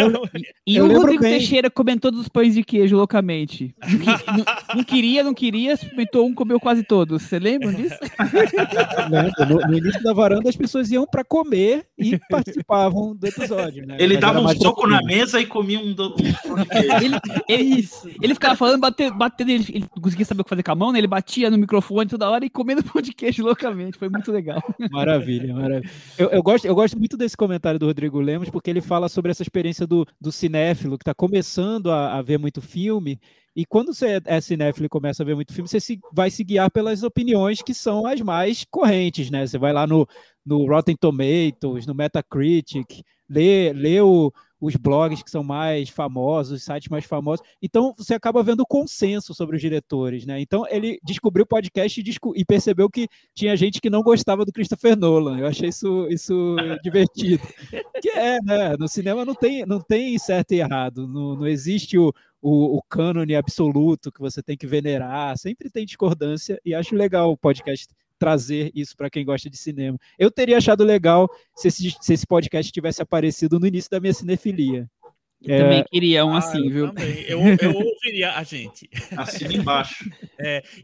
Speaker 2: E
Speaker 5: Eu
Speaker 2: o Rodrigo
Speaker 5: bem.
Speaker 2: Teixeira comendo todos os pães de queijo loucamente. Não, não- não queria, não queria, experimentou um, comeu quase todos. Você lembra disso?
Speaker 5: no, no início da varanda as pessoas iam para comer e participavam do episódio. Né?
Speaker 6: Ele
Speaker 5: Mas
Speaker 6: dava um soco na mesa e comia um, do, um pão de queijo.
Speaker 2: Ele, ele, ele ficava falando, batendo, batendo ele, ele conseguia saber o que fazer com a mão, né? Ele batia no microfone toda hora e comendo pão de queijo loucamente. Foi muito legal.
Speaker 5: Maravilha, maravilha. Eu, eu gosto, eu gosto muito desse comentário do Rodrigo Lemos, porque ele fala sobre essa experiência do, do cinéfilo que está começando a, a ver muito filme. E quando você é cinéfilo e começa a ver muito filme, você se- vai se guiar pelas opiniões que são as mais correntes, né? Você vai lá no, no Rotten Tomatoes, no Metacritic, lê, lê o- os blogs que são mais famosos, os sites mais famosos. Então você acaba vendo o consenso sobre os diretores, né? Então ele descobriu o podcast e, e percebeu que tinha gente que não gostava do Christopher Nolan. Eu achei isso, isso divertido. Que é, né? No cinema não tem, não tem certo e errado. Não, não existe o, o, o cânone absoluto que você tem que venerar. Sempre tem discordância e acho legal o podcast trazer isso para quem gosta de cinema. Eu teria achado legal se esse, se esse podcast tivesse aparecido no início da minha cinefilia.
Speaker 2: Eu
Speaker 5: É.
Speaker 2: também queria um
Speaker 4: Ah,
Speaker 2: assim,
Speaker 4: eu
Speaker 2: viu?
Speaker 4: também. Eu, eu ouviria a gente.
Speaker 6: Assina embaixo.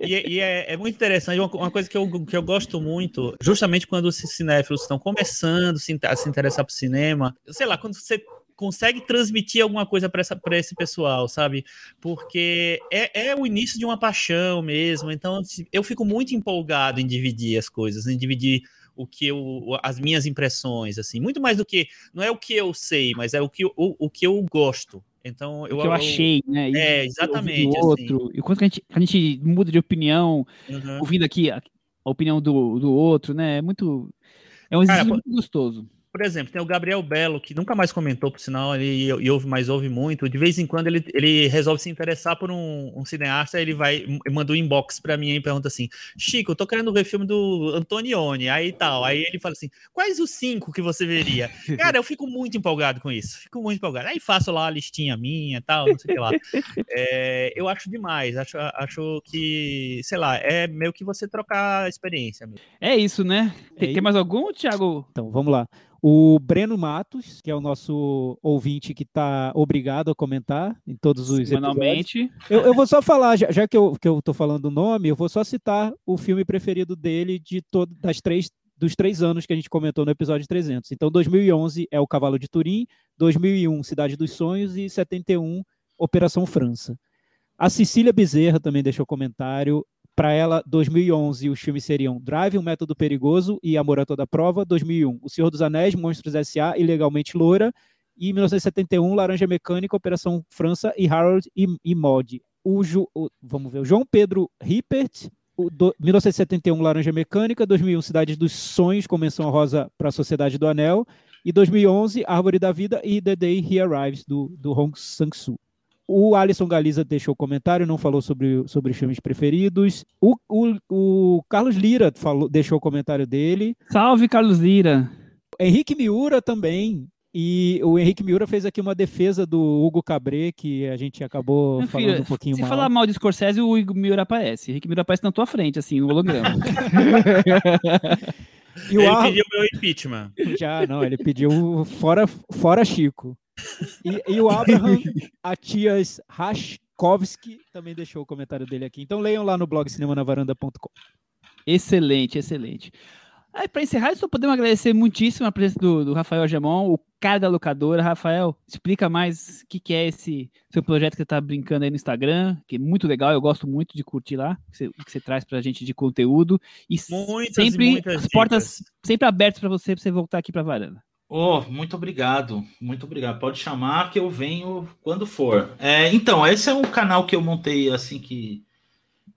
Speaker 4: E, e é, é muito interessante, uma, uma coisa que eu, que eu gosto muito, justamente quando os cinéfilos estão começando se a se interessar por cinema, sei lá, quando você consegue transmitir alguma coisa para esse pessoal, sabe? Porque é, é o início de uma paixão mesmo, então assim, eu fico muito empolgado em dividir as coisas, em dividir o que eu, as minhas impressões, assim, muito mais do que, não é o que eu sei, mas é o que, eu- o, o que eu gosto. Então, eu,
Speaker 2: O que eu achei, né? E
Speaker 4: É,
Speaker 2: o
Speaker 4: exatamente,
Speaker 2: do outro. E quanto que a gente, a gente muda de opinião,
Speaker 4: Uhum.
Speaker 2: ouvindo aqui a, a opinião do, do outro, né? É muito. É um
Speaker 4: Cara,
Speaker 2: exercício muito gostoso.
Speaker 4: Por exemplo, tem o Gabriel Belo, que nunca mais comentou, por sinal, ele e ouve, mas ouve muito. De vez em quando ele, ele resolve se interessar por um, um cineasta, ele vai e manda um inbox pra mim e pergunta assim: Chico, eu tô querendo ver filme do Antonioni, aí tal. Aí ele fala assim: quais os cinco que você veria? Cara, eu fico muito empolgado com isso, fico muito empolgado. Aí faço lá a listinha minha tal, não sei o que lá. É, eu acho demais, acho, acho que, sei lá, é meio que você trocar a experiência mesmo.
Speaker 2: É isso, né? Tem,
Speaker 5: É
Speaker 2: tem mais algum, Thiago?
Speaker 5: Então, vamos lá. O Breno Matos, que é o nosso ouvinte que está obrigado a comentar em todos os episódios.
Speaker 2: Semanalmente.
Speaker 5: Eu, eu vou só falar, já, já que, eu, que eu falando o nome, eu vou só citar o filme preferido dele de todas das três dos três anos que a gente comentou no episódio 300. Então, 2011 é O Cavalo de Turim, 2001 Cidade dos Sonhos e 71 Operação França. A Cecília Bezerra também deixou comentário. Para ela, 2011, os filmes seriam Drive, Um Método Perigoso e Amor a Toda Prova. 2001, O Senhor dos Anéis, Monstros S.A. e Legalmente Loura. E 1971, Laranja Mecânica, Operação França e Harold e, e Mod. O, o- vamos ver, o João Pedro Rippert, o do, 1971, Laranja Mecânica. 2001, Cidade dos Sonhos, com menção rosa para a Sociedade do Anel. E 2011, Árvore da Vida e The Day He Arrives, do, do Hong Sang-soo. O Alisson Galiza deixou comentário, não falou sobre, sobre os filmes preferidos. O, o, o Carlos Lira falou, deixou o comentário dele.
Speaker 2: Salve, Carlos Lira.
Speaker 5: Henrique Miura também. E o Henrique Miura fez aqui uma defesa do Hugo Cabré, que a gente acabou
Speaker 2: Meu
Speaker 5: falando
Speaker 2: filho,
Speaker 5: um pouquinho
Speaker 2: se
Speaker 5: mal.
Speaker 2: falar mal de Scorsese, o Igor Miura aparece. Henrique Miura aparece na tua frente, assim, no holograma.
Speaker 5: E o
Speaker 4: Ele
Speaker 5: Ar-
Speaker 4: pediu meu impeachment.
Speaker 5: Já, não, ele pediu fora, fora Chico. E, e o Abraham Atias Rashkovski também deixou o comentário dele aqui. Então leiam lá no blog cinemanavaranda.com.
Speaker 2: excelente, excelente. Aí, para encerrar, só podemos agradecer muitíssimo a presença do, do Rafael Gemon, o cara da locadora. Rafael, explica mais o que, que é esse seu projeto que você está brincando aí no Instagram, que é muito legal, eu gosto muito de curtir lá, o que você, que você traz pra gente de conteúdo. E
Speaker 4: Muitas e
Speaker 2: sempre
Speaker 4: muitas
Speaker 2: as portas
Speaker 4: dicas.
Speaker 2: sempre abertas para você, pra você voltar aqui pra varanda.
Speaker 6: Oh, muito obrigado, muito obrigado. Pode chamar que eu venho quando for. É, então, esse é um canal que eu montei assim que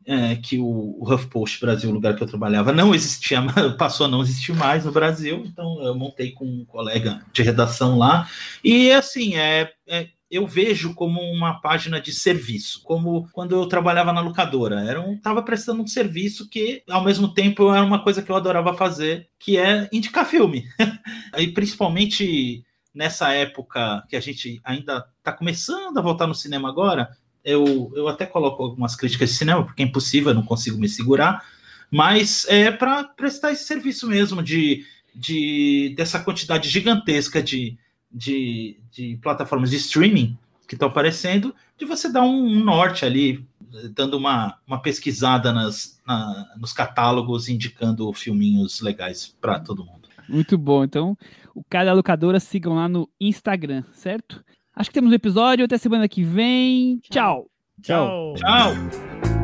Speaker 6: é, que o, o HuffPost Brasil, o lugar que eu trabalhava, não existia, passou a não existir mais no Brasil. Então, eu montei com um colega de redação lá. E assim, é, é eu vejo como uma página de serviço, como quando eu trabalhava na locadora. Era um, tava prestando um serviço que, ao mesmo tempo, era uma coisa que eu adorava fazer, que é indicar filme. e principalmente nessa época que a gente ainda está começando a voltar no cinema agora, eu, eu até coloco algumas críticas de cinema, porque é impossível, eu não consigo me segurar, mas é para prestar esse serviço mesmo de, de dessa quantidade gigantesca de, de, de plataformas de streaming que estão aparecendo, de você dar um, um, norte ali, dando uma, uma pesquisada nas, na, nos catálogos, indicando filminhos legais para todo mundo.
Speaker 2: Muito bom. Então, o cara da locadora sigam lá no Instagram, certo? Acho que temos um episódio. Até semana que vem. Tchau.
Speaker 6: Tchau. Tchau.